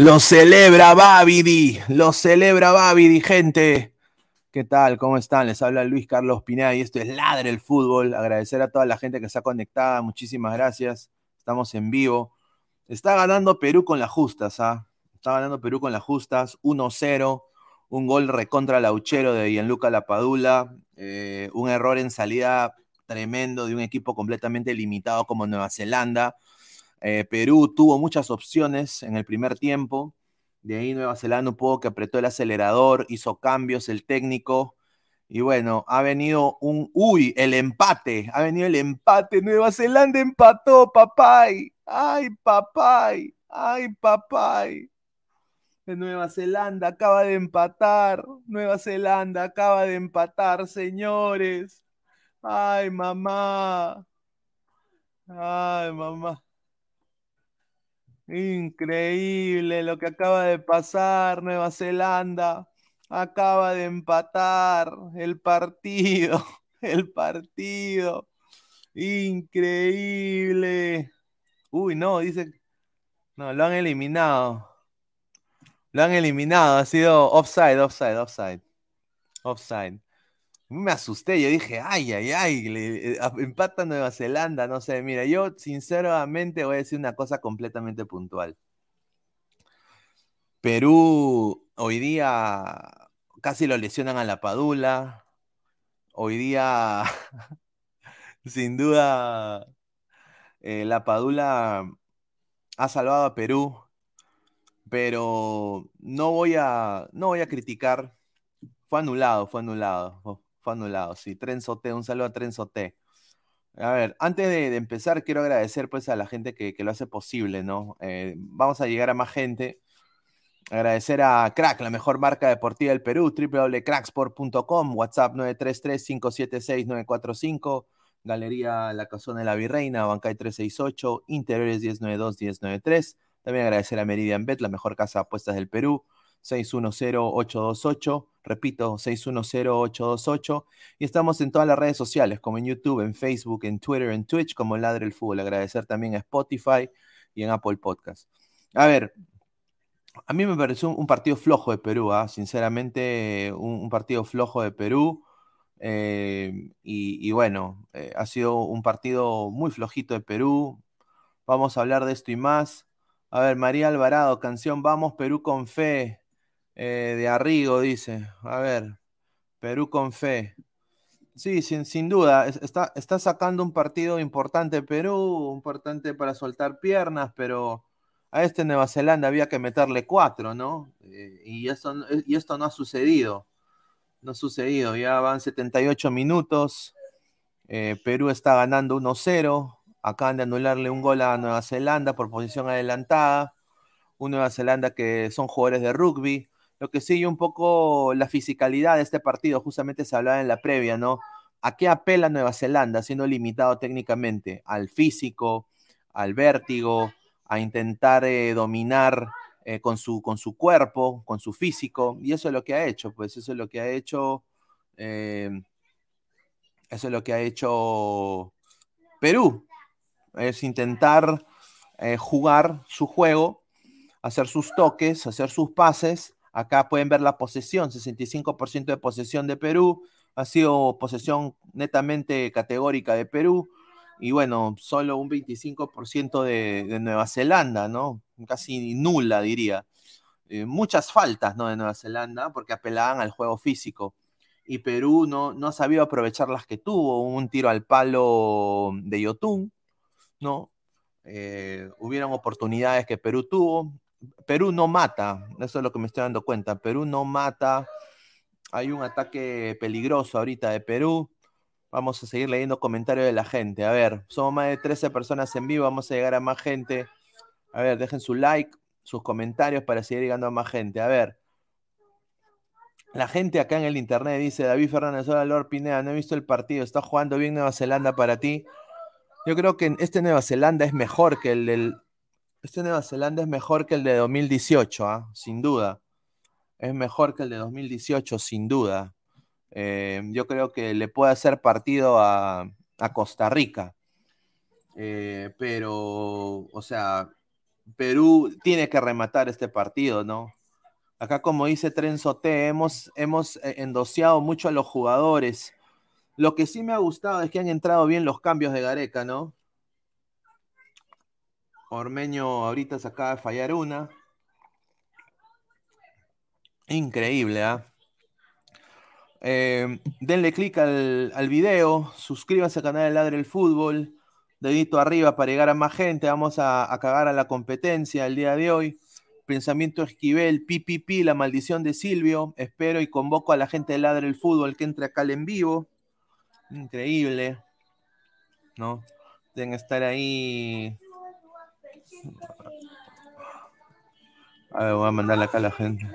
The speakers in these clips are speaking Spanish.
Lo celebra Babidi, lo celebra Babidi, gente. ¿Qué tal? ¿Cómo están? Les habla Luis Carlos Pineda y esto es Ladre el Fútbol. Agradecer a toda la gente que está conectada, muchísimas gracias. Estamos en vivo. Está ganando Perú con las justas, ¿ah? Está ganando Perú con las justas, 1-0, un gol recontra Lauchero de Gianluca Lapadula, eh, un error en salida tremendo de un equipo completamente limitado como Nueva Zelanda eh, Perú tuvo muchas opciones en el primer tiempo. De ahí Nueva Zelanda un que apretó el acelerador, hizo cambios el técnico. Y bueno, ha venido un, uy, el empate, ha venido el empate. Nueva Zelanda empató, papay. Ay, papay, ay, papay. Nueva Zelanda acaba de empatar. Nueva Zelanda acaba de empatar, señores. Ay, mamá. Ay, mamá. Increíble lo que acaba de pasar. Nueva Zelanda acaba de empatar el partido. El partido. Increíble. Uy, no, dice. No, lo han eliminado. Lo han eliminado. Ha sido offside, offside, offside. Offside me asusté, yo dije, ay, ay, ay, le, eh, empata Nueva Zelanda, no sé, mira, yo sinceramente voy a decir una cosa completamente puntual. Perú hoy día casi lo lesionan a la Padula, hoy día, sin duda, eh, la Padula ha salvado a Perú, pero no voy a, no voy a criticar, fue anulado, fue anulado anulado, sí. Trenzote, un saludo a Trenzote. A ver, antes de, empezar, quiero agradecer pues a la gente que, lo hace posible, ¿no? Eh, vamos a llegar a más gente. Agradecer a Crack, la mejor marca deportiva del Perú, www.cracksport.com, WhatsApp 933-576-945, Galería La Casona de la Virreina, Bancay 368, Interiores 1092-1093. También agradecer a Meridian Bet, la mejor casa de apuestas del Perú, 610-828. Repito, 610-828. Y estamos en todas las redes sociales, como en YouTube, en Facebook, en Twitter, en Twitch, como Ladre el Fútbol. Agradecer también a Spotify y en Apple Podcast. A ver, a mí me pareció un, partido flojo de Perú, ¿ah? sinceramente, un, partido flojo de Perú. Eh, y, bueno, eh, ha sido un partido muy flojito de Perú. Vamos a hablar de esto y más. A ver, María Alvarado, canción Vamos Perú con fe. Eh, de Arrigo dice, a ver, Perú con fe. Sí, sin, sin duda, está, está, sacando un partido importante Perú, importante para soltar piernas, pero a este Nueva Zelanda había que meterle cuatro, ¿no? Eh, y, eso, y esto no ha sucedido, no ha sucedido, ya van 78 minutos, eh, Perú está ganando 1-0, acaban de anularle un gol a Nueva Zelanda por posición adelantada un Nueva Zelanda que son jugadores de rugby, lo que sigue un poco la fisicalidad de este partido, justamente se hablaba en la previa, ¿no? ¿A qué apela Nueva Zelanda siendo limitado técnicamente? Al físico, al vértigo, a intentar eh, dominar eh, con, su, con su cuerpo, con su físico, y eso es lo que ha hecho, pues eso es lo que ha hecho, eh, eso es lo que ha hecho Perú, es intentar jugar su juego, hacer sus toques, hacer sus pases, acá pueden ver la posesión, 65% de posesión de Perú, ha sido posesión netamente categórica de Perú, y bueno, solo un 25% de, de, Nueva Zelanda, ¿no? Casi nula, diría. Eh, muchas faltas, ¿no? De Nueva Zelanda, porque apelaban al juego físico. Y Perú no, no ha sabido aprovechar las que tuvo. Un tiro al palo de Yotun, ¿no? Eh, hubieron oportunidades que Perú tuvo. Perú no mata, eso es lo que me estoy dando cuenta. Perú no mata. Hay un ataque peligroso ahorita de Perú Vamos a seguir leyendo comentarios de la gente. A ver, somos más de 13 personas en vivo, vamos a llegar a más gente. A ver, dejen su like, sus comentarios para seguir llegando a más gente. A ver. La gente acá en el internet dice, David Fernández, hola Lord Pineda, no he visto el partido, está jugando bien Nueva Zelanda para ti. Yo creo que este Nueva Zelanda es mejor que el del... Este Nueva Zelanda es mejor que el de 2018, ¿ah? sin duda. Es mejor que el de 2018, sin duda. Eh, yo creo que le puede hacer partido a, Costa Rica. Eh, pero, o sea, Perú tiene que rematar este partido, ¿no? Acá, como dice Trenzote, hemos, hemos eh, endoseado mucho a los jugadores. Lo que sí me ha gustado es que han entrado bien los cambios de Gareca, ¿no? Ormeño ahorita se acaba de fallar una. Increíble, ¿ah? Eh, denle click al, al, video, suscríbanse al canal de Ladre el Fútbol, dedito arriba para llegar a más gente, vamos a, cagar a la competencia el día de hoy. Pensamiento Esquivel, pipipi, la maldición de Silvio. Espero y convoco a la gente de Ladre el Fútbol que entre acá al en vivo. Increíble. ¿No? Deben estar ahí. A ver, voy a mandarle acá a la gente.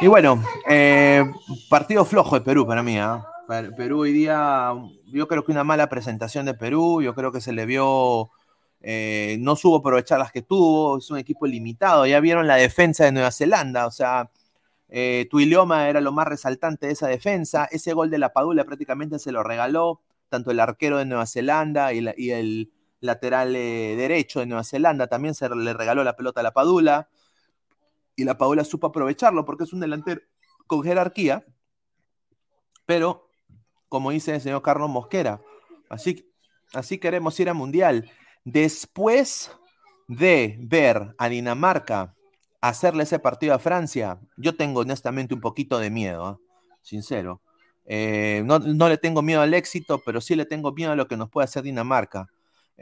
Y bueno, eh, partido flojo de Perú para mí. ¿eh? Perú hoy día, yo creo que una mala presentación de Perú, yo creo que se le vio, eh, no supo aprovechar las que tuvo, es un equipo limitado. Ya vieron la defensa de Nueva Zelanda, o sea, eh, Tuilioma era lo más resaltante de esa defensa. Ese gol de la Padula prácticamente se lo regaló tanto el arquero de Nueva Zelanda y el lateral eh, derecho de Nueva Zelanda también se le regaló la pelota a la Padula y la Paola supo aprovecharlo porque es un delantero con jerarquía, pero como dice el señor Carlos Mosquera, así, así queremos ir a Mundial. Después de ver a Dinamarca hacerle ese partido a Francia, yo tengo honestamente un poquito de miedo, ¿eh? sincero. Eh, no, le tengo miedo al éxito, pero sí le tengo miedo a lo que nos puede hacer Dinamarca.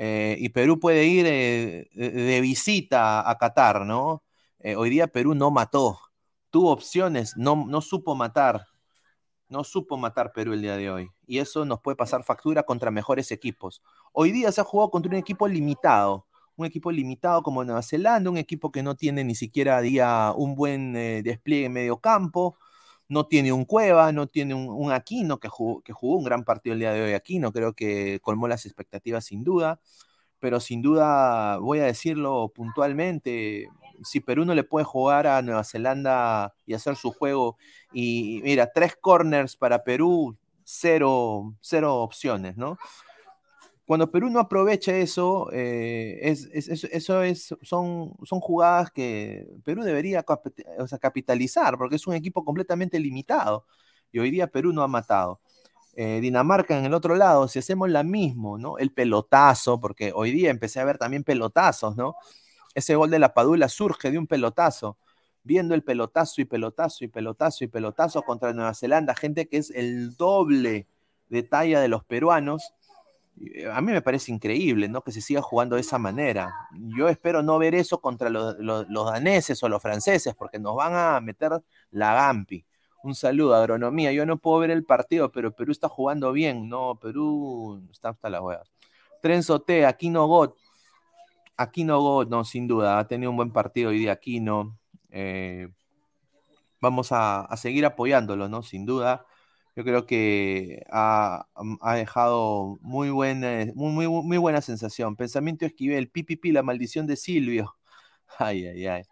Eh, y Perú puede ir de visita a Qatar, ¿no? Eh, hoy día Perú no mató, tuvo opciones, no, no supo matar, no supo matar Perú el día de hoy. Y eso nos puede pasar factura contra mejores equipos. Hoy día se ha jugado contra un equipo limitado, un equipo limitado como Nueva Zelanda, un equipo que no tiene ni siquiera día un buen eh, despliegue en medio campo, no tiene un Cueva, no tiene un, Aquino que jugó, que jugó un gran partido el día de hoy. Aquino creo que colmó las expectativas sin duda, pero sin duda, voy a decirlo puntualmente, si Perú no le puede jugar a Nueva Zelanda y hacer su juego, y mira, tres corners para Perú, cero, cero opciones, ¿no? Cuando Perú no aprovecha eso, eh, es, eso es, son, son jugadas que Perú debería capitalizar, porque es un equipo completamente limitado. Y hoy día Perú no ha matado. Eh, Dinamarca en el otro lado, si hacemos la mismo, ¿no? El pelotazo, porque hoy día empecé a ver también pelotazos, ¿no? Ese gol de la Padula surge de un pelotazo. Viendo el pelotazo y pelotazo y pelotazo y pelotazo contra Nueva Zelanda, gente que es el doble de talla de los peruanos. Eh, a mí me parece increíble, ¿no? Que se siga jugando de esa manera. Yo espero no ver eso contra los, daneses o los franceses, porque nos van a meter la Gampi. Un saludo, agronomía. Yo no puedo ver el partido, pero Perú está jugando bien. No, Perú está hasta la hueá. Trenzote, Aquino Got. Aquino Go, no, sin duda, ha tenido un buen partido hoy día Aquino. Eh, vamos a, seguir apoyándolo, ¿no? Sin duda. Yo creo que ha, dejado muy buena, muy, muy, buena sensación. Pensamiento Esquivel, pipipi, la maldición de Silvio. Ay, ay, ay.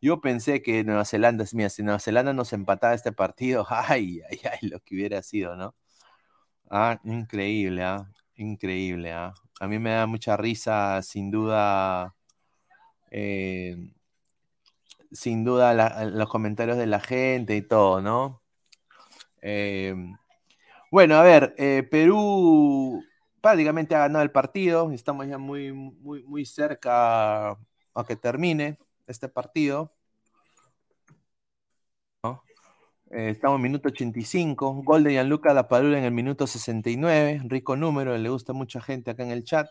Yo pensé que Nueva Zelanda, mira, si Nueva Zelanda nos empataba este partido, ay, ay, ay, lo que hubiera sido, ¿no? Ah, increíble, ¿ah? Increíble, ¿ah? A mí me da mucha risa, sin duda, eh, sin duda los comentarios de la gente y todo, ¿no? Eh, bueno, a ver, eh, Perú prácticamente ha ganado el partido, estamos ya muy, muy, muy cerca a que termine este partido. Eh, estamos en minuto 85. Gol de Gianluca Lapadula en el minuto 69. Rico número, le gusta mucha gente acá en el chat.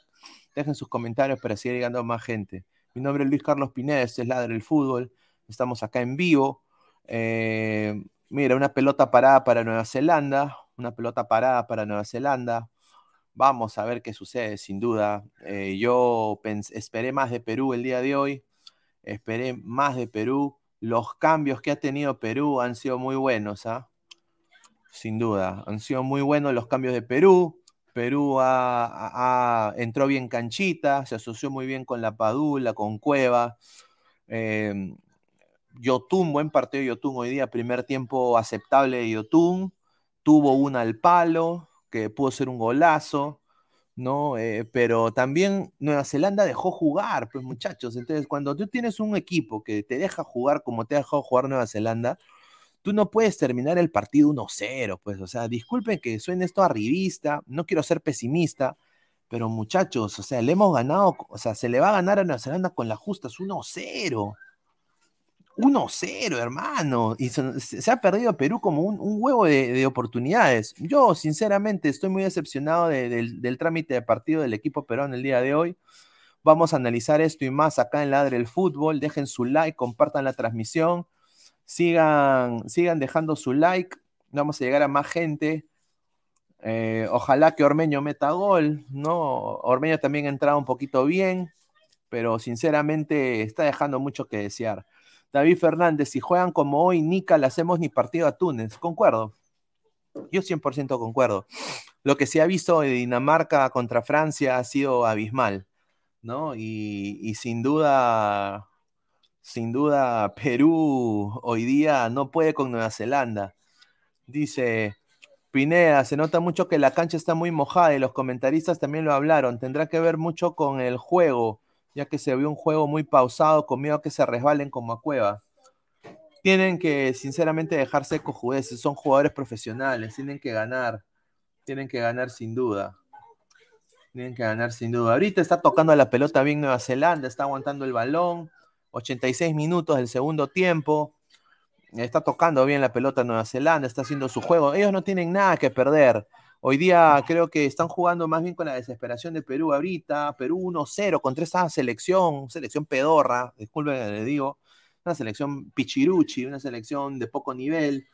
Dejen sus comentarios para seguir llegando más gente. Mi nombre es Luis Carlos Pineda, este es Ladre el Fútbol. Estamos acá en vivo. Eh, mira, una pelota parada para Nueva Zelanda. Una pelota parada para Nueva Zelanda. Vamos a ver qué sucede, sin duda. Eh, yo esperé más de Perú el día de hoy. Esperé más de Perú los cambios que ha tenido Perú han sido muy buenos, ¿ah? Sin duda, han sido muy buenos los cambios de Perú. Perú entró bien canchita, se asoció muy bien con la Padula, con Cueva. Eh, Yotun, buen partido de Yotun hoy día, primer tiempo aceptable de Yotun. Tuvo una al palo, que pudo ser un golazo. ¿no? Eh, pero también Nueva Zelanda dejó jugar, pues muchachos. Entonces, cuando tú tienes un equipo que te deja jugar como te ha dejado jugar Nueva Zelanda, tú no puedes terminar el partido 1-0, pues, o sea, disculpen que suene esto arribista, no quiero ser pesimista, pero muchachos, o sea, le hemos ganado, o sea, se le va a ganar a Nueva Zelanda con las justas 1-0. 1-0, hermano. Y se, ha perdido Perú como un, huevo de, oportunidades. Yo, sinceramente, estoy muy decepcionado del, trámite de partido del equipo peruano el día de hoy. Vamos a analizar esto y más acá en Ladre el Fútbol. Dejen su like, compartan la transmisión. Sigan, sigan dejando su like. Vamos a llegar a más gente. Eh, ojalá que Ormeño meta gol, ¿no? Ormeño también ha entrado un poquito bien, pero sinceramente está dejando mucho que desear. David Fernández, si juegan como hoy, Nica, le hacemos ni partido a Túnez. Concuerdo. Yo 100% concuerdo. Lo que se ha visto de Dinamarca contra Francia ha sido abismal, ¿no? Y, sin duda, sin duda, Perú hoy día no puede con Nueva Zelanda. Dice Pineda, se nota mucho que la cancha está muy mojada y los comentaristas también lo hablaron. Tendrá que ver mucho con el juego ya que se vio un juego muy pausado, con miedo a que se resbalen como a Cueva. Tienen que, sinceramente, dejarse cojudeces, son jugadores profesionales, tienen que ganar, tienen que ganar sin duda. Tienen que ganar sin duda. Ahorita está tocando la pelota bien Nueva Zelanda, está aguantando el balón, 86 minutos del segundo tiempo. Está tocando bien la pelota Nueva Zelanda, está haciendo su juego. Ellos no tienen nada que perder. Hoy día creo que están jugando más bien con la desesperación de Perú ahorita. Perú 1-0 contra esa selección, selección pedorra, disculpen le digo, una selección pichiruchi, una selección de poco nivel,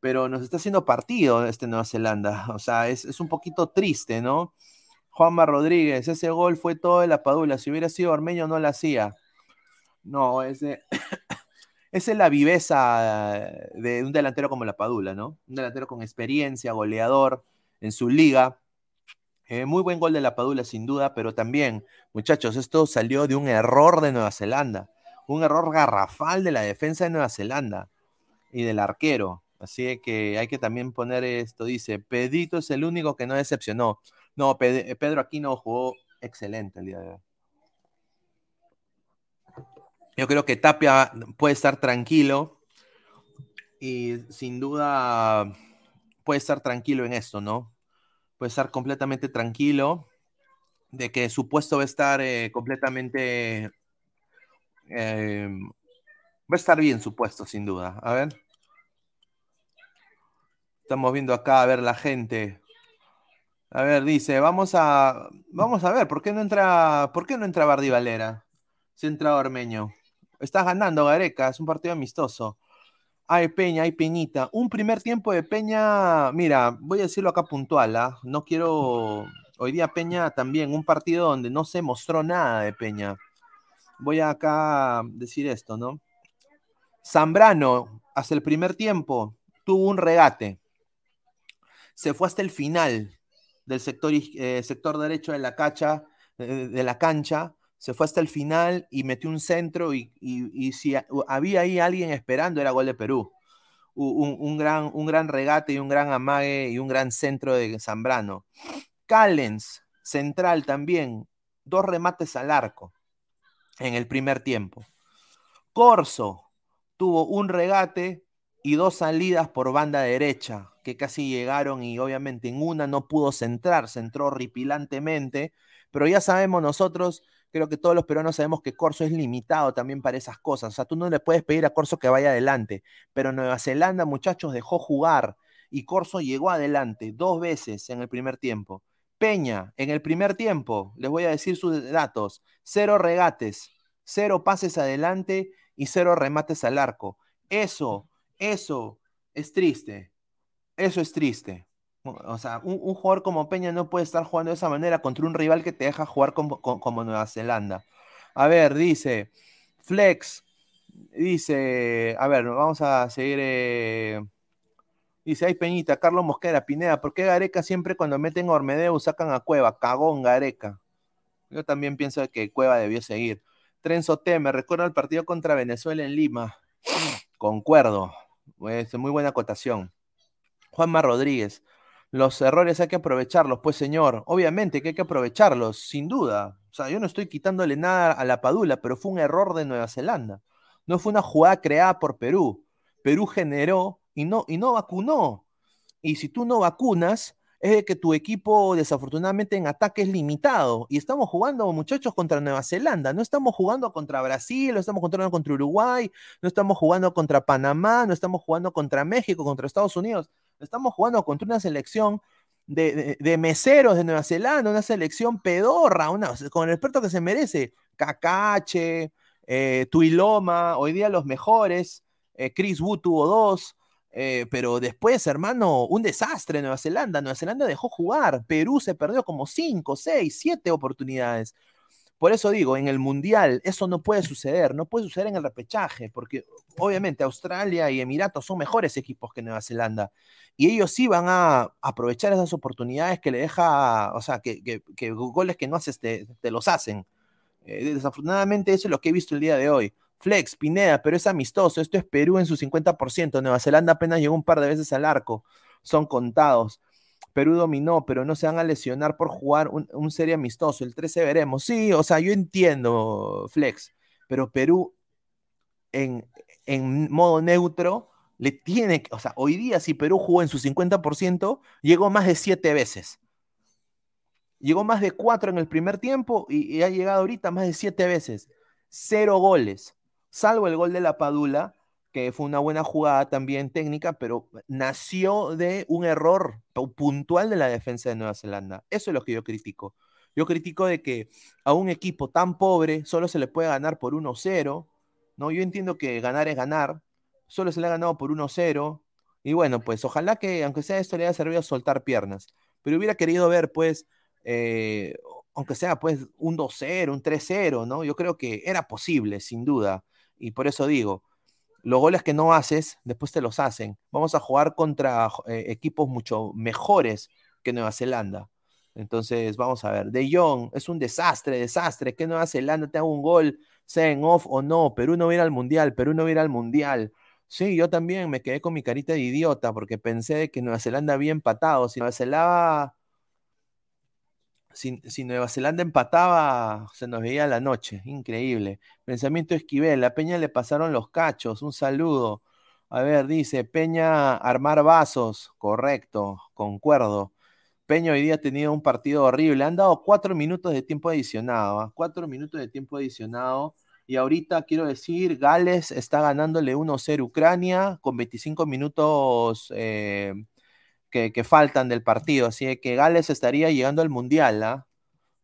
pero nos está haciendo partido este Nueva Zelanda. O sea, es, un poquito triste, ¿no? Juanma Rodríguez, ese gol fue todo de la Padula. Si hubiera sido Armeño, no lo hacía. No, ese, esa es la viveza de un delantero como la Padula, ¿no? Un delantero con experiencia, goleador en su liga. Eh, muy buen gol de la Padula, sin duda, pero también, muchachos, esto salió de un error de Nueva Zelanda, un error garrafal de la defensa de Nueva Zelanda y del arquero. Así que hay que también poner esto, dice, Pedrito es el único que no decepcionó. No, Pedro Aquino jugó excelente el día de hoy. Yo creo que Tapia puede estar tranquilo y sin duda puede estar tranquilo en esto, ¿no? Puede estar completamente tranquilo de que su puesto va a estar eh, completamente... Eh, va a estar bien su puesto, sin duda. A ver. Estamos viendo acá, a ver, la gente. A ver, dice, vamos a, vamos a ver, ¿por qué no entra, por qué no entra Bardi Valera? Si entra Ormeño. Estás ganando, Gareca, es un partido amistoso. Hay Peña, hay Peñita. Un primer tiempo de Peña, mira, voy a decirlo acá puntual, ¿ah? no quiero. Hoy día Peña también, un partido donde no se mostró nada de Peña. voy a acá decir esto, ¿no? Zambrano, hace el primer tiempo, tuvo un regate. Se fue hasta el final del sector, eh, sector derecho de la, cacha, eh, de la cancha, se fue hasta el final y metió un centro y, si había ahí alguien esperando era gol de Perú. Un, gran, un gran regate y un gran amague y un gran centro de Zambrano. Callens, central también, dos remates al arco en el primer tiempo. Corso tuvo un regate y dos salidas por banda derecha que casi llegaron y obviamente en una no pudo centrar, centró ripilantemente, pero ya sabemos nosotros, creo que todos los peruanos sabemos que Corso es limitado también para esas cosas, o sea, tú no le puedes pedir a Corso que vaya adelante, pero Nueva Zelanda, muchachos, dejó jugar y Corso llegó adelante dos veces en el primer tiempo. Peña, en el primer tiempo, les voy a decir sus datos, cero regates, cero pases adelante y cero remates al arco. Eso, eso es triste. Eso es triste. O sea, un, jugador como Peña no puede estar jugando de esa manera contra un rival que te deja jugar como, Nueva Zelanda. A ver, dice Flex, dice, a ver, vamos a seguir. Eh, dice, ay Peñita, Carlos Mosquera, Pineda, ¿por qué Gareca siempre cuando meten a Ormedeo sacan a Cueva? Cagón Gareca. Yo también pienso que Cueva debió seguir. Trenzo T, me recuerda el partido contra Venezuela en Lima. Concuerdo. Es muy buena acotación. Juanma Rodríguez, los errores hay que aprovecharlos, pues señor, obviamente que hay que aprovecharlos, sin duda. O sea, yo no estoy quitándole nada a la Padula, pero fue un error de Nueva Zelanda. No fue una jugada creada por Perú. Perú generó y no, y no vacunó. Y si tú no vacunas, es de que tu equipo desafortunadamente en ataque es limitado. Y estamos jugando, muchachos, contra Nueva Zelanda. No estamos jugando contra Brasil, no estamos jugando contra Uruguay, no estamos jugando contra Panamá, no estamos jugando contra México, contra Estados Unidos. Estamos jugando contra una selección de, meseros de Nueva Zelanda, una selección pedorra, con el experto que se merece. Cacache, eh, Tuiloma, hoy día los mejores. Eh, Chris Wood tuvo dos. Eh, pero después, hermano, un desastre Nueva Zelanda. Nueva Zelanda dejó jugar. Perú se perdió como cinco, seis, siete oportunidades. Por eso digo, en el Mundial eso no puede suceder, no puede suceder en el repechaje, porque obviamente Australia y Emiratos son mejores equipos que Nueva Zelanda. Y ellos sí van a aprovechar esas oportunidades que le deja, o sea, que, goles que no haces te, los hacen. Eh, desafortunadamente eso es lo que he visto el día de hoy. Flex, Pineda, pero es amistoso. Esto es Perú en su 50%. Nueva Zelanda apenas llegó un par de veces al arco. Son contados. Perú dominó, pero no se van a lesionar por jugar un, serie amistoso. El 13 veremos. Sí, o sea, yo entiendo, Flex, pero Perú en, modo neutro le tiene, o sea, hoy día si Perú jugó en su 50%, llegó más de siete veces. Llegó más de cuatro en el primer tiempo y, ha llegado ahorita más de siete veces. Cero goles, salvo el gol de la Padula, que fue una buena jugada también técnica, pero nació de un error puntual de la defensa de Nueva Zelanda. Eso es lo que yo critico. Yo critico de que a un equipo tan pobre solo se le puede ganar por 1-0, ¿no? Yo entiendo que ganar es ganar, solo se le ha ganado por 1-0. Y bueno, pues ojalá que, aunque sea esto, le haya servido a soltar piernas. Pero hubiera querido ver, pues, eh, aunque sea, pues, un 2-0, un 3-0, ¿no? Yo creo que era posible, sin duda. Y por eso digo, los goles que no haces, después te los hacen. Vamos a jugar contra eh, equipos mucho mejores que Nueva Zelanda. Entonces, vamos a ver. De Jong es un desastre, desastre. Que Nueva Zelanda te haga un gol, sea en off o no. Perú no va a ir al mundial, Perú no va a ir al mundial. Sí, yo también me quedé con mi carita de idiota porque pensé que Nueva Zelanda había empatado. Si Nueva Zelanda, si, Nueva Zelanda empataba, se nos veía la noche. Increíble. Pensamiento Esquivel, a Peña le pasaron los cachos. Un saludo. A ver, dice Peña armar vasos. Correcto, concuerdo. Peña hoy día ha tenido un partido horrible. Han dado cuatro minutos de tiempo adicionado. ¿ah? Cuatro minutos de tiempo adicionado y ahorita quiero decir, Gales está ganándole 1-0 Ucrania con 25 minutos eh, que, faltan del partido. Así que Gales estaría llegando al Mundial. ¿ah?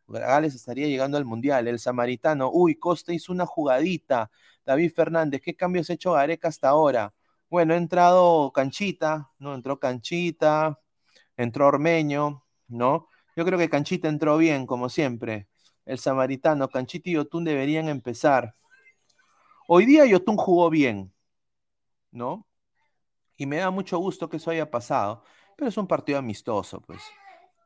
Gales estaría llegando al Mundial. El samaritano, uy, Costa hizo una jugadita. David Fernández, ¿qué cambios ha hecho Gareca hasta ahora? Bueno, ha entrado Canchita, ¿no? Entró Canchita, entró Ormeño, ¿no? Yo creo que Canchita entró bien, como siempre. el samaritano, Canchito y Yotun deberían empezar. Hoy día Yotun jugó bien, ¿no? Y me da mucho gusto que eso haya pasado, pero es un partido amistoso, pues.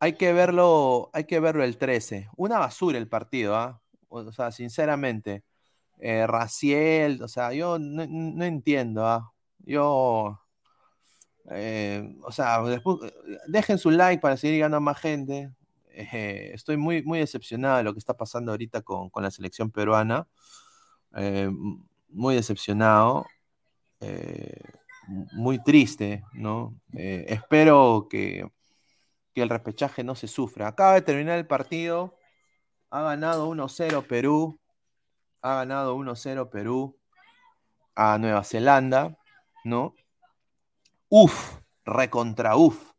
Hay que verlo, hay que verlo el 13. Una basura el partido, ¿ah? O sea, sinceramente. Eh, Raciel, o sea, yo no, entiendo, ¿ah? Yo, eh, o sea, dejen su like para seguir a más gente. Eh, estoy muy, muy decepcionado de lo que está pasando ahorita con, la selección peruana. Eh, muy decepcionado. Muy triste, ¿no? espero que, que el repechaje no se sufra. Acaba de terminar el partido. Ha ganado 1-0 Perú. Ha ganado 1-0 Perú a Nueva Zelanda, ¿no? Uf, recontra uf.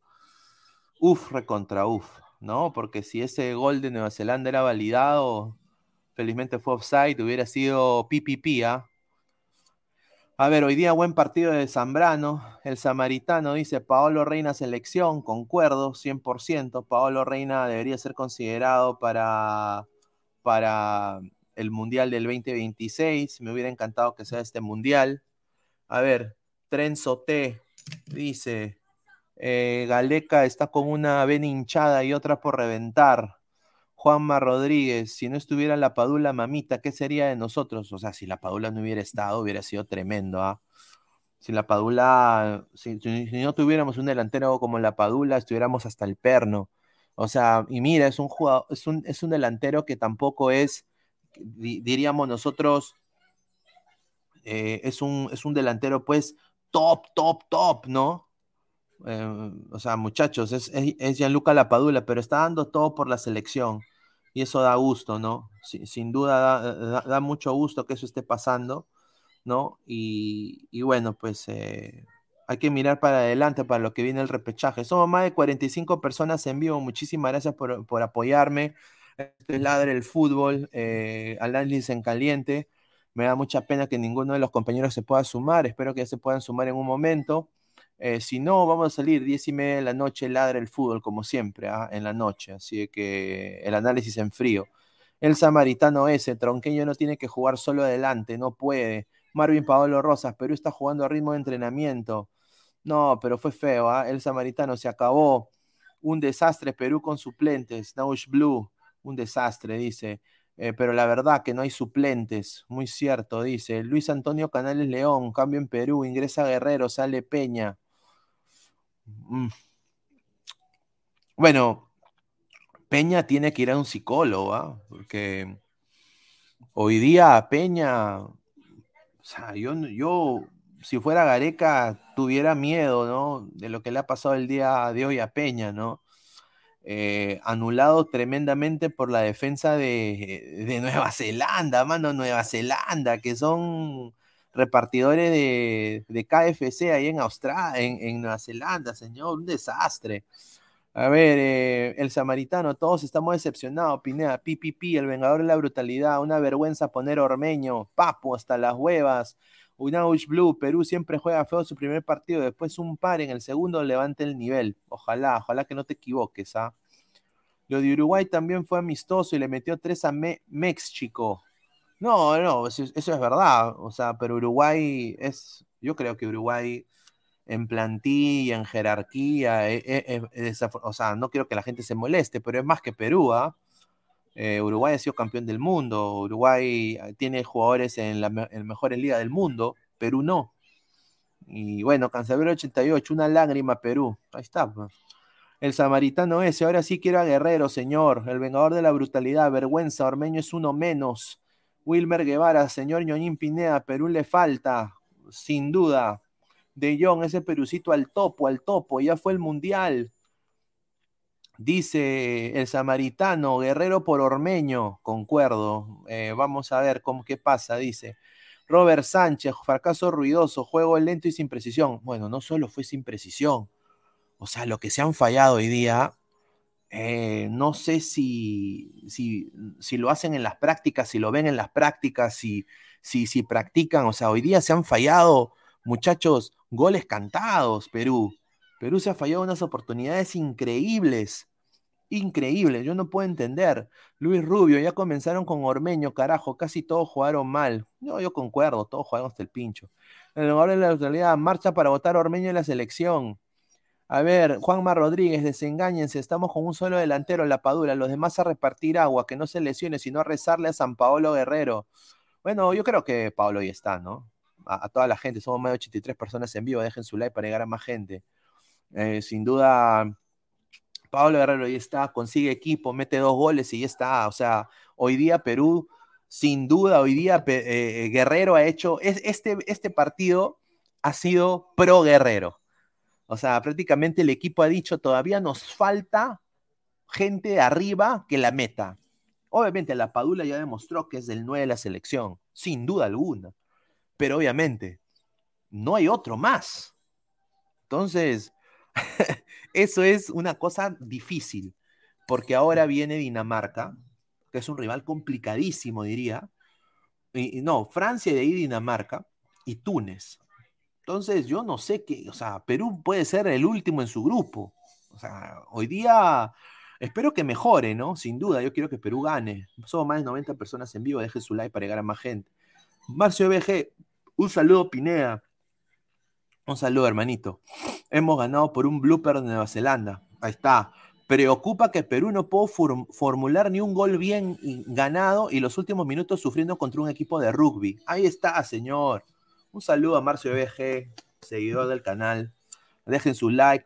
Uf, recontra uf, ¿no? Porque si ese gol de Nueva Zelanda era validado, felizmente fue offside, hubiera sido PPP, ¿ah? A ver, hoy día buen partido de Zambrano. El samaritano dice Paolo Reina selección, concuerdo, 100%. Paolo Reina debería ser considerado para, para el Mundial del 2026. Me hubiera encantado que sea este Mundial. A ver, Trenzo T dice, eh, Galeca está con una vena hinchada y otra por reventar. Juanma Rodríguez, si no estuviera la Padula Mamita, ¿qué sería de nosotros? O sea, si la Padula no hubiera estado, hubiera sido tremendo, ¿ah? Si la Padula, si, no tuviéramos un delantero como la Padula, estuviéramos hasta el perno. O sea, y mira, es un jugador, es un, es un delantero que tampoco es, diríamos nosotros, eh, es, un, es un delantero, pues, top, top, top, ¿no? Eh, o sea, muchachos, es, es, Gianluca Lapadula, pero está dando todo por la selección. Y eso da gusto, ¿no? sin duda da, mucho gusto que eso esté pasando, ¿no? Y, bueno, pues eh, hay que mirar para adelante para lo que viene el repechaje. Somos más de 45 personas en vivo. Muchísimas gracias por, apoyarme. Este es Ladre el Fútbol, eh, análisis en caliente. Me da mucha pena que ninguno de los compañeros se pueda sumar. Espero que ya se puedan sumar en un momento. Eh, si no, vamos a salir 10 y media de la noche, ladra el fútbol, como siempre, ¿ah? en la noche. Así que el análisis en frío. El samaritano ese, Tronqueño no tiene que jugar solo adelante, no puede. Marvin Paolo Rosas, Perú está jugando a ritmo de entrenamiento. No, pero fue feo, ¿ah? el samaritano se acabó. Un desastre, Perú con suplentes. Naush Blue, un desastre, dice. Eh, pero la verdad que no hay suplentes, muy cierto, dice. Luis Antonio Canales León, cambio en Perú, ingresa Guerrero, sale Peña. Mm. Bueno, Peña tiene que ir a un psicólogo, ¿ah? porque hoy día Peña, o sea, yo, yo, si fuera Gareca, tuviera miedo, ¿no? De lo que le ha pasado el día de hoy a Peña, ¿no? Eh, anulado tremendamente por la defensa de, Nueva Zelanda, mano, Nueva Zelanda, que son repartidores de, KFC ahí en Australia, en, Nueva Zelanda, señor, un desastre. A ver, eh, el samaritano, todos estamos decepcionados, Pineda, PPP, el vengador de la brutalidad, una vergüenza poner Ormeño, Papo hasta las huevas, Unaush Blue, Perú siempre juega feo su primer partido, después un par en el segundo levante el nivel. Ojalá, ojalá que no te equivoques, ¿ah? Lo de Uruguay también fue amistoso y le metió tres a México. No, no, eso, es verdad. O sea, pero Uruguay es, yo creo que Uruguay en plantilla, en jerarquía, e, e, es, o sea, no quiero que la gente se moleste, pero es más que Perú, ¿ah? Eh, Uruguay ha sido campeón del mundo, Uruguay eh, tiene jugadores en la mejor liga del mundo, Perú no. Y bueno, Cancelero 88, una lágrima Perú. Ahí está. Pues. El samaritano ese, ahora sí quiero a Guerrero, señor. El vengador de la brutalidad, vergüenza, Ormeño es uno menos. Wilmer Guevara, señor Ñoñín Pineda, Perú le falta, sin duda. De Jong, ese perucito al topo, al topo, ya fue el mundial. Dice el samaritano, guerrero por ormeño, concuerdo. Eh, vamos a ver cómo qué pasa, dice. Robert Sánchez, fracaso ruidoso, juego lento y sin precisión. Bueno, no solo fue sin precisión. O sea, lo que se han fallado hoy día, eh, no sé si, si, lo hacen en las prácticas, si lo ven en las prácticas, si, si, practican. O sea, hoy día se han fallado, muchachos, goles cantados, Perú. Perú se ha fallado unas oportunidades increíbles. Increíble, yo no puedo entender. Luis Rubio, ya comenzaron con Ormeño, carajo, casi todos jugaron mal. No, yo concuerdo, todos jugaron hasta el pincho. Lugar de la autoridad, marcha para votar Ormeño en la selección. A ver, Juanma Rodríguez, desengáñense, estamos con un solo delantero, la Padula, los demás a repartir agua, que no se lesione, sino a rezarle a San Paolo Guerrero. Bueno, yo creo que Paolo ya está, ¿no? A, toda la gente, somos más de 83 personas en vivo, dejen su like para llegar a más gente. Eh, sin duda, Pablo Guerrero ya está, consigue equipo, mete dos goles y ya está. O sea, hoy día Perú, sin duda, hoy día eh, Guerrero ha hecho, este, este partido ha sido pro Guerrero. O sea, prácticamente el equipo ha dicho, todavía nos falta gente de arriba que la meta. Obviamente la Padula ya demostró que es del 9 de la selección, sin duda alguna. Pero obviamente, no hay otro más. Entonces, Eso es una cosa difícil, porque ahora viene Dinamarca, que es un rival complicadísimo, diría. Y, no, Francia de ahí Dinamarca y Túnez. Entonces, yo no sé qué, o sea, Perú puede ser el último en su grupo. O sea, hoy día espero que mejore, ¿no? Sin duda, yo quiero que Perú gane. Somos más de 90 personas en vivo, dejen su like para llegar a más gente. Marcio BG, un saludo, Pineda. Un saludo, hermanito. Hemos ganado por un blooper de Nueva Zelanda. Ahí está. Preocupa que Perú no pudo formular ni un gol bien ganado y los últimos minutos sufriendo contra un equipo de rugby. Ahí está, señor. Un saludo a Marcio BG, seguidor del canal. Dejen su like,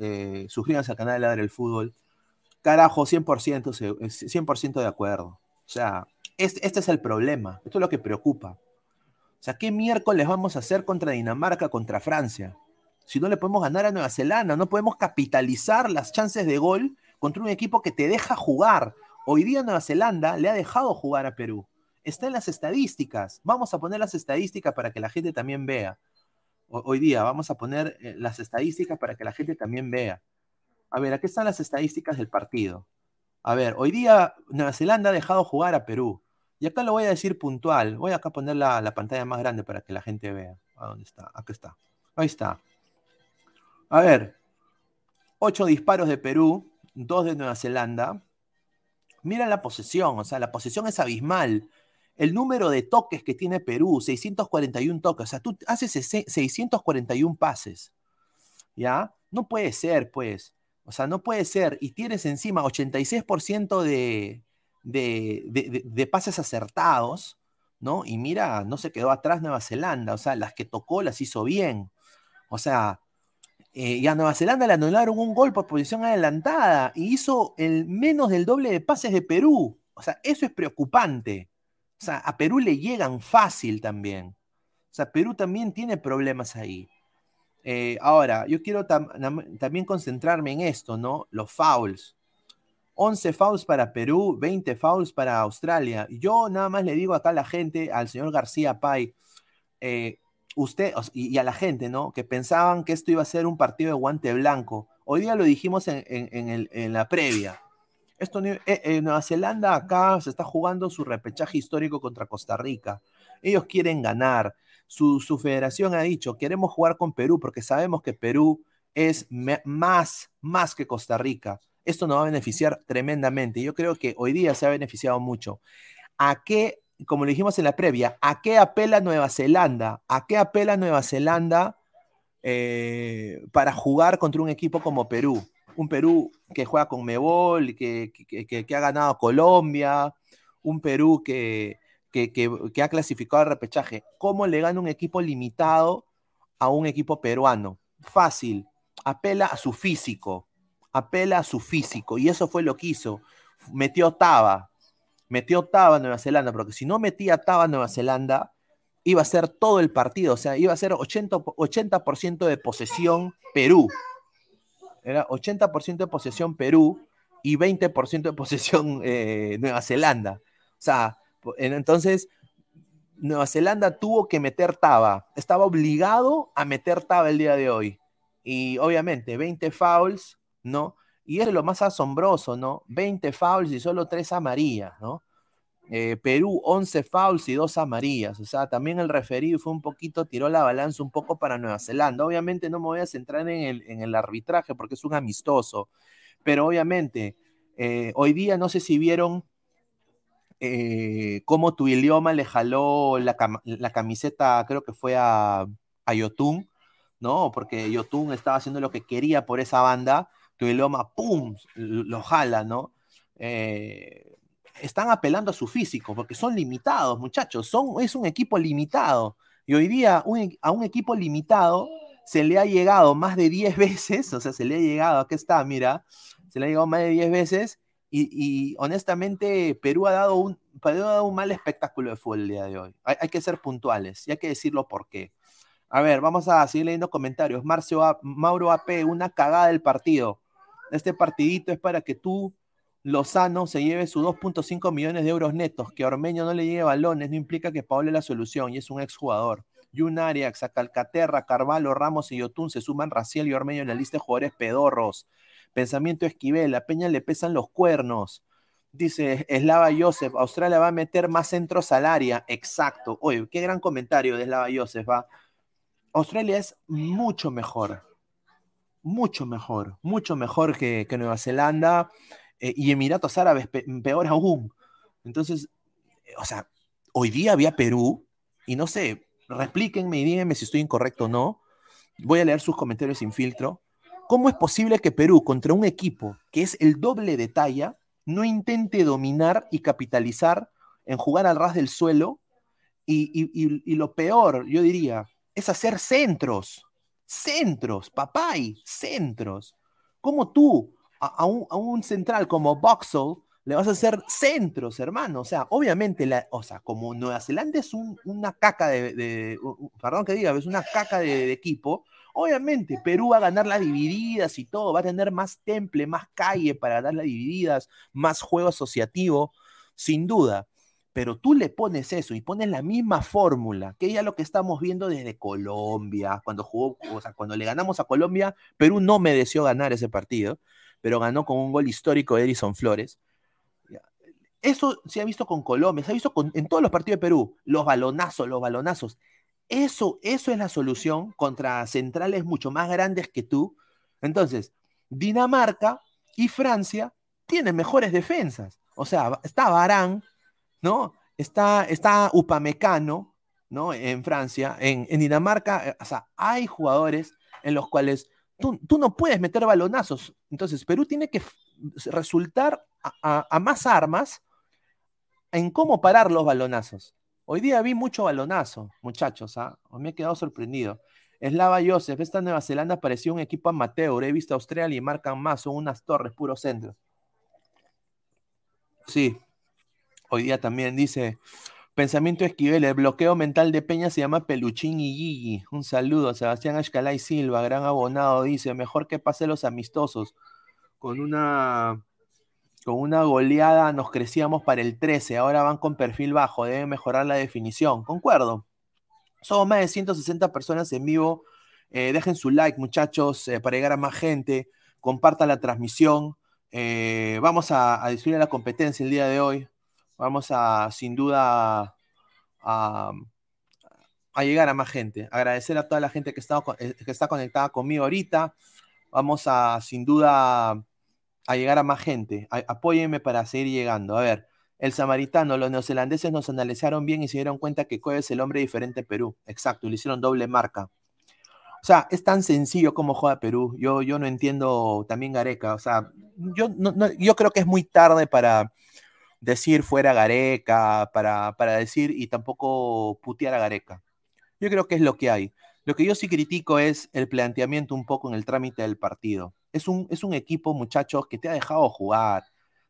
eh, suscríbanse al canal de Ladre el Fútbol. Carajo, 100%, 100 de acuerdo. O sea, este es el problema. Esto es lo que preocupa. O sea, ¿qué miércoles vamos a hacer contra Dinamarca, contra Francia? Si no le podemos ganar a Nueva Zelanda, no podemos capitalizar las chances de gol contra un equipo que te deja jugar. Hoy día Nueva Zelanda le ha dejado jugar a Perú. Está en las estadísticas. Vamos a poner las estadísticas para que la gente también vea. Hoy día vamos a poner eh, las estadísticas para que la gente también vea. A ver, aquí están las estadísticas del partido. A ver, hoy día Nueva Zelanda ha dejado jugar a Perú. Y acá lo voy a decir puntual. Voy acá a poner la, pantalla más grande para que la gente vea. ¿A dónde está? Acá está. Ahí está. A ver. Ocho disparos de Perú, dos de Nueva Zelanda. Mira la posesión, o sea, la posesión es abismal. El número de toques que tiene Perú, 641 toques. O sea, tú haces 641 pases. ¿Ya? No puede ser, pues. O sea, no puede ser. Y tienes encima 86% de, de, pases acertados, ¿no? Y mira, no se quedó atrás Nueva Zelanda, o sea, las que tocó las hizo bien. O sea, eh, y a Nueva Zelanda le anularon un gol por posición adelantada y hizo el menos del doble de pases de Perú. O sea, eso es preocupante. O sea, a Perú le llegan fácil también. O sea, Perú también tiene problemas ahí. Eh, ahora, yo quiero también concentrarme en esto, ¿no? Los fouls. 11 fouls para Perú, 20 fouls para Australia. Yo nada más le digo acá a la gente, al señor García Pay, eh, usted y, a la gente, ¿no? Que pensaban que esto iba a ser un partido de guante blanco. Hoy día lo dijimos en, la previa. Esto, eh, eh, Nueva Zelanda acá se está jugando su repechaje histórico contra Costa Rica. Ellos quieren ganar. Su, su federación ha dicho, queremos jugar con Perú porque sabemos que Perú es más, más que Costa Rica esto nos va a beneficiar tremendamente. Yo creo que hoy día se ha beneficiado mucho. ¿A qué, como le dijimos en la previa, a qué apela Nueva Zelanda? ¿A qué apela Nueva Zelanda eh, para jugar contra un equipo como Perú? Un Perú que juega con Mebol, que, que, ha ganado Colombia, un Perú que, que, ha clasificado al repechaje. ¿Cómo le gana un equipo limitado a un equipo peruano? Fácil, apela a su físico, apela a su físico y eso fue lo que hizo. Metió Taba, metió Taba Nueva Zelanda, porque si no metía Taba Nueva Zelanda, iba a ser todo el partido, o sea, iba a ser 80%, 80 de posesión Perú. Era 80% de posesión Perú y 20% de posesión eh, Nueva Zelanda. O sea, entonces Nueva Zelanda tuvo que meter Taba, estaba obligado a meter Taba el día de hoy. Y obviamente 20 fouls, ¿no? Y es lo más asombroso, ¿no? 20 fouls y solo 3 amarillas, ¿no? Eh, Perú, 11 fouls y 2 amarillas. O sea, también el referido fue un poquito, tiró la balanza un poco para Nueva Zelanda. Obviamente no me voy a centrar en el, en el arbitraje porque es un amistoso, pero obviamente Eh, hoy día no sé si vieron eh, cómo tu idioma le jaló la, camiseta, creo que fue a, a Yotun, ¿no? Porque Yotun estaba haciendo lo que quería por esa banda, tu idioma, ¡pum!, lo jala, ¿no? Eh, están apelando a su físico, porque son limitados, muchachos, son, es un equipo limitado. Y hoy día a un equipo limitado se le ha llegado más de 10 veces, o sea, se le ha llegado, aquí está, mira, se le ha llegado más de 10 veces y, honestamente Perú ha, dado un, un mal espectáculo de fútbol el día de hoy. Hay, que ser puntuales y hay que decirlo por qué. A ver, vamos a seguir leyendo comentarios. Marcio Mauro AP, una cagada del partido. Este partidito es para que tú, Lozano, se lleve sus 2.5 millones de euros netos. Que Ormeño no le llegue balones no implica que Pablo es la solución y es un exjugador. Yun Arias, Calcaterra, Carvalho, Ramos y Yotun se suman Raciel y Ormeño en la lista de jugadores pedorros. Pensamiento Esquivel, a Peña le pesan los cuernos. Dice Slava Joseph, Australia va a meter más centros al área. Exacto. Oye, qué gran comentario de Slava Joseph. ¿va? Australia es mucho mejor. Mucho mejor. Mucho mejor que, Nueva Zelanda. Eh, y Emiratos Árabes, peor aún. Entonces, o sea, hoy día había Perú, y no sé, replíquenme y díganme si estoy incorrecto o no. Voy a leer sus comentarios sin filtro. ¿Cómo es posible que Perú, contra un equipo que es el doble de talla, no intente dominar y capitalizar en jugar al ras del suelo? Y, lo peor, yo diría, es hacer centros. Centros, papay, centros. ¿Cómo tú, a, un, central como Boxall, le vas a hacer centros, hermano. O sea, obviamente, la, o sea, como Nueva Zelanda es una caca de, perdón que diga, es una caca de, equipo, obviamente Perú va a ganar las divididas y todo, va a tener más temple, más calle para dar las divididas, más juego asociativo, sin duda. Pero tú le pones eso y pones la misma fórmula, que ya lo que estamos viendo desde Colombia, cuando jugó, o sea, cuando le ganamos a Colombia, Perú no mereció ganar ese partido, pero ganó con un gol histórico de Edison Flores eso se ha visto con Colombia, se ha visto en todos los partidos de Perú, los balonazos, los balonazos. Eso, eso es la solución contra centrales mucho más grandes que tú. Entonces, Dinamarca y Francia tienen mejores defensas. O sea, está Barán, ¿no? Está, está Upamecano, ¿no? En Francia. En, Dinamarca, eh, o sea, hay jugadores en los cuales tú, no puedes meter balonazos. Entonces, Perú tiene que resultar a más armas en cómo parar los balonazos. Hoy día vi mucho balonazo, muchachos, ¿ah? me he quedado sorprendido. Eslava Joseph, esta Nueva Zelanda parecía un equipo amateur. He visto a Australia y marcan más, son unas torres, puro centro. Sí, hoy día también dice, pensamiento Esquivel, el bloqueo mental de Peña se llama Peluchín y Gigi. Un saludo, Sebastián Ashcalay Silva, gran abonado, dice, mejor que pase los amistosos, con una con una goleada nos crecíamos para el 13, ahora van con perfil bajo, deben mejorar la definición. Concuerdo. Somos más de 160 personas en vivo. Eh, dejen su like, muchachos, eh, para llegar a más gente. Compartan la transmisión. Eh, vamos a, a destruir la competencia el día de hoy. Vamos a, sin duda, a, llegar a más gente. Agradecer a toda la gente que está, que está conectada conmigo ahorita. Vamos a, sin duda, a llegar a más gente. apóyenme para seguir llegando. A ver, el samaritano, los neozelandeses nos analizaron bien y se dieron cuenta que Coe es el hombre diferente en Perú. Exacto, le hicieron doble marca. O sea, es tan sencillo como juega Perú. Yo, yo no entiendo también Gareca. O sea, yo, no, yo creo que es muy tarde para decir fuera Gareca, para, para decir y tampoco putear a Gareca. Yo creo que es lo que hay. Lo que yo sí critico es el planteamiento un poco en el trámite del partido es un, es un equipo, muchachos, que te ha dejado jugar.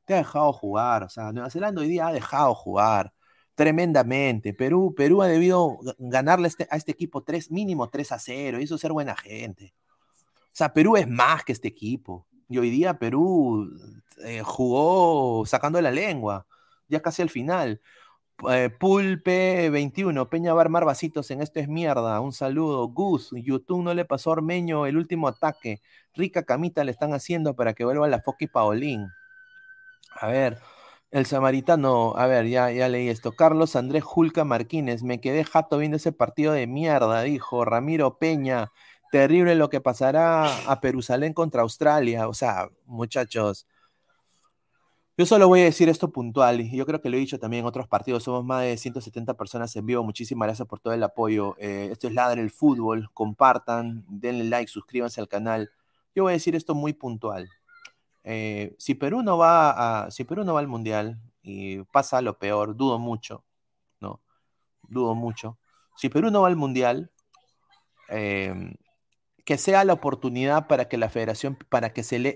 Te ha dejado jugar. O sea, Nueva Zelanda hoy día ha dejado jugar tremendamente. Perú, Perú ha debido ganarle este, a este equipo tres, mínimo 3 a 0. Y eso es ser buena gente. O sea, Perú es más que este equipo. Y hoy día Perú eh, jugó sacando la lengua, ya casi al final. Eh, Pulpe 21, Peña va a armar vasitos en esto es mierda. Un saludo. Gus, YouTube no le pasó a Ormeño el último ataque. Rica camita le están haciendo para que vuelva la Foki Paolín. A ver, el samaritano, a ver, ya, ya leí esto. Carlos Andrés Julca Marquínez, me quedé jato viendo ese partido de mierda, dijo Ramiro Peña. Terrible lo que pasará a Perusalén contra Australia. O sea, muchachos, Yo solo voy a decir esto puntual, y yo creo que lo he dicho también en otros partidos, somos más de 170 personas en vivo, muchísimas gracias por todo el apoyo. Eh, esto es Ladre el Fútbol, compartan, denle like, suscríbanse al canal. Yo voy a decir esto muy puntual. Eh, si, Perú no va a, si Perú no va al Mundial y pasa lo peor, dudo mucho, ¿no? Dudo mucho. Si Perú no va al Mundial, eh, que sea la oportunidad para que la federación, para que se le,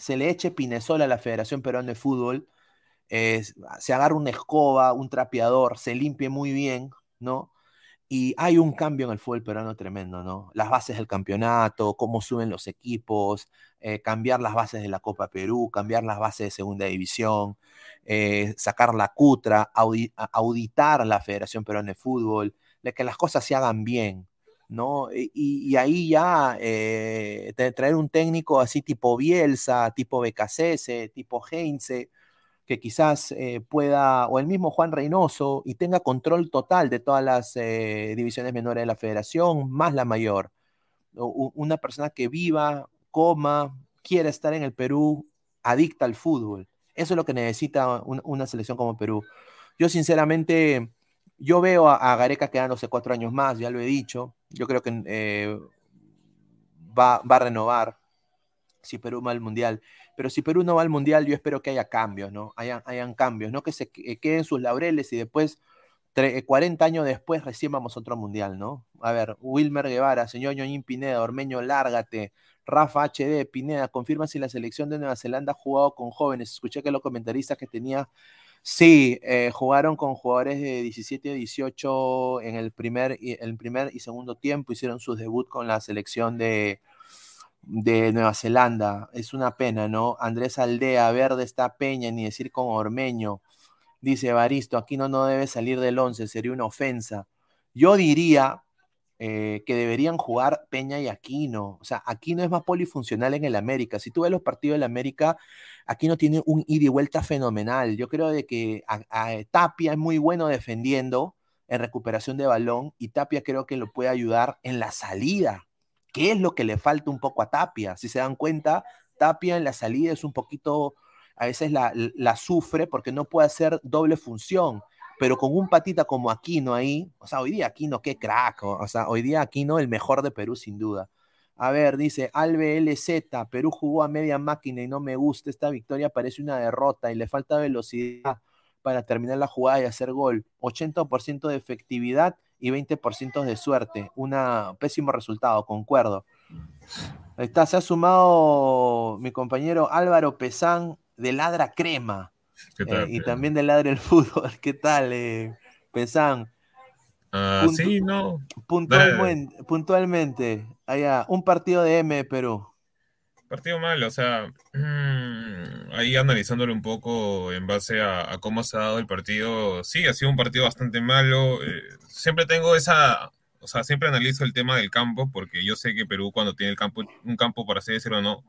se le eche Pinesola a la Federación Peruana de Fútbol, se agarre una escoba, un trapeador, se limpie muy bien, ¿no? Y hay un cambio en el fútbol peruano tremendo, ¿no? Las bases del campeonato, cómo suben los equipos, eh, cambiar las bases de la Copa Perú, cambiar las bases de Segunda División, eh, sacar la cutra, auditar la Federación Peruana de Fútbol, de que las cosas se hagan bien, ¿no? Y, ahí ya eh, traer un técnico así tipo Bielsa, tipo BKCS, tipo Heinze, que quizás eh, pueda, o el mismo Juan Reynoso, y tenga control total de todas las eh, divisiones menores de la federación, más la mayor. una persona que viva, coma, quiera estar en el Perú, adicta al fútbol. Eso es lo que necesita una selección como Perú. Yo sinceramente yo veo a, Gareca quedándose cuatro años más, ya lo he dicho. Yo creo que eh, va, a renovar si Perú va al Mundial. Pero si Perú no va al Mundial, yo espero que haya cambios, ¿no? Hayan, cambios, no que se queden sus laureles y después, 40 años después, recién vamos a otro Mundial, ¿no? A ver, Wilmer Guevara, señor Ñoñín Pineda, Ormeño, lárgate. Rafa HD, Pineda, confirma si la selección de Nueva Zelanda ha jugado con jóvenes. Escuché que los comentaristas que tenía Sí, eh, jugaron con jugadores de 17 y 18 en el primer, el primer y segundo tiempo, hicieron su debut con la selección de, de Nueva Zelanda. Es una pena, ¿no? Andrés Aldea, Verde está Peña, ni decir con Ormeño. Dice Baristo, aquí no, no debe salir del 11, sería una ofensa. Yo diría eh, que deberían jugar Peña y Aquino. O sea, Aquino es más polifuncional en el América. Si tú ves los partidos del América, aquí no tiene un ida y vuelta fenomenal. Yo creo de que Tapia es muy bueno defendiendo en recuperación de balón y Tapia creo que lo puede ayudar en la salida, ¿Qué es lo que le falta un poco a Tapia. Si se dan cuenta, Tapia en la salida es un poquito, a veces la sufre porque no puede hacer doble función pero con un patita como Aquino ahí, o sea, hoy día Aquino, qué crack, o sea, hoy día Aquino el mejor de Perú sin duda. A ver, dice Albe LZ, Perú jugó a media máquina y no me gusta. Esta victoria parece una derrota y le falta velocidad para terminar la jugada y hacer gol. 80% de efectividad y 20% de suerte. Un pésimo resultado, concuerdo. Ahí está, se ha sumado mi compañero Álvaro Pesán de Ladra Crema. Eh, y también de Ladra el Fútbol. ¿Qué tal, eh, Pesán? Ah, sí, no. Puntualmente, puntualmente, allá, un partido de M de Perú. Partido malo, o sea, mm, ahí analizándolo un poco en base a, cómo se ha dado el partido, sí, ha sido un partido bastante malo. Eh, siempre tengo esa, o sea, siempre analizo el tema del campo, porque yo sé que Perú cuando tiene el campo, un campo, por así decirlo, no,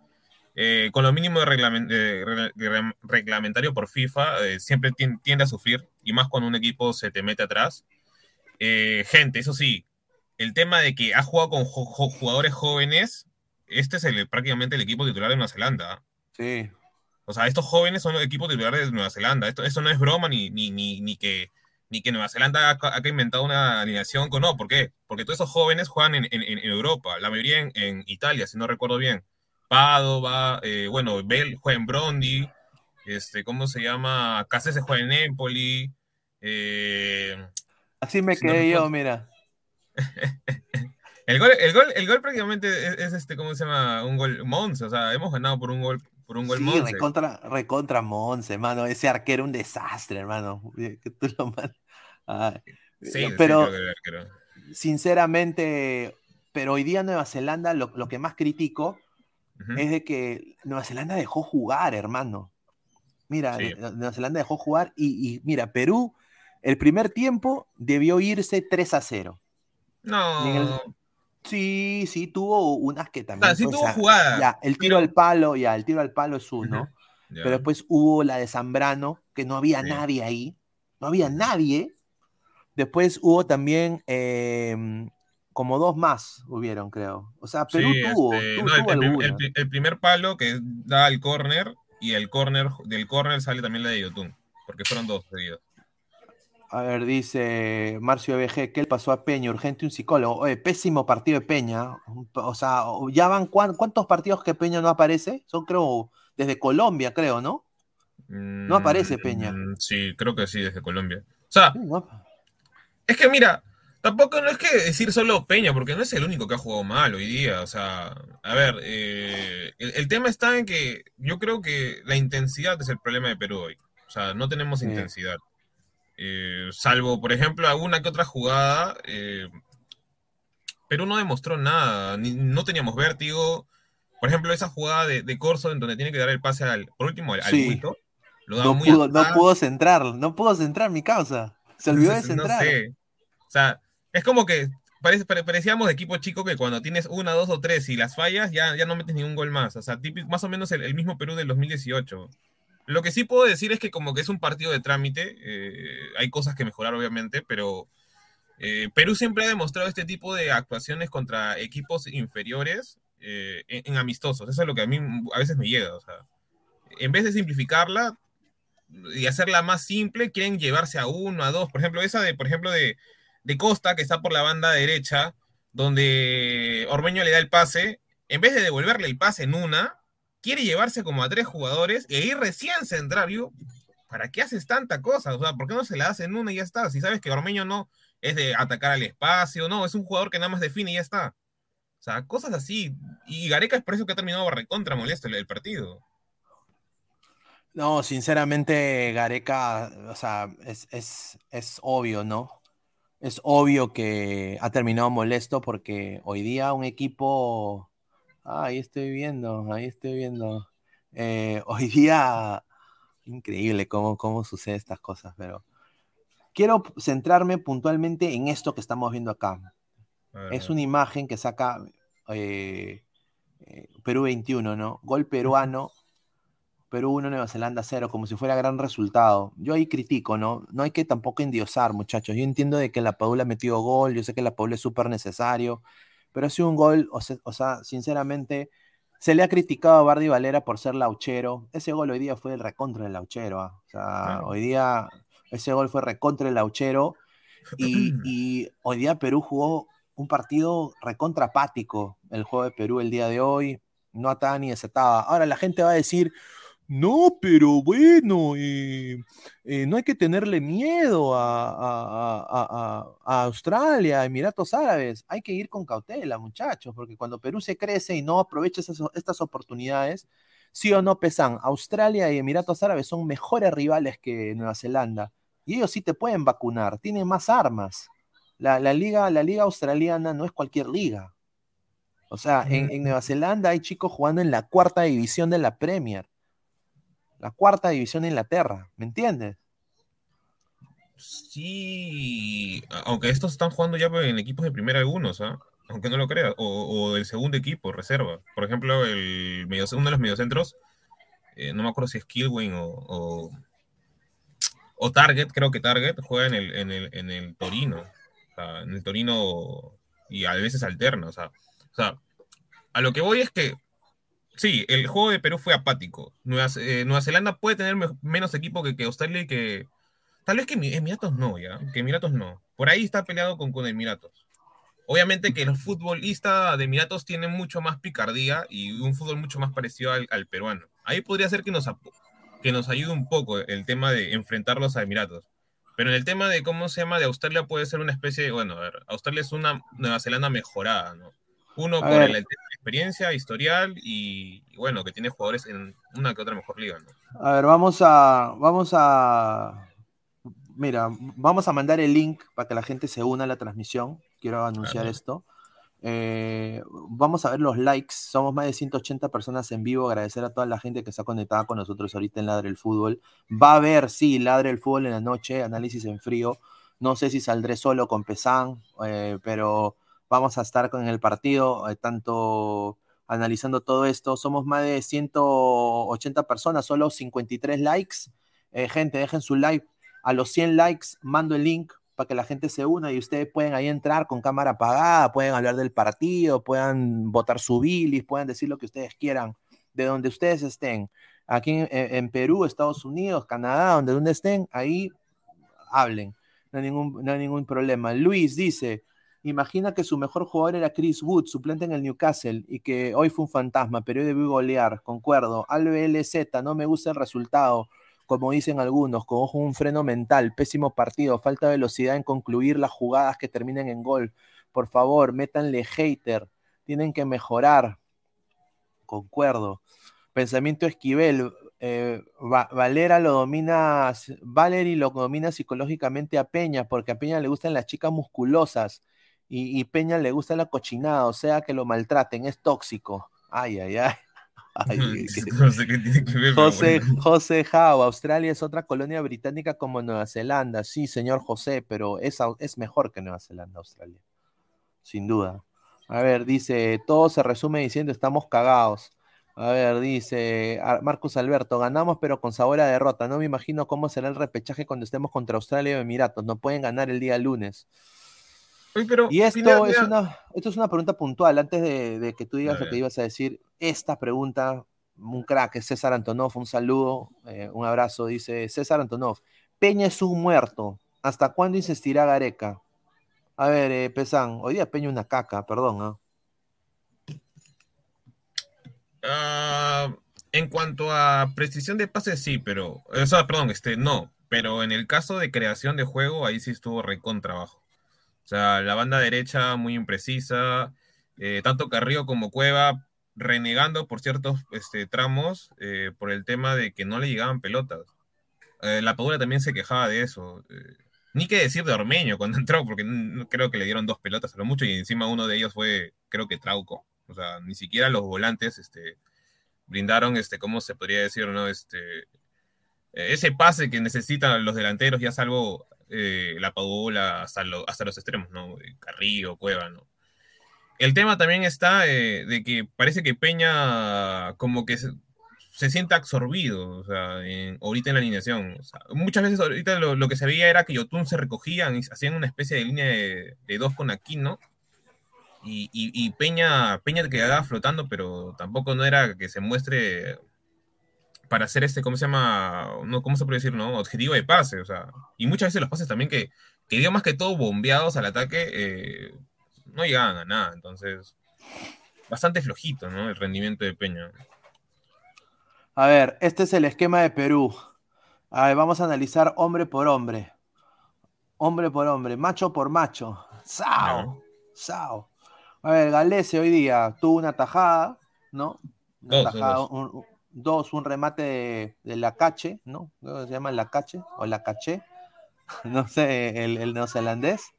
eh, con lo mínimo de, reglamentario por FIFA, eh, siempre tiende a sufrir, y más cuando un equipo se te mete atrás. Eh, gente, eso sí, el tema de que ha jugado con jugadores jóvenes, este es el, prácticamente el equipo titular de Nueva Zelanda. Sí. O sea, estos jóvenes son el equipo titular de Nueva Zelanda. Esto, no es broma ni, ni, ni, que, ni que Nueva Zelanda ha, inventado una alineación con no. ¿Por qué? Porque todos esos jóvenes juegan en, en, Europa, la mayoría en, Italia, si no recuerdo bien. Padova, eh, bueno, Bell juega en Brondi, este, ¿cómo se llama? Cáceres juega en Empoli, eh, Así me quedé yo, mira. el, gol, el, gol, el gol prácticamente es, este, ¿cómo se llama? Un gol Monse, o sea, hemos ganado por un gol por un gol sí, Monse. recontra, recontra hermano. Ese arquero un desastre, hermano. Tú lo sí, pero sinceramente, pero hoy día Nueva Zelanda, lo, lo que más critico es de que Nueva Zelanda dejó jugar, hermano. Mira, Nueva Zelanda dejó jugar y, y mira, Perú el primer tiempo debió irse 3 a 0. No. Sí, sí, tuvo unas que también. Ah, sí tuvo jugada. Ya, el tiro al palo, ya, el tiro al palo es uno. Pero después hubo la de Zambrano, que no había nadie ahí. No había nadie. Después hubo también em, como dos más, hubieron, creo. O sea, Perú tuvo. Este, el, primer palo que da al córner, y el corner, del corner sale también la de Yotun, porque fueron dos seguidos. A ver, dice Marcio BG, ¿qué le pasó a Peña? Urgente un psicólogo. Oye, pésimo partido de Peña. O sea, ya van cuántos partidos que Peña no aparece? Son creo desde Colombia, creo, ¿no? No aparece Peña. Mm, sí, creo que sí, desde Colombia. O sea, es que mira, tampoco no es que decir solo Peña, porque no es el único que ha jugado mal hoy día. O sea, a ver, eh, el, tema está en que yo creo que la intensidad es el problema de Perú hoy. O sea, no tenemos intensidad. Eh, salvo, por ejemplo, alguna que otra jugada, eh, Perú no demostró nada. no teníamos vértigo. Por ejemplo, esa jugada de, de Corso en donde tiene que dar el pase al, por último, al, sí no, pudo, no pudo centrar, no pudo centrar mi causa. Se olvidó de centrar. O sea, es como que parecíamos de equipo chico que cuando tienes una, dos o tres y las fallas, ya, ya no metes ningún gol más. O sea, más o menos el, mismo Perú del 2018. Lo que sí puedo decir es que como que es un partido de trámite, eh, hay cosas que mejorar obviamente, pero eh, Perú siempre ha demostrado este tipo de actuaciones contra equipos inferiores eh, en, en, amistosos. Eso es lo que a mí a veces me llega. O sea, en vez de simplificarla, y hacerla más simple, quieren llevarse a uno, a dos. Por ejemplo, esa de, por ejemplo, de, Costa, que está por la banda derecha, donde Ormeño le da el pase, en vez de devolverle el pase en una, quiere llevarse como a tres jugadores e ir recién central. ¿para qué haces tanta cosa? O sea, ¿por qué no se la hace en una y ya está? Si sabes que Ormeño no es de atacar al espacio, no, es un jugador que nada más define y ya está. O sea, cosas así. Y Gareca es por eso que ha terminado recontra molesto el partido. No, sinceramente, Gareca, o sea, es, es, es obvio, ¿no? Es obvio que ha terminado molesto porque hoy día un equipo. Ah, ahí estoy viendo, ahí estoy viendo. Eh, hoy día, increíble cómo, cómo suceden estas cosas, pero quiero centrarme puntualmente en esto que estamos viendo acá. Es una imagen que saca eh, eh, Perú 21, ¿no? Gol peruano Perú 1, Nueva Zelanda 0, como si fuera gran resultado. Yo ahí critico, ¿no? No hay que tampoco endiosar, muchachos. Yo entiendo de que la Padula ha metido gol, yo sé que la Padula es súper necesario, pero ha sido un gol, o sea, sinceramente, se le ha criticado a Bardi Valera por ser lauchero. Ese gol hoy día fue el recontra del lauchero. ¿ah? O sea, hoy día ese gol fue recontra el lauchero y, y hoy día Perú jugó un partido recontra apático, el juego de Perú el día de hoy. No ataba ni desataba. Ahora la gente va a decir, no, pero bueno, eh, eh, no hay que tenerle miedo a, Australia, a Emiratos Árabes. Hay que ir con cautela, muchachos, porque cuando Perú se crece y no aprovecha estas oportunidades, sí o no pesan, Australia y Emiratos Árabes son mejores rivales que Nueva Zelanda. Y ellos sí te pueden vacunar, tienen más armas. La, liga, la liga australiana no es cualquier liga. O sea, en, en Nueva Zelanda hay chicos jugando en la cuarta división de la Premier la cuarta división de Inglaterra, ¿me entiendes? Sí, aunque estos están jugando ya en equipos de primera algunos, ¿ah? aunque no lo creas, o, del segundo equipo, reserva. Por ejemplo, el medio, uno de los mediocentros, eh, no me acuerdo si es Kilwin o, o, Target, creo que Target juega en el, en el, en el Torino, en el Torino y a veces alterna, o sea, o sea, a lo que voy es que Sí, el juego de Perú fue apático. Nueva, eh, Zelanda puede tener menos equipo que, que, Australia y que. Tal vez que Emiratos no, ya. Que Emiratos no. Por ahí está peleado con, con Emiratos. Obviamente que el futbolista de Emiratos tiene mucho más picardía y un fútbol mucho más parecido al, peruano. Ahí podría ser que nos, que nos ayude un poco el tema de enfrentarlos a Emiratos. Pero en el tema de cómo se llama de Australia puede ser una especie de, bueno, a ver, Australia es una Nueva Zelanda mejorada, ¿no? Uno por la experiencia, historial y, bueno, que tiene jugadores en una que otra mejor liga. A ver, vamos a, vamos a, mira, vamos a mandar el link para que la gente se una a la transmisión. Quiero anunciar esto. Eh, vamos a ver los likes. Somos más de 180 personas en vivo. Agradecer a toda la gente que está conectada con nosotros ahorita en Ladre el Fútbol. Va a haber, sí, Ladre el Fútbol en la noche, análisis en frío. No sé si saldré solo con Pesán, eh, pero Vamos a estar con el partido, eh, tanto analizando todo esto. Somos más de 180 personas, solo 53 likes. Eh, gente, dejen su like. A los 100 likes mando el link para que la gente se una y ustedes pueden ahí entrar con cámara apagada, pueden hablar del partido, puedan votar su bilis, pueden decir lo que ustedes quieran. de donde ustedes estén. Aquí en, en Perú, Estados Unidos, Canadá, donde, donde estén, ahí hablen. No hay, ningún, no hay ningún problema. Luis dice, imagina que su mejor jugador era Chris Wood, suplente en el Newcastle, y que hoy fue un fantasma, pero hoy debió golear, concuerdo. Al BLZ, no me gusta el resultado como dicen algunos, con un freno mental, pésimo partido, falta de velocidad en concluir las jugadas que terminen en gol. Por favor, métanle hater, tienen que mejorar. Concuerdo. Pensamiento Esquivel, eh, Valera lo domina, Valery lo domina psicológicamente a Peña, porque a Peña le gustan las chicas musculosas y, y Peña le gusta la cochinada, o sea que lo maltraten, es tóxico. Ay, ay, ay. Ay, no sé qué tiene que ver. José, bueno. José Jao, Australia es otra colonia británica como Nueva Zelanda. Sí, señor José, pero es, es mejor que Nueva Zelanda, Australia. Sin duda. A ver, dice, todo se resume diciendo estamos cagados. A ver, dice Ar- Marcus Alberto, ganamos pero con sabor a derrota. No me imagino cómo será el repechaje cuando estemos contra Australia o Emiratos. No pueden ganar el día lunes. Oye, pero, Y esto, es una, esto es una pregunta puntual. Antes de, de que tú digas lo que ibas a decir, esta pregunta, un crack, es César Antonov, un saludo, eh, un abrazo. Dice César Antonov, Peña es un muerto. ¿Hasta cuándo insistirá Gareca? A ver, eh, Pesán, hoy día Peña una caca, perdón. ¿ah? Ah, en cuanto a precisión de pases, sí, pero. O sea, perdón, este, no. Pero en el caso de creación de juego, ahí sí estuvo recontra abajo. O sea, la banda derecha muy imprecisa. eh, tanto Carrillo como Cueva renegando por ciertos este, tramos eh, por el tema de que no le llegaban pelotas. Eh, la Padula también se quejaba de eso. ni que decir de Ormeño cuando entró, porque creo que le dieron dos pelotas a lo mucho y encima uno de ellos fue, creo que Trauco. O sea, ni siquiera los volantes este, brindaron, este, ¿cómo se podría decir, no? Este, ese pase que necesitan los delanteros, ya salvo eh, la Padula hasta, lo- hasta los extremos, ¿no? Carrillo, Cueva, ¿no? El tema también está eh, de que parece que Peña como que se, siente absorbido, o sea, en- ahorita en la alineación. Muchas veces ahorita lo, lo que se veía era que Yotun se recogían y hacían una especie de línea de, de dos con Aquino. Y, y, y Peña, Peña quedaba flotando, pero tampoco no era que se muestre para hacer este, ¿cómo se llama? No, ¿Cómo se puede decir, no? Objetivo de pase, o sea. Y muchas veces los pases también que, que dio más que todo bombeados al ataque, eh, no llegaban a nada. Entonces, bastante flojito, ¿no? El rendimiento de Peña. A ver, este es el esquema de Perú. A ver, vamos a analizar hombre por hombre. Hombre por hombre, macho por macho. ¡Sao! ¡Sao! A ver, Galese hoy día tuvo una tajada, ¿no? Una Dos, tajada, dos. Un- dos, un remate de, de la cache, ¿no? ¿Cómo se llama la cache? O la caché, no sé, el, el neozelandés.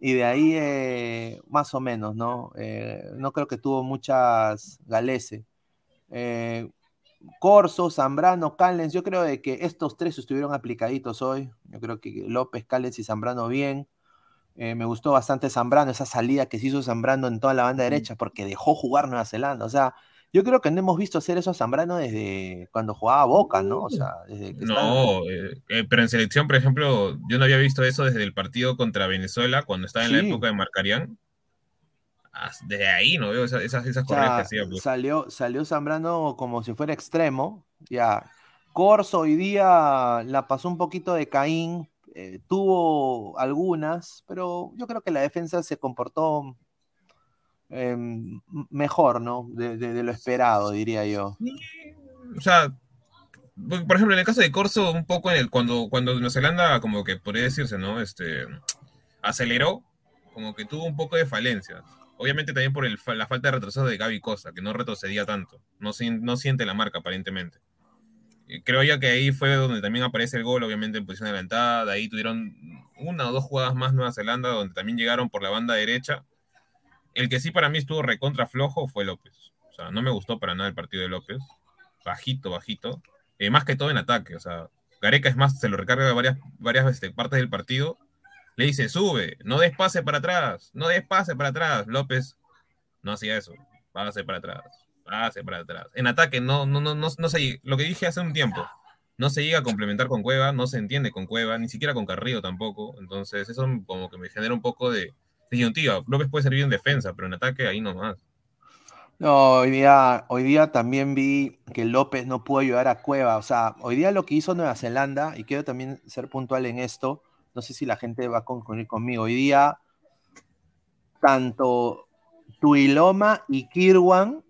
Y de ahí, eh, más o menos, ¿no? Eh, no creo que tuvo muchas Galese. Eh, Corso, Zambrano, Callens, yo creo de que estos tres estuvieron aplicaditos hoy. Yo creo que López, Callens y Zambrano bien. Eh, me gustó bastante Zambrano, esa salida que se hizo Zambrano en toda la banda derecha, porque dejó jugar Nueva Zelanda. O sea, yo creo que no hemos visto hacer eso a Zambrano desde cuando jugaba Boca, ¿no? O sea, desde que estaba- No, eh, eh, pero en selección, por ejemplo, yo no había visto eso desde el partido contra Venezuela, cuando estaba en la época de Marcarián. Desde ahí no veo esas, esas, esas O sea, corridas que hacía. pues. salió, salió Zambrano como si fuera extremo. Ya. Corso hoy día la pasó un poquito de Caín. eh, tuvo algunas, pero yo creo que la defensa se comportó eh, mejor, ¿no? De, de- de lo esperado, diría yo. O sea, por ejemplo, en el caso de Corso, un poco en el cuando, cuando Nueva Zelanda, como que podría decirse, ¿no? Este aceleró, como que tuvo un poco de falencias. Obviamente también por el, la falta de retroceso de Gaby Costa, que no retrocedía tanto. No, no siente la marca, aparentemente. Y creo ya que ahí fue donde también aparece el gol, obviamente en posición adelantada. De ahí tuvieron una o dos jugadas más Nueva Zelanda, donde también llegaron por la banda derecha. El que sí para mí estuvo recontra flojo fue López. O sea, no me gustó para nada el partido de López. Bajito, bajito. Eh, más que todo en ataque. O sea, Gareca es más, se lo recarga de varias, varias este, partes del partido. Le dice, sube, no des pase para atrás, no des pase para atrás. López no hacía eso. Pase para atrás, pase para atrás. En ataque no, no, no, no, no se, lo que dije hace un tiempo. No se llega a complementar con Cueva, no se entiende con Cueva, ni siquiera con Carrillo tampoco. Entonces, eso como que me genera un poco de disyuntiva. López puede servir en defensa, pero en ataque ahí nomás. No, hoy día, hoy día también vi que López no pudo ayudar a Cueva. O sea, hoy día lo que hizo Nueva Zelanda, y quiero también ser puntual en esto, no sé si la gente va a concluir conmigo. Hoy día, tanto Tuiloma y Kirwan,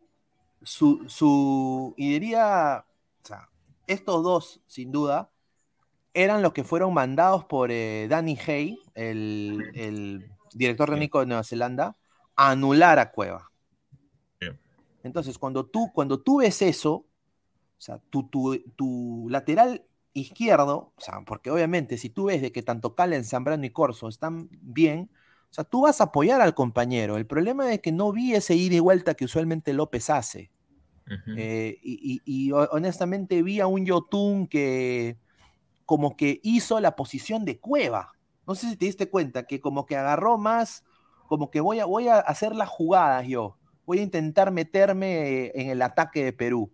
su, su, y diría, o sea, estos dos, sin duda, eran los que fueron mandados por eh, Danny Hay, el, el director técnico de Nueva Zelanda, a anular a Cueva. Entonces, cuando tú, cuando tú ves eso, o sea, tu, tu, tu lateral izquierdo, o sea, porque obviamente si tú ves de que tanto Calen, Zambrano y Corso están bien, o sea, tú vas a apoyar al compañero. El problema es que no vi ese ida y vuelta que usualmente López hace. Eh, y, y- y ho- honestamente vi a un Yotun que como que hizo la posición de Cueva. No sé si te diste cuenta que como que agarró más, como que voy a, voy a hacer las jugadas yo. Voy a intentar meterme eh, en el ataque de Perú.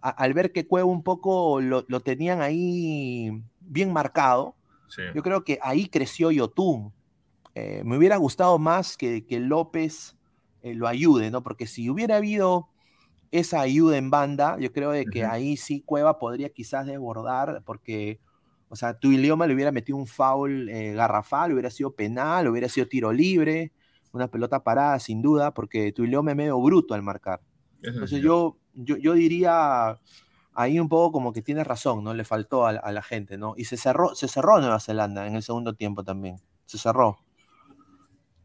A- al ver que Cueva un poco lo, lo tenían ahí bien marcado, Sí. yo creo que ahí creció Yotun. Eh, me hubiera gustado más que, que López eh, lo ayude, ¿no? Porque si hubiera habido esa ayuda en banda, yo creo de que ahí sí Cueva podría quizás desbordar, porque, o sea, tu idioma le hubiera metido un foul eh, garrafal, hubiera sido penal, hubiera sido tiro libre, una pelota parada sin duda, porque tu idioma es medio bruto al marcar. Entonces yo, yo, yo diría ahí un poco como que tienes razón, ¿no? Le faltó a, la- a la gente, ¿no? Y se cerró, se cerró Nueva Zelanda en el segundo tiempo también. Se cerró.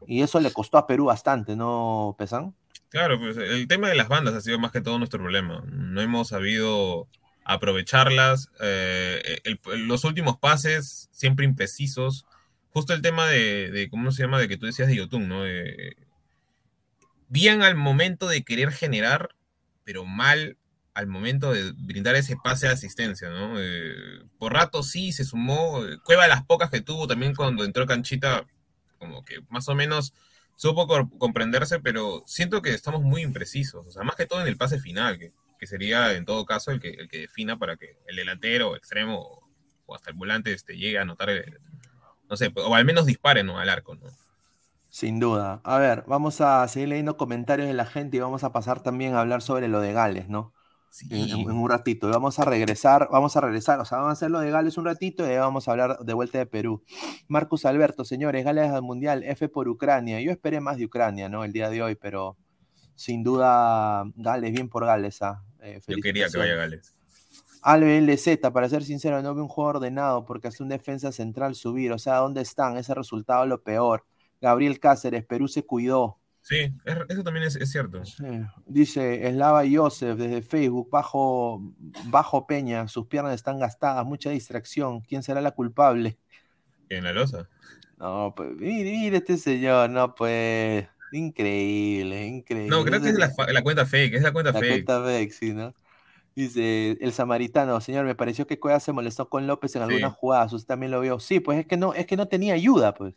Y eso le costó a Perú bastante, ¿no, Pesan? Claro, pues el tema de las bandas ha sido más que todo nuestro problema. No hemos sabido aprovecharlas. eh, el- los últimos pases siempre imprecisos. Justo el tema de, de, ¿cómo se llama? De que tú decías de Yotun, ¿no? De- bien al momento de querer generar, pero mal al momento de brindar ese pase de asistencia, ¿no? Eh, por rato sí se sumó. eh, Cueva las pocas que tuvo también cuando entró Canchita, como que más o menos supo comprenderse, pero siento que estamos muy imprecisos. O sea, más que todo en el pase final, que sería en todo caso el que, el que defina para que el delantero, extremo o, hasta el volante este, llegue a anotar, el- no sé, o al menos dispare, ¿no? Al arco, ¿no? Sin duda. A ver, vamos a seguir leyendo comentarios de la gente y vamos a pasar también a hablar sobre lo de Gales, ¿no? Sí. en, en- en un ratito. Y vamos a regresar, vamos a regresar, o sea, vamos a hacer lo de Gales un ratito y ahí vamos a hablar de vuelta de Perú. Marcus Alberto, señores, Gales al Mundial, F por Ucrania. Yo esperé más de Ucrania, ¿no? El día de hoy, pero sin duda Gales, bien por Gales, ¿ah? Eh, Yo quería que vaya. Gales. Alve LZ, para ser sincero, no veo un juego ordenado porque hace un defensa central subir. O sea, ¿dónde están? Ese resultado es lo peor. Gabriel Cáceres, Perú se cuidó. Sí, es- eso también es, es cierto. Sí. Dice Eslava Joseph desde Facebook, bajo, bajo Peña, sus piernas están gastadas, mucha distracción. ¿Quién será la culpable? En la losa. No, pues, mire, mire este señor, no, pues, increíble, increíble. No, creo que es la, cuenta fake, es la cuenta La fake. cuenta fake, sí, ¿no? Dice el samaritano, señor, me pareció que Cueva se molestó con López en Sí. algunas jugadas, usted también lo vio. Sí, pues es que no, es que no tenía ayuda, pues.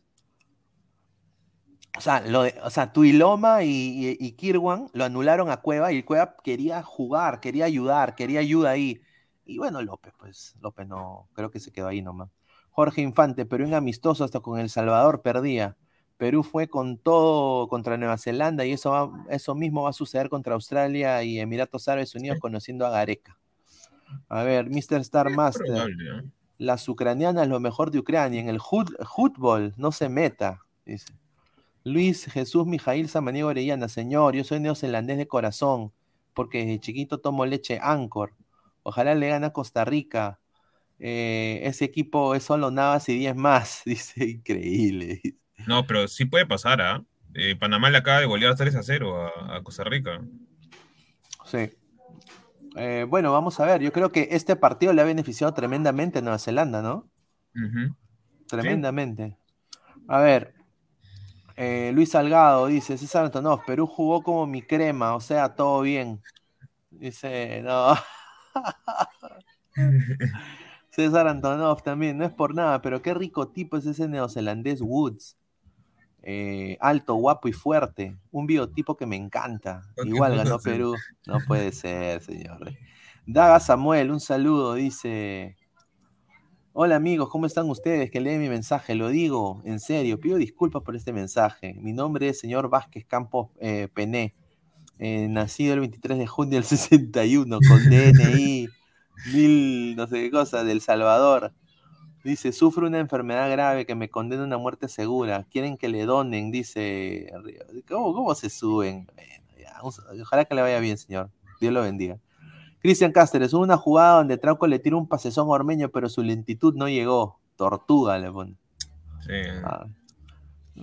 O sea, lo de- o sea, Tuiloma y, y, y Kirwan lo anularon a Cueva y Cueva quería jugar, quería ayudar, quería ayuda ahí. Y bueno, López, pues, López no, creo que se quedó ahí nomás. Jorge Infante, Perú en amistoso hasta con El Salvador perdía. Perú fue con todo contra Nueva Zelanda y eso, va- eso mismo va a suceder contra Australia y Emiratos Árabes Unidos conociendo a Gareca. A ver, Mr. Star Master. Probable, ¿no? Las ucranianas lo mejor de Ucrania. En el fútbol no se meta, dice. Luis Jesús Mijail Samaniego Orellana, señor, yo soy neozelandés de corazón, porque desde chiquito tomo leche Anchor. Ojalá le gane a Costa Rica. Eh, ese equipo es solo Navas y 10 más, dice, increíble. No, pero sí puede pasar, ¿ah? Eh, Panamá le acaba de golear 3 a 0 a, a Costa Rica. Sí. Eh, bueno, vamos a ver. Yo creo que este partido le ha beneficiado tremendamente a Nueva Zelanda, ¿no? Tremendamente. A ver, eh, Luis Salgado dice, César Antonov, Perú jugó como mi crema, o sea, todo bien. Dice, no. César Antonov también, no es por nada, pero qué rico tipo es ese neozelandés Woods. Eh, alto, guapo y fuerte. Un biotipo que me encanta. Igual ganó. Perú. No puede ser, señor. Daga Samuel, un saludo, dice. Hola amigos, ¿cómo están ustedes? Que leen mi mensaje, lo digo en serio, pido disculpas por este mensaje. Mi nombre es señor Vázquez Campos eh, Pené. eh, nacido el 23 de junio del 61, con DNI, mil no sé qué cosa, del Salvador. Dice, sufro una enfermedad grave que me condena a una muerte segura. Quieren que le donen, dice. ¿Cómo, cómo se suben? ojalá que le vaya bien, señor. Dios lo bendiga. Cristian Cáceres, hubo una jugada donde Trauco le tira un pasezón ormeño, pero su lentitud no llegó. Tortuga le pone. Sí. Ah.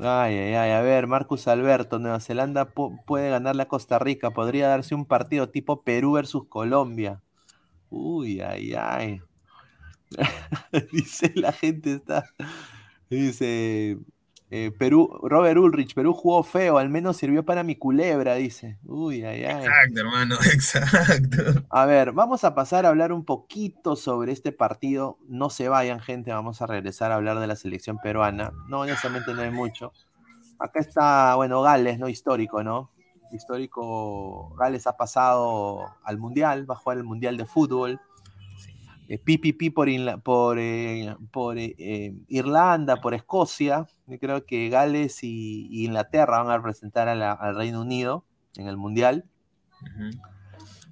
Ay, ay, ay, a ver, Marcus Alberto, Nueva Zelanda puede ganarle a Costa Rica, podría darse un partido tipo Perú versus Colombia. Uy, ay, ay. dice la gente está. Dice eh, Perú, Robert Ulrich, Perú jugó feo, al menos sirvió para mi culebra, dice. Uy, ay, ay. Exacto, hermano, exacto. A ver, vamos a pasar a hablar un poquito sobre este partido. No se vayan, gente, vamos a regresar a hablar de la selección peruana. No, honestamente no hay mucho. Acá está, bueno, Gales, ¿no? Histórico, ¿no? Histórico, Gales ha pasado al Mundial, va a jugar el Mundial de Fútbol PPP por, por, eh, por eh, eh, Irlanda, por Escocia. Yo creo que Gales y, Inglaterra van a representar al Reino Unido en el Mundial.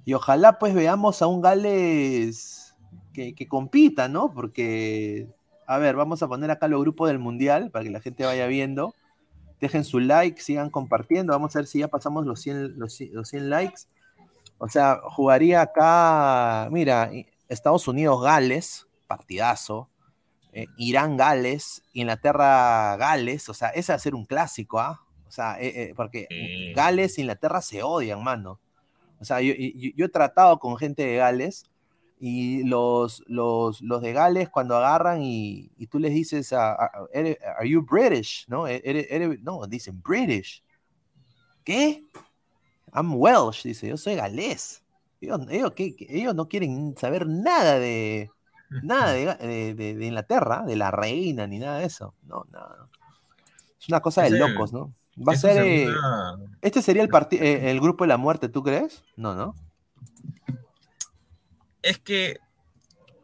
Y ojalá pues veamos a un Gales que, compita, ¿no? Porque, a ver, vamos a poner acá los grupos del Mundial para que la gente vaya viendo. Dejen su like, sigan compartiendo. Vamos a ver si ya pasamos los 100, los 100 likes. O sea, jugaría acá, mira, Estados Unidos, Gales, partidazo. Eh, Irán, Gales, Inglaterra, Gales, o sea, ese va a ser un clásico, ¿ah? O sea, eh, eh, porque Gales e Inglaterra se odian, mano. O sea, yo, he tratado con gente de Gales y los, los, de Gales cuando agarran y, tú les dices, ah, ¿are you British? ¿No? no, dicen British. ¿Qué? I'm Welsh, dice, yo soy galés. Ellos, no quieren saber nada de nada de, Inglaterra, de la reina, ni nada de eso. No, no. Es una cosa de locos, ¿no? Va a ser. Eh, este sería el, eh, el grupo de la muerte, ¿tú crees? No, ¿no? Es que.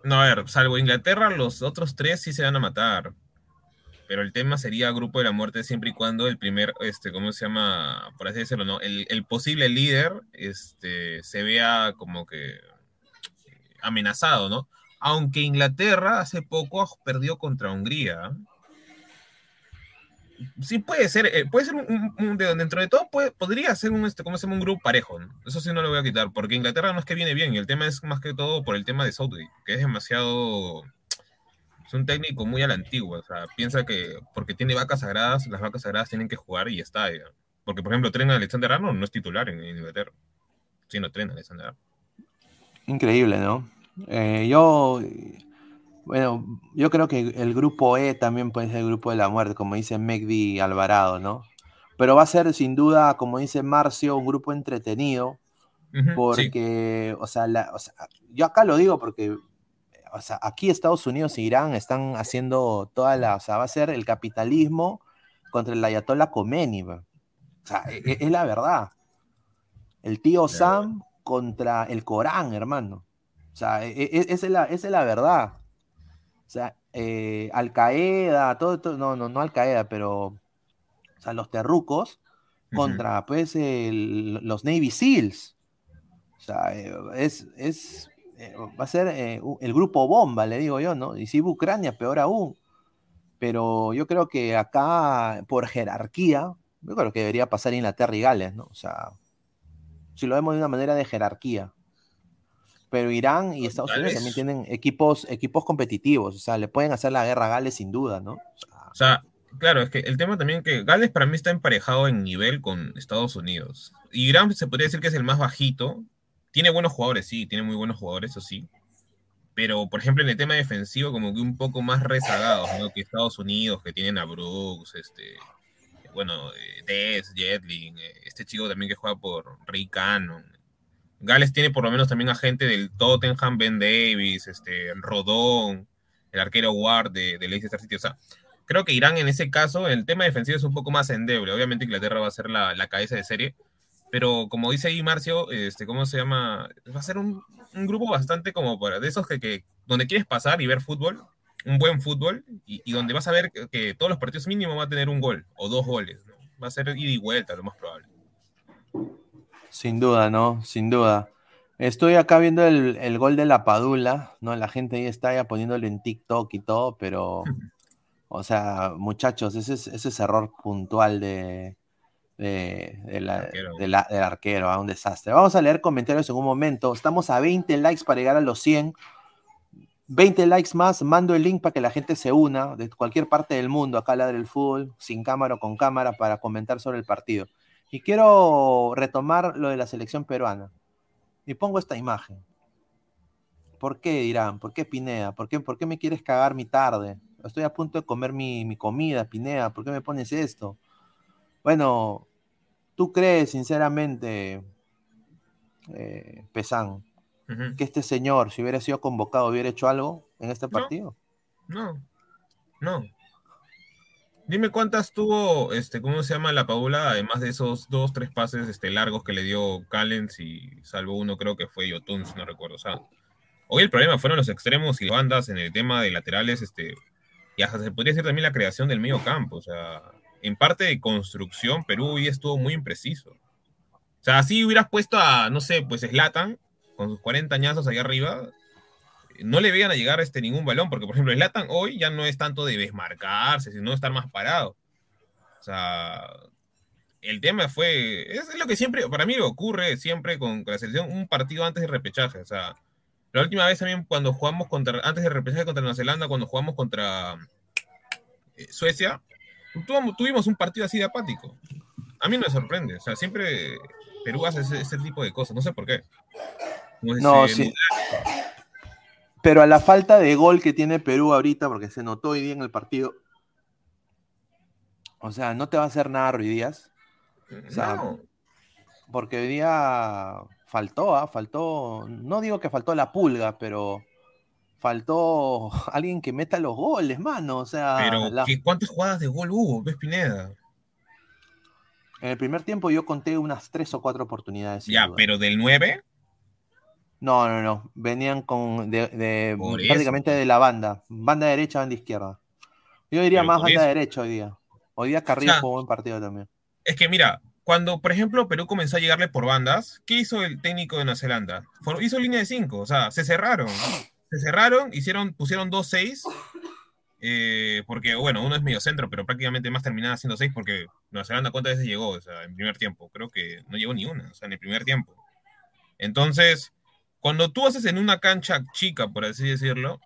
No, a ver, salvo Inglaterra, los otros tres sí se van a matar pero el tema sería Grupo de la Muerte siempre y cuando el primer, este, ¿cómo se llama? Por así decirlo, ¿no? El, posible líder este, se vea como que amenazado, ¿no? Aunque Inglaterra hace poco perdió contra Hungría. Sí puede ser, eh, puede ser un, de, dentro de todo podría ser un, este, ¿cómo se llama? Un grupo parejo. Eso sí no lo voy a quitar, porque Inglaterra no es que viene bien, y el tema es más que todo por el tema de Southgate, que es demasiado es un técnico muy a la antigua, o sea, piensa que porque tiene vacas sagradas, las vacas sagradas tienen que jugar y ya está. Porque, por ejemplo, Tren Alexander Arnold no es titular en, Inglaterra. Sí, no Tren Alexander Arnold. Increíble, ¿no? Eh, yo, bueno, yo creo que el grupo E también puede ser el grupo de la muerte, como dice Megdi Alvarado, ¿no? Pero va a ser sin duda, como dice Marcio, un grupo entretenido, porque, o, sea, o sea, yo acá lo digo porque o sea, aquí Estados Unidos e Irán están haciendo toda la, o sea, va a ser el capitalismo contra el Ayatollah Khomeini. O sea, e, e, es, la verdad. El tío Sam contra el Corán, hermano. O sea, esa es la, es la verdad. O sea, eh, Al Qaeda, todo, no, no, no Al Qaeda, pero, o sea, los terrucos contra, pues, los Navy SEALs. O sea, eh, es, es, eh, va a ser eh, el grupo bomba, le digo yo, ¿no? Y si Ucrania, peor aún. Pero yo creo que acá, por jerarquía, yo creo que debería pasar Inglaterra y Gales, ¿no? O sea, si lo vemos de una manera de jerarquía. Pero Irán y Estados Unidos también tienen equipos, equipos competitivos, o sea, le pueden hacer la guerra a Gales sin duda, ¿no? O sea, claro, es que el tema también que Gales para mí está emparejado en nivel con Estados Unidos. Irán se podría decir que es el más bajito, tiene buenos jugadores, sí, tiene muy buenos jugadores, eso sí. Pero, por ejemplo, en el tema defensivo, como que un poco más rezagados, ¿no? Que Estados Unidos, que tienen a Brooks, este, bueno, eh, Tess, Jetling, eh, este chico también que juega por Rick Cannon. Gales tiene por lo menos también a gente del Tottenham, Ben Davis, este, Rodón, el arquero Ward de, de Leicester City. O sea, creo que Irán en ese caso, el tema defensivo es un poco más endeble. Obviamente Inglaterra va a ser la cabeza de serie, pero como dice ahí Marcio, este, ¿cómo se llama? Va a ser un, un grupo bastante como para, de esos que, que, donde quieres pasar y ver fútbol, un buen fútbol, y, y donde vas a ver que, todos los partidos mínimo va a tener un gol o dos goles. Va a ser ida y vuelta, lo más probable. Sin duda, ¿no? Sin duda. Estoy acá viendo el, el gol de la Padula, ¿no? La gente ahí está ya poniéndole en TikTok y todo, pero, o sea, muchachos, ese es, ese es error puntual de, de, de la- Arquero. de la- del arquero, ¿ah? un desastre. Vamos a leer comentarios en un momento. Estamos a 20 likes para llegar a los 100. 20 likes más, mando el link para que la gente se una de cualquier parte del mundo, acá ladre el fútbol, sin cámara o con cámara, para comentar sobre el partido. Y quiero retomar lo de la selección peruana. Y pongo esta imagen. ¿Por qué dirán? ¿Por qué Pineda? ¿Por qué, por qué me quieres cagar mi tarde? Estoy a punto de comer mi, mi comida, Pineda. ¿Por qué me pones esto? Bueno, ¿tú crees sinceramente, eh, Pesán, que este señor, si hubiera sido convocado, hubiera hecho algo en este partido? No, no. Dime cuántas tuvo, este, ¿cómo se llama la Paula? Además de esos dos, tres pases este, largos que le dio Callens y salvo uno, creo que fue Yotun, si no recuerdo. O sea, hoy el problema fueron los extremos y las bandas en el tema de laterales, este, y hasta se podría decir también la creación del medio campo. O sea, en parte de construcción, Perú hoy estuvo muy impreciso. O sea, si hubieras puesto a, no sé, pues Slatan con sus 40 añazos allá arriba, no le vean a llegar este ningún balón, porque por ejemplo, Slatan hoy ya no es tanto de desmarcarse, sino de estar más parado. O sea, el tema fue, es lo que siempre, para mí ocurre siempre con, la selección, un partido antes del repechaje. O sea, la última vez también cuando jugamos contra, antes del repechaje contra Nueva Zelanda, cuando jugamos contra eh, Suecia, tuvimos, un partido así de apático. A mí no me sorprende, o sea, siempre Perú hace ese, ese tipo de cosas, no sé por qué. No, sí. Pero a la falta de gol que tiene Perú ahorita, porque se notó hoy día en el partido, o sea, no te va a hacer nada Ruiz Díaz, o sea, no. porque hoy día faltó, ¿ah? faltó, no digo que faltó la pulga, pero faltó alguien que meta los goles, mano, o sea, Pero, la- ¿qué- ¿cuántas jugadas de gol hubo, ves Pineda? en el primer tiempo yo conté unas tres o cuatro oportunidades. Ya, duda. pero del 9, No, no, no, venían con, de, de- prácticamente de la banda, banda derecha, banda izquierda. Yo diría Pero más banda eso. derecha hoy día. Hoy día Carrillo O sea, jugó buen partido también. es que mira, cuando, por ejemplo, Perú comenzó a llegarle por bandas, ¿qué hizo el técnico de Nueva Zelanda? Hizo línea de 5, o sea, se cerraron. Se cerraron, hicieron, pusieron 2-6, eh, porque, bueno, uno es medio centro, pero prácticamente más terminaba siendo 6 porque Nueva Zelanda cuántas veces llegó, o sea, en primer tiempo. Creo que no llegó ni una, o sea, en el primer tiempo. Entonces, cuando tú haces en una cancha chica, por así decirlo,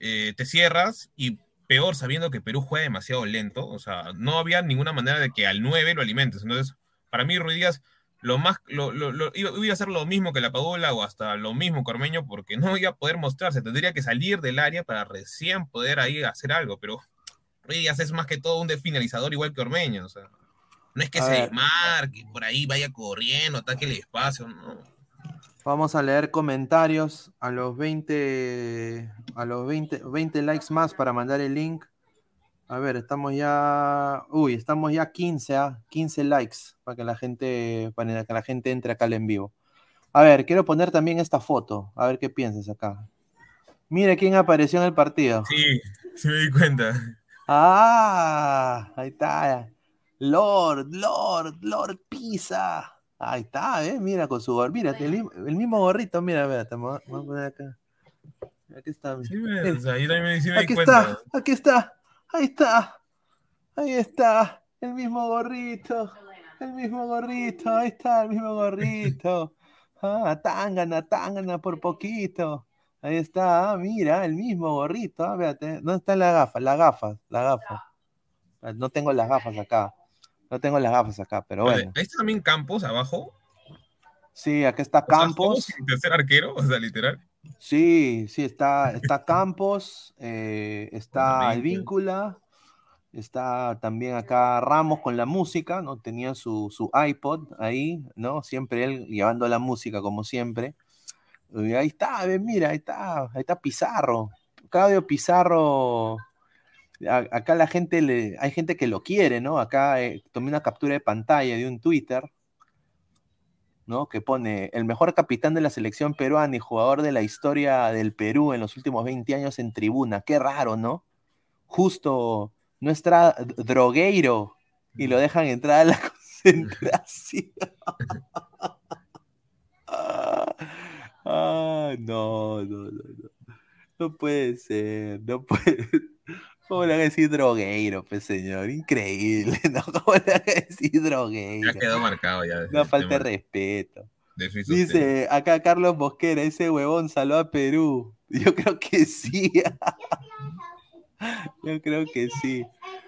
eh, te cierras y peor sabiendo que Perú juega demasiado lento, o sea, no había ninguna manera de que al 9 lo alimentes. Entonces, para mí, Ruiz Díaz, lo más, lo, lo- lo- iba, iba a hacer lo mismo que la Padula o hasta lo mismo que Ormeño, porque no iba a poder mostrarse, tendría que salir del área para recién poder ahí hacer algo, pero Ruiz es más que todo un finalizador igual que Ormeño, o sea, no es que A se desmarque, por ahí vaya corriendo, ataque el espacio, no. Vamos a leer comentarios a los 20, a los 20, 20 likes más para mandar el link. A ver, estamos ya, uy, estamos ya 15, ¿ah? 15 likes para que la gente, para que la gente entre acá al en vivo. A ver, quiero poner también esta foto, a ver qué piensas acá. Mira quién apareció en el partido. Sí, sí me di cuenta. Ah, ahí está. Lord, Lord, Lord Pisa. Ahí está, ¿eh? Mira con su gorrito. Mira, el, mismo- el mismo gorrito. Mira, espérate, vamos a vamos a poner acá. Aquí está. mira. Sí, me- o sea, yo también me, sí me di Aquí cuenta. está, aquí está. Ahí está. Ahí está. El mismo gorrito. El mismo gorrito. Ahí está, el mismo gorrito. Ah, tangana, tangana por poquito. Ahí está, ah, mira, el mismo gorrito. Ah, espérate, ¿dónde están las gafas? Las gafas, las gafas. No tengo las gafas acá. No tengo las gafas acá, pero bueno. Ahí está también Campos abajo. Sí, acá está Campos. tercer arquero, o sea, literal. Sí, sí, está, está Campos, eh, está Advíncula. Advíncula, está también acá Ramos con la música, ¿no? Tenía su, su iPod ahí, ¿no? Siempre él llevando la música como siempre. Y ahí está, mira, ahí está, ahí está Pizarro. Claudio Pizarro, a- acá la gente le, hay gente que lo quiere, ¿no? Acá eh, tomé una captura de pantalla de un Twitter, ¿no? Que pone el mejor capitán de la selección peruana y jugador de la historia del Perú en los últimos 20 años en tribuna. Qué raro, ¿no? Justo nuestra drogueiro y lo dejan entrar a la concentración. ah, no, no, no, no. No puede ser, no puede ser. ¿Cómo le van a decir drogueiro, pues señor? Increíble, ¿no? ¿Cómo le van a decir drogueiro? Ya quedó marcado ya. No el falta tema respeto. de. Dice acá Carlos Mosquera, ese huevón saló a Perú. Yo creo que sí. Yo creo que sí.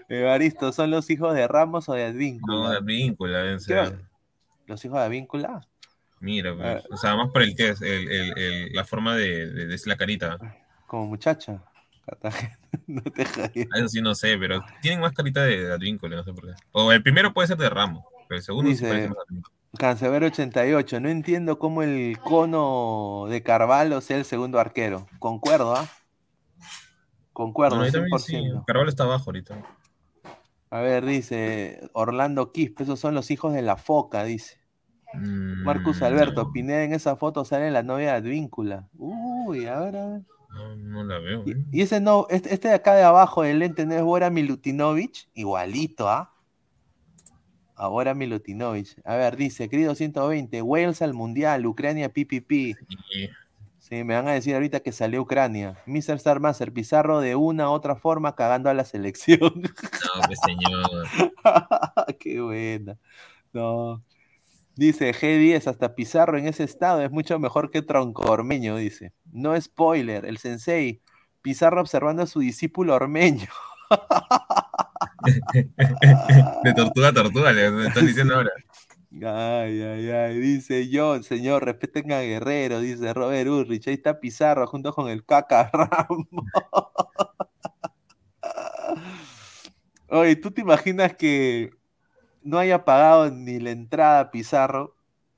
Evaristo, ¿son los hijos de Ramos o de Advíncula? No, de víncula, deben ¿Qué? ser. ¿Los hijos de Advíncula? Mira, pues, Ah. o sea, más por el que es, el, el- el- la forma de, de, de la carita. Como muchacha. Cartagena. No te Eso sí no sé, pero tienen más carita de, Advíncula, no sé por qué. O el primero puede ser de Ramos, pero el segundo sí Dice- parece más. Cancerbero 88. No entiendo cómo el cono de Carvalho sea el segundo arquero. Concuerdo, ¿ah? Concuerdo, No, yo también sí, 100%. Carvalho está abajo ahorita. A ver, dice Orlando Quispe, esos son los hijos de la foca, dice. Mm, Marcus Alberto, no, Pineda en esa foto sale la novia de Advíncula. Uy, a ver, a ver. No, no la veo. ¿eh? y ese no, este, este de acá de abajo del lente no es Bora Milutinovic, igualito, ¿ah? A Bora Milutinovic. A ver, dice, querido 120, Wales al Mundial, Ucrania PPP. Y- Sí, me van a decir ahorita que salió Ucrania. Mr. Star Master, Pizarro de una u otra forma cagando a la selección. No, pues señor. Qué buena. No. Dice G10, hasta Pizarro en ese estado es mucho mejor que Tronco Ormeño, dice. No spoiler, el sensei. Pizarro observando a su discípulo ormeño. De tortuga a tortuga, le están diciendo ahora. Ay, ay, ay. Dice John, señor, respeten a Guerrero, dice Robert Ulrich. Ahí está Pizarro junto con el Caca Ramos. Oye, ¿tú te imaginas que no haya pagado ni la entrada a Pizarro?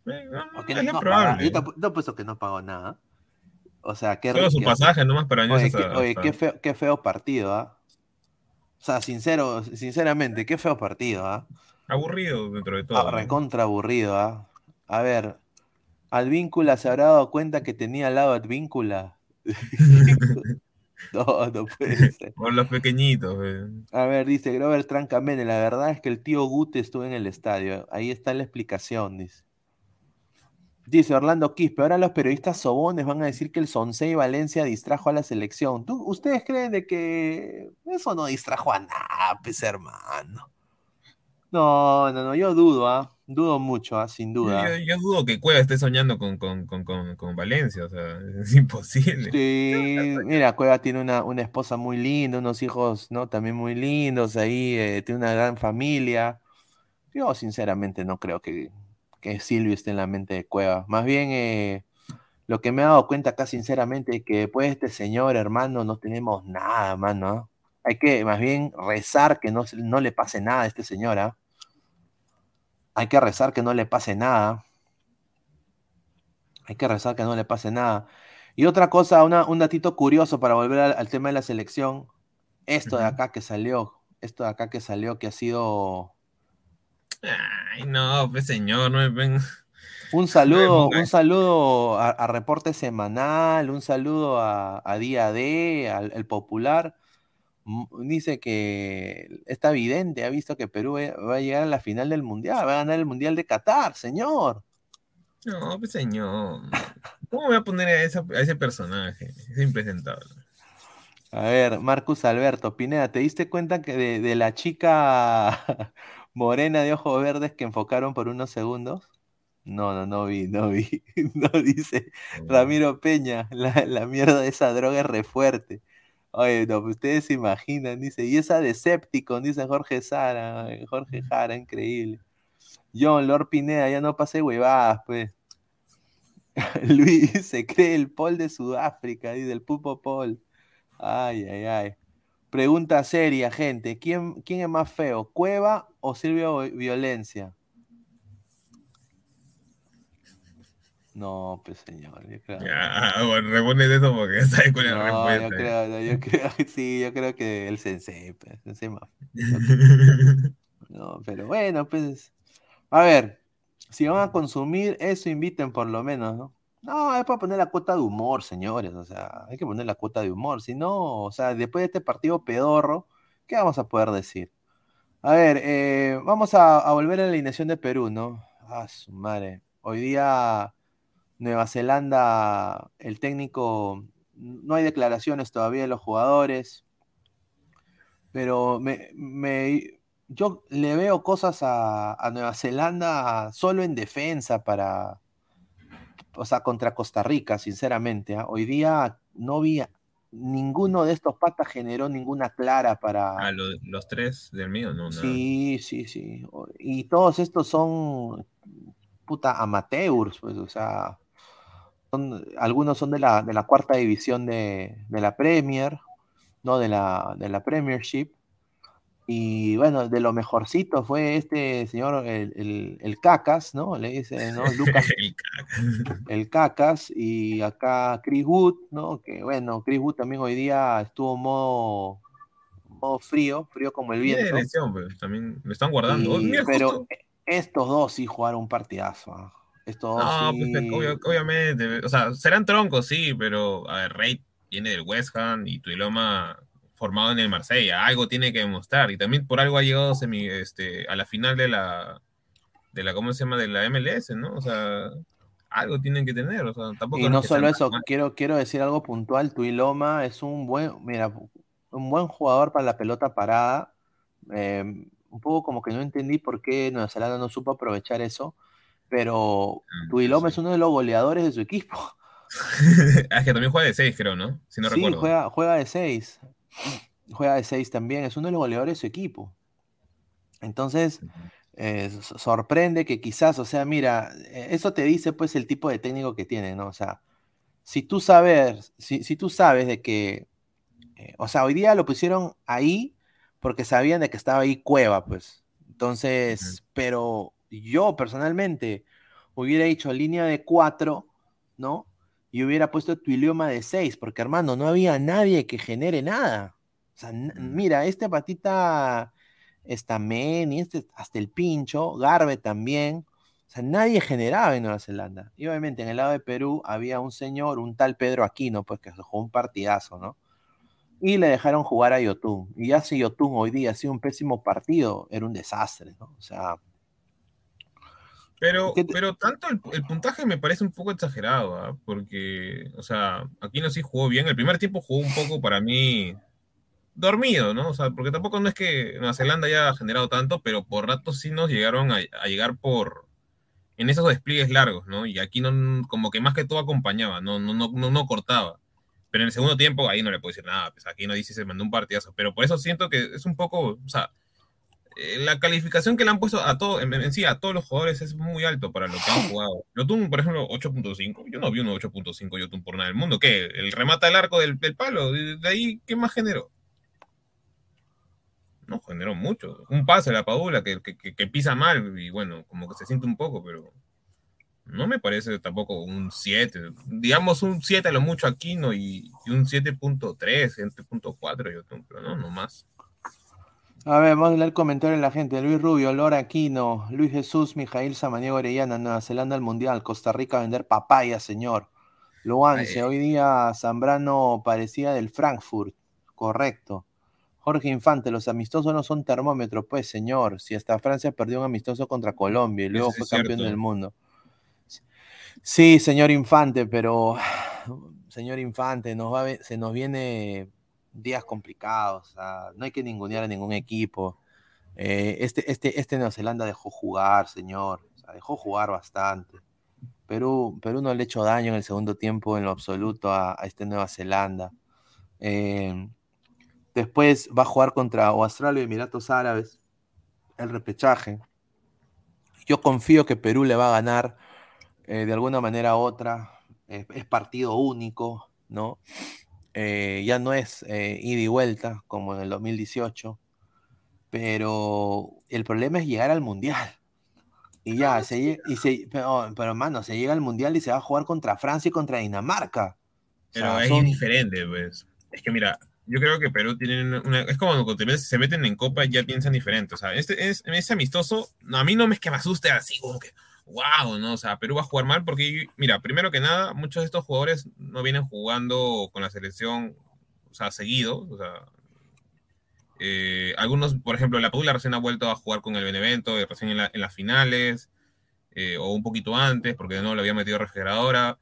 Eh, no, no, Porque es no, probable. Yo no puesto que no pagó nada. O sea, qué Solo su qué- pasaje nomás para Oye, qué, oye, qué feo, qué feo partido, ¿ah? O sea, sincero, sinceramente, qué feo partido, ¿ah? aburrido dentro de Ah, todo. ¿no? recontra aburrido, ¿ah? A ver, Advíncula se habrá dado cuenta que tenía al lado Advíncula. no, no puede ser. Por los pequeñitos. eh. A ver, dice Grover Trancamene, la verdad es que el tío Gute estuvo en el estadio. Ahí está la explicación, dice. Dice Orlando Quispe, ahora los periodistas sobones van a decir que el Sonsei Valencia distrajo a la selección. ¿Tú, ¿Ustedes creen de que eso no distrajo a nada, pues hermano? No, no, no, yo dudo, ¿ah? Dudo mucho, ¿ah? Sin duda. Yo, yo dudo que Cueva esté soñando con, con, con, con, Valencia, o sea, es imposible. Sí, mira, Cueva tiene una, una esposa muy linda, unos hijos, ¿no? También muy lindos ahí, eh, tiene una gran familia. Yo sinceramente no creo que, que Silvio esté en la mente de Cueva. Más bien, eh, lo que me he dado cuenta acá sinceramente es que después de este señor, hermano, no tenemos nada, mano. ¿ah? Hay que más bien rezar que no, no le pase nada a este señor, ¿ah? Hay que rezar que no le pase nada. Hay que rezar que no le pase nada. Y otra cosa, una- un datito curioso para volver al, al tema de la selección. Esto de acá que salió, esto de acá que salió, que ha sido Ay, no, pues señor, no me ven. un saludo, un saludo a, a Reporte Semanal, un saludo a, a Día D, al El Popular. Dice que está evidente, ha visto que Perú va va a llegar a la final del Mundial, va a ganar el Mundial de Qatar, señor. No, pues señor. ¿Cómo voy a poner a, esa- a ese personaje? Es impresentable. A ver, Marcus Alberto, Pineda, ¿te diste cuenta que de, de la chica morena de ojos verdes que enfocaron por unos segundos? No, no, no vi, no vi. No dice Ramiro Peña, la, la mierda de esa droga es re fuerte. Oye, no, pues ustedes se imaginan, dice, y esa Decepticon, dice Jorge Sara, eh, Jorge Jara, increíble. John, Lord Pineda, ya no pase huevadas, pues. Luis, se cree el Paul de Sudáfrica, dice el Pupo Paul. Ay, ay, ay. Pregunta seria, gente. ¿Quién, quién es más feo, Cueva o Silvio Violencia? No, pues señor. Yo creo, Ya, bueno, repones eso porque ya sabes cuál es la no, yo respuesta. creo, no, yo creo, sí, yo creo que el sensei, pues, sensei más. No, pero bueno, pues. A ver, si van a consumir eso, inviten por lo menos, ¿no? No, es para poner la cuota de humor, señores. O sea, hay que poner la cuota de humor. Si no, o sea, después de este partido pedorro, ¿qué vamos a poder decir? A ver, eh, vamos a, a volver a la alineación de Perú, ¿no? Ah, su madre. Hoy día Nueva Zelanda, el técnico, no hay declaraciones todavía de los jugadores, pero me, me- yo le veo cosas a, a Nueva Zelanda solo en defensa para, o sea, contra Costa Rica, sinceramente. ¿ah? Hoy día no vi, ninguno de estos patas generó ninguna clara para... Ah, lo- los tres del mío, no, nada. Sí, sí, sí. Y todos estos son puta amateurs, pues, o sea, son- algunos son de la, de la cuarta división de, de la Premier, ¿no? De la, de la Premiership. Y bueno, de lo mejorcito fue este señor, el, el, el Cacas, ¿no? Le dice, ¿no? Lucas, El caca. el Cacas, y acá Chris Wood, ¿no? Que bueno, Chris Wood también hoy día estuvo modo, modo frío, frío como el viento. lesión, pues, también lo están guardando. Oh, Y- mira, pero estos dos sí jugaron un partidazo. No, sí. pues, obvio- obviamente. O sea, serán troncos, sí, pero a ver, Rey viene del West Ham y Tuiloma formado en el Marsella. Algo tiene que demostrar. Y también por algo ha llegado semi, este, a la final de la, de la, ¿cómo se llama? De la MLS, ¿no? O sea, algo tienen que tener. O sea, tampoco Y no solo eso, quiero, quiero decir algo puntual. Tuiloma es un buen, mira, un buen jugador para la pelota parada. Eh, un poco como que no entendí por qué Nueva Zelanda no supo aprovechar eso. Pero Tuiloma sí. es uno de los goleadores de su equipo. Ah, es que también juega de 6, creo, ¿no? Si no sí, recuerdo. juega, juega de seis. Juega de seis también. Es uno de los goleadores de su equipo. Entonces, eh, so- sorprende que quizás, o sea, mira, eh, eso te dice pues el tipo de técnico que tiene, ¿no? O sea, si tú sabes, si, si tú sabes de que, eh, o sea, hoy día lo pusieron ahí porque sabían de que estaba ahí Cueva, pues. Entonces, pero yo personalmente hubiera hecho línea de cuatro, ¿no? Y hubiera puesto tu idioma de seis, porque hermano, no había nadie que genere nada. O sea, Mm. mira, este patita Estamén y este hasta el pincho, Garbe también. O sea, nadie generaba en Nueva Zelanda. Y obviamente en el lado de Perú había un señor, un tal Pedro Aquino, pues que se jugó un partidazo, ¿no? Y le dejaron jugar a Yotun. Y ya si Yotun hoy día ha sido un pésimo partido, era un desastre, ¿no? O sea, Pero, ¿Qué te- pero tanto el, el puntaje me parece un poco exagerado, ¿ah? Porque, o sea, Aquino sí jugó bien. El primer tiempo jugó un poco para mí dormido, ¿no? O sea, porque tampoco no es que Nueva Zelanda haya generado tanto, pero por ratos sí nos llegaron a, a llegar por en esos despliegues largos, ¿no? Y aquí no, como que más que todo acompañaba, no, no, no, no, no cortaba. Pero en el segundo tiempo ahí no le puedo decir nada, pues aquí no dice se mandó un partidazo. Pero por eso siento que es un poco, o sea, la calificación que le han puesto a todo, en, en a todos los jugadores es muy alto para lo que han jugado. Yotun, por ejemplo, 8.5. Yo no vi un 8.5 Yotun por nada del mundo. ¿Qué? ¿El remata el arco del, del palo? De, ahí, ¿qué más generó? No, generó mucho. Un pase a la Padula que, que, que- que pisa mal y bueno, como que se siente un poco, pero no me parece tampoco un 7. Digamos un 7 a lo mucho Aquino y, y un 7.3, 7.4 Yotun, pero no, no más. A ver, vamos a leer el comentario de la gente. Luis Rubio, Lora Aquino, Luis Jesús, Mijail Samaniego Orellana, Nueva Zelanda al Mundial, Costa Rica a vender papaya, señor. Luance, hoy día Zambrano parecía del Frankfurt, correcto. Jorge Infante, los amistosos no son termómetros, pues señor. Si hasta Francia perdió un amistoso contra Colombia y luego Eso fue campeón cierto. del mundo. Sí, señor Infante, pero señor Infante, nos va se nos viene días complicados. no hay que ningunear a ningún equipo. Eh, este, este, este Nueva Zelanda dejó jugar, señor. dejó jugar bastante. Perú, Perú no le ha hecho daño en el segundo tiempo en lo absoluto a, este Nueva Zelanda. Eh, después va a jugar contra Australia y Emiratos Árabes el repechaje. Yo confío que Perú le va a ganar eh, de alguna manera u otra. Es partido único, ¿no? Eh, ya no es eh, ida y vuelta como en el 2018, pero el problema es llegar al Mundial. Y ya, se, lle- y se, pero, pero hermano, se llega al Mundial y se va a jugar contra Francia y contra Dinamarca. O Pero sea, es son- diferente, pues. Es que mira, yo creo que Perú tiene una. Es como cuando se meten en Copa y ya piensan diferente. O sea, este, es, ese amistoso, a mí no me es que me asuste así como que, wow, ¿no? O sea, Perú va a jugar mal porque, mira, primero que nada, muchos de estos jugadores no vienen jugando con la selección, o sea, seguido. Eh, algunos, por ejemplo, la Padula recién ha vuelto a jugar con el Benevento, eh, recién en, la- en las finales. eh, o un poquito antes, porque no lo había metido refrigeradora.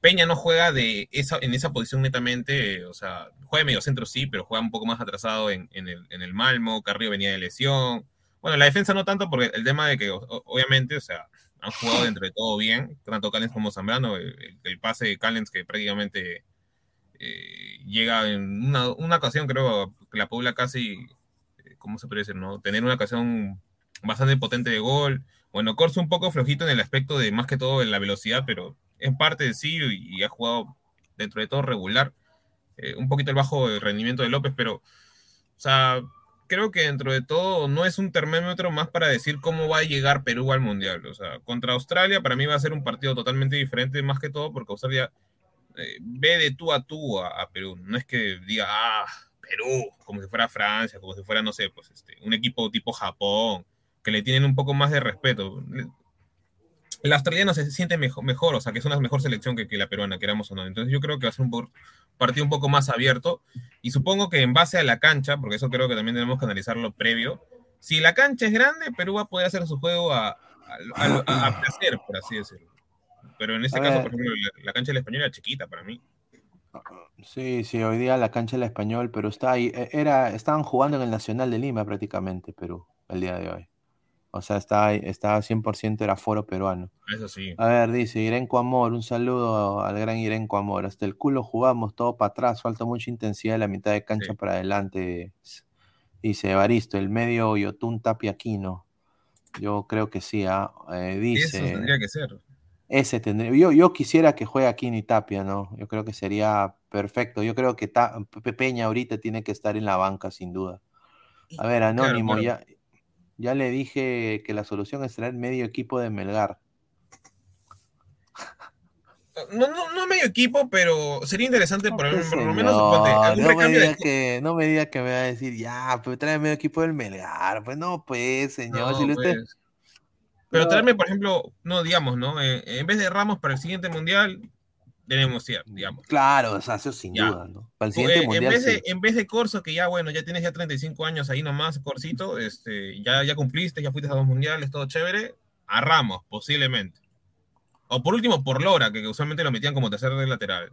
Peña no juega de esa, en esa posición netamente, o sea, juega medio centro sí, pero juega un poco más atrasado en, el, en el Malmo, Carrillo venía de lesión. Bueno, la defensa no tanto, porque el tema de que, obviamente, o sea, han jugado dentro de todo bien, tanto Callens como Zambrano, el, pase de Callens que prácticamente eh, llega en una, una, ocasión, creo que la Puebla casi, ¿cómo se puede decir? No? Tener una ocasión bastante potente de gol. Bueno, Corso un poco flojito en el aspecto de más que todo en la velocidad, pero en parte de sí y, ha jugado dentro de todo regular. Eh, un poquito el bajo rendimiento de López, pero, o sea, creo que dentro de todo no es un termómetro más para decir cómo va a llegar Perú al Mundial. O sea, contra Australia para mí va a ser un partido totalmente diferente, más que todo porque Australia eh, ve de tú a tú a, Perú. No es que diga, ah, Perú, como si fuera Francia, como si fuera, no sé, pues este, un equipo tipo Japón, que le tienen un poco más de respeto. El australiano se siente mejor, mejor o sea, que es una mejor selección que, la peruana, queramos o no. Entonces yo creo que va a ser un partido un poco más abierto y supongo que en base a la cancha, porque eso creo que también tenemos que analizarlo previo, si la cancha es grande, Perú va a poder hacer su juego a, placer, por así decirlo. Pero en este caso, por ejemplo, la, cancha del español era chiquita para mí. Sí, sí, hoy día la cancha del español, pero está ahí, e, era, estaban jugando en el Nacional de Lima prácticamente, Perú, el día de hoy. O sea, estaba, estaba 100% era foro peruano. Eso sí. A ver, dice Irenco Amor, un saludo al gran Irenco Amor. Hasta el culo jugamos todo para atrás, falta mucha intensidad de la mitad de cancha para adelante. Dice Evaristo, el medio Yotun Tapiaquino. Yo creo que sí, ¿ah? eh, dice. Eso tendría que ser. Ese tendría. Yo, yo quisiera que juegue aquí ni Tapia, ¿no? Yo creo que sería perfecto. Yo creo que Pepe Peña ahorita tiene que estar en la banca, sin duda. A ver, Anónimo, ya ya le dije que la solución es traer medio equipo de Melgar. No, no, no medio equipo, pero sería interesante por, pues, lo menos. no, me diga que, no me diga que me va a decir, ya, pues trae medio equipo del Melgar. Pues no, pues, señor. si usted... Pues. Pero traerme, por ejemplo, no, digamos, ¿no? Eh, en vez de Ramos para el siguiente mundial, tenemos, digamos. Claro, o sea, eso sin duda, ¿no? Para el siguiente mundial, en, vez de, en vez de Corso, que ya, bueno, ya tienes ya 35 años ahí nomás, Corsito, este, ya, ya cumpliste, ya fuiste a dos mundiales, todo chévere, a Ramos, posiblemente. O por último, por Lora, que usualmente lo metían como tercer lateral.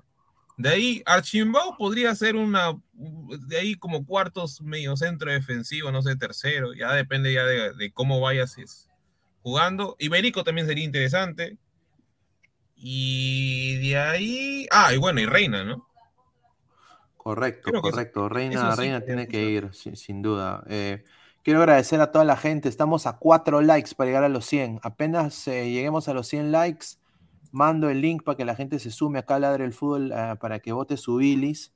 De ahí, Archimbao podría ser una, de ahí como cuartos medio centro defensivo, no sé, tercero, ya depende ya de, de cómo vayas jugando. Iberico también sería interesante. Y de ahí. Ah, y bueno, y Reina, ¿no? Correcto, correcto. Reina, Reina tiene que ir, sin, duda. Eh, quiero agradecer a toda la gente. Estamos a cuatro likes para llegar a los 100. Apenas eh, lleguemos a los 100 likes, mando el link para que la gente se sume acá a Ladre el Fútbol eh, para que vote su bilis,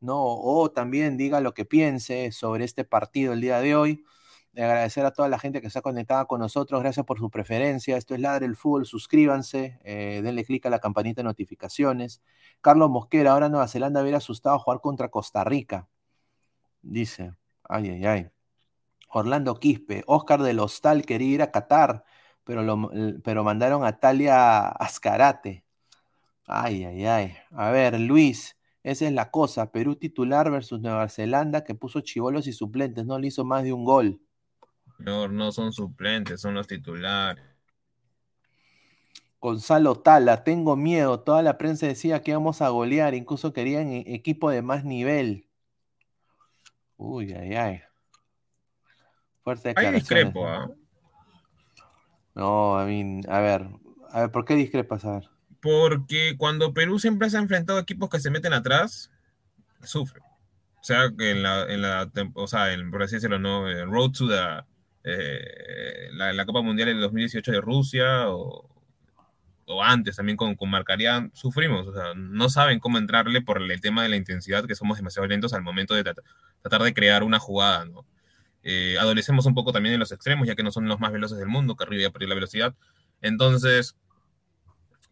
¿no? O también diga lo que piense sobre este partido el día de hoy agradecer a toda la gente que está conectada con nosotros. Gracias por su preferencia. Esto es Ladre el Fútbol. Suscríbanse, eh, denle clic a la campanita de notificaciones. Carlos Mosquera, ahora Nueva Zelanda hubiera asustado jugar contra Costa Rica. Dice, ay, ay, ay. Orlando Quispe, Oscar del Hostal quería ir a Qatar, pero, pero mandaron a Talia Ascarate. Ay, ay, ay. A ver, Luis, esa es la cosa. Perú titular versus Nueva Zelanda que puso chivolos y suplentes, no le hizo más de un gol. No, no son suplentes, son los titulares. Gonzalo Tala, tengo miedo. Toda la prensa decía que íbamos a golear, incluso querían e-, equipo de más nivel. Uy, ay, ay. Fuerte Hay discrepo, ¿ah? No, a mí, a ver, a ver, ¿por qué discrepas? A ver. Porque cuando Perú siempre se ha enfrentado a equipos que se meten atrás, sufre. O sea, en la, en la o sea, en, por así decirlo, ¿no? Road to the, eh, la, Copa Mundial del 2018 de Rusia o, antes también con, con Marcarian, sufrimos, o sea, no saben cómo entrarle por el tema de la intensidad, que somos demasiado lentos al momento de tratar de crear una jugada, ¿no? Eh, adolecemos un poco también en los extremos, ya que no son los más veloces del mundo, que arriba perdió la velocidad. Entonces,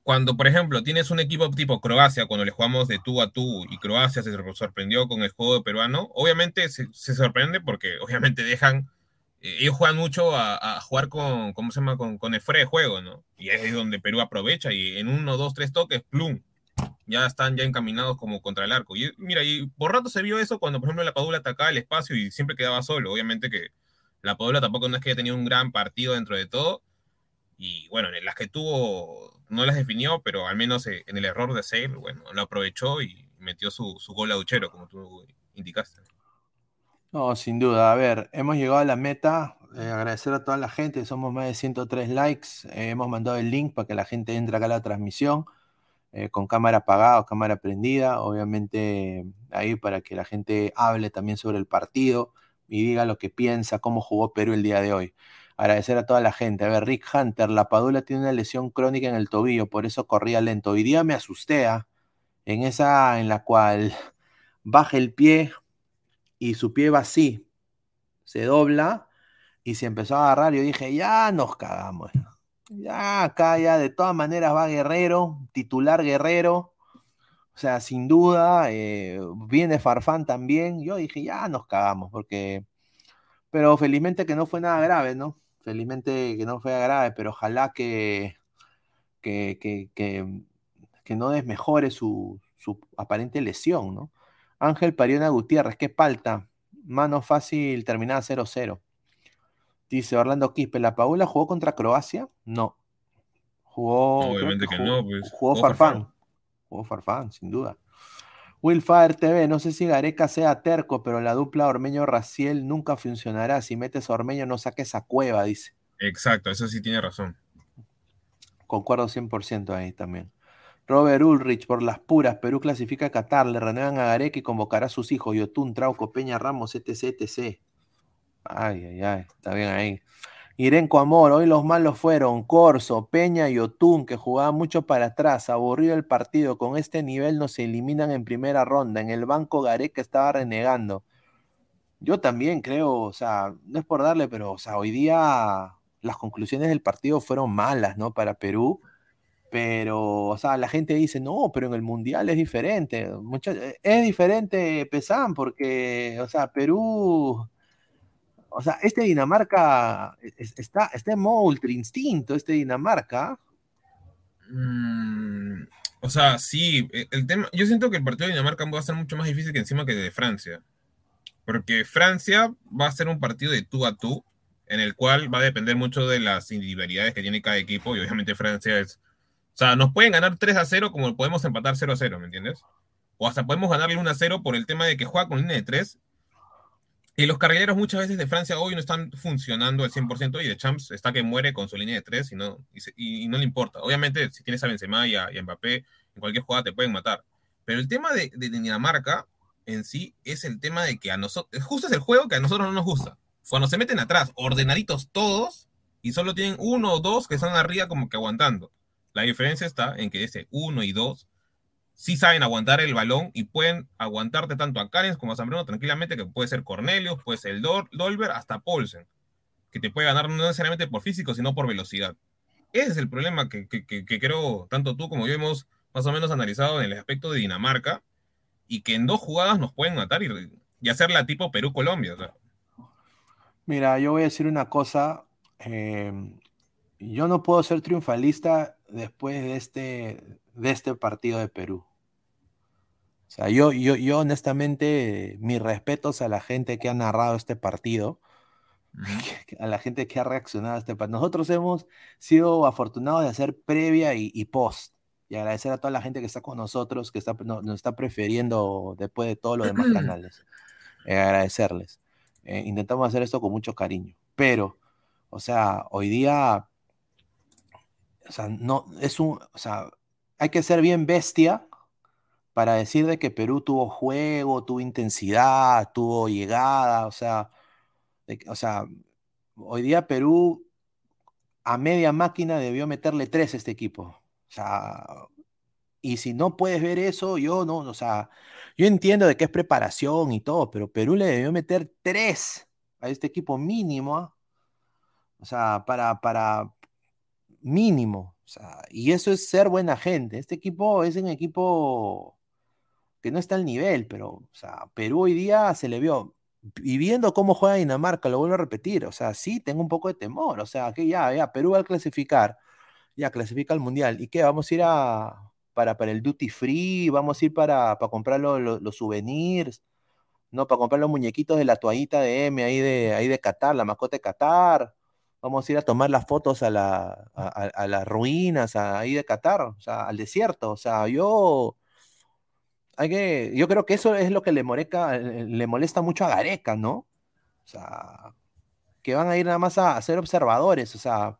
cuando, por ejemplo, tienes un equipo tipo Croacia, cuando le jugamos de tú a tú y Croacia se sorprendió con el juego peruano, obviamente se, se sorprende porque obviamente dejan ellos juegan mucho a, jugar con, ¿cómo se llama? Con, el free de juego, ¿no? Y es donde Perú aprovecha y en uno, dos, tres toques, plum, ya están ya encaminados como contra el arco. Y mira, y por rato se vio eso cuando, por ejemplo, la Padula atacaba el espacio y siempre quedaba solo. Obviamente que la Padula tampoco no es que haya tenido un gran partido dentro de todo. Y bueno, en las que tuvo, no las definió, pero al menos eh, en el error de Sale, bueno, lo aprovechó y metió su, su gol a Duchero, como tú indicaste. No, sin duda. A ver, hemos llegado a la meta. Eh, agradecer a toda la gente. Somos más de 103 likes. Eh, hemos mandado el link para que la gente entre acá a la transmisión. Eh, con cámara apagada o cámara prendida. Obviamente ahí para que la gente hable también sobre el partido y diga lo que piensa, cómo jugó Perú el día de hoy. Agradecer a toda la gente. A ver, Rick Hunter, la Padula tiene una lesión crónica en el tobillo, por eso corría lento. Hoy día me asusté, ¿ah? en esa en la cual baja el pie y su pie va así, se dobla y se empezó a agarrar. Yo dije, ya nos cagamos. Ya acá, ya de todas maneras va Guerrero, titular Guerrero. O sea, sin duda, eh, viene Farfán también. Yo dije, ya nos cagamos, porque. Pero felizmente que no fue nada grave, ¿no? Felizmente que no fue grave, pero ojalá que, que, que, que, no desmejore su, su aparente lesión, ¿no? Ángel Pariona Gutiérrez, qué falta. Mano fácil, terminada 0-0. Dice Orlando Quispe, ¿la Paula jugó contra Croacia? No. Jugó. obviamente que, no, pues. Jugó, Farfán. Jugó Farfán, sin duda. Wilfire TV, no sé si Gareca sea terco, pero la dupla Ormeño-Raciel nunca funcionará. Si metes a Ormeño, no saques a Cueva, dice. Exacto, eso sí tiene razón. Concuerdo 100% ahí también. Robert Ulrich, por las puras, Perú clasifica a Qatar, le renuevan a Gareca y convocará a sus hijos, Yotun, Trauco, Peña, Ramos, etc, etc. Ay, ay, ay, está bien ahí. Irenco Amor, hoy los malos fueron Corso, Peña y Otún, que jugaban mucho para atrás, aburrido el partido, con este nivel no se eliminan en primera ronda, en el banco Gareca estaba renegando. Yo también creo, o sea, no es por darle, pero, o sea, hoy día las conclusiones del partido fueron malas, ¿no? Para Perú, pero, o sea, la gente dice, no, pero en el Mundial es diferente. es diferente, Pesán, porque, o sea, Perú o sea, este Dinamarca está, está en ultra instinto, este Dinamarca. Mm, o sea, sí, e, el tema, yo siento que el partido de Dinamarca va a ser mucho más difícil que encima que de Francia. Porque Francia va a ser un partido de tú a tú, en el cual va a depender mucho de las individualidades que tiene cada equipo, y obviamente Francia es. Sea, nos pueden ganar 3 a 0 como podemos empatar 0 a 0, ¿me entiendes? O hasta podemos ganarle 1 a 0 por el tema de que juega con línea de 3 y los carrileros muchas veces de Francia hoy no están funcionando al 100% y de Champs está que muere con su línea de tres y no, y, no le importa. Obviamente, si tienes a Benzema y a, Mbappé, en cualquier jugada te pueden matar. Pero el tema de, Dinamarca en sí es el tema de que a nosotros, justo es el juego que a nosotros no nos gusta. Cuando se meten atrás, ordenaditos todos, y solo tienen uno o dos que están arriba como que aguantando. La diferencia está en que ese uno y dos sí saben aguantar el balón y pueden aguantarte tanto a Karen como a Zambrano tranquilamente, que puede ser Cornelius, puede ser el Dolber, hasta Paulsen, que te puede ganar no necesariamente por físico, sino por velocidad. Ese es el problema que, creo tanto tú como yo hemos más o menos analizado en el aspecto de Dinamarca, y que en dos jugadas nos pueden matar y, y hacerla tipo Perú-Colombia. Mira, yo voy a decir una cosa. Eh, yo no puedo ser triunfalista después de este, de este partido de Perú. O sea, yo, yo, yo honestamente, mis respetos a la gente que ha narrado este partido, a la gente que ha reaccionado a este partido. Nosotros hemos sido afortunados de hacer previa y, post. Y agradecer a toda la gente que está con nosotros, que está, nos está prefiriendo después de todos los demás canales. Eh, agradecerles. Eh, intentamos hacer esto con mucho cariño. Pero, o sea, hoy día, o sea, no, es un, o sea, hay que ser bien bestia para decir de que Perú tuvo juego, tuvo intensidad, tuvo llegada, o sea, o sea, hoy día Perú a media máquina debió meterle tres a este equipo. O sea, y si no puedes ver eso, yo no, o sea, yo entiendo de que es preparación y todo, pero Perú le debió meter tres a este equipo mínimo, ¿ah? o sea, para, para mínimo, o sea, y eso es ser buena gente. Este equipo es un equipo que no está al nivel, pero, o sea, Perú hoy día se le vio, y viendo cómo juega Dinamarca, lo vuelvo a repetir, o sea, sí tengo un poco de temor, o sea, que ya, ya, Perú va a clasificar, ya clasifica al Mundial, ¿y qué? Vamos a ir a, para, para el duty free, vamos a ir para, para comprar los, souvenirs, no, para comprar los muñequitos de la toallita de M ahí de, ahí de Qatar, la mascota de Qatar, vamos a ir a tomar las fotos a, la, a, a las ruinas ahí de Qatar, o sea, al desierto. O sea, yo hay que, yo creo que eso es lo que le, moreca, le molesta mucho a Gareca, ¿no? O sea, que van a ir nada más a, ser observadores, o sea,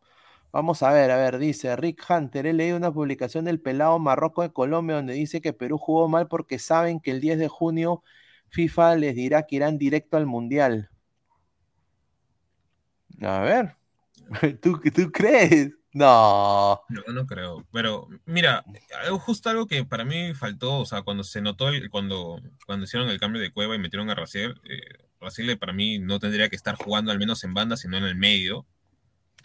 vamos a ver, a ver, dice Rick Hunter, he leído una publicación del pelado Marroco de Colombia donde dice que Perú jugó mal porque saben que el 10 de junio FIFA les dirá que irán directo al Mundial. A ver, ¿tú, tú crees? No. No, no creo. Pero mira, justo algo que para mí faltó, o sea, cuando se notó, el, cuando, cuando hicieron el cambio de cueva y metieron a Raciel, eh, para mí no tendría que estar jugando al menos en banda, sino en el medio,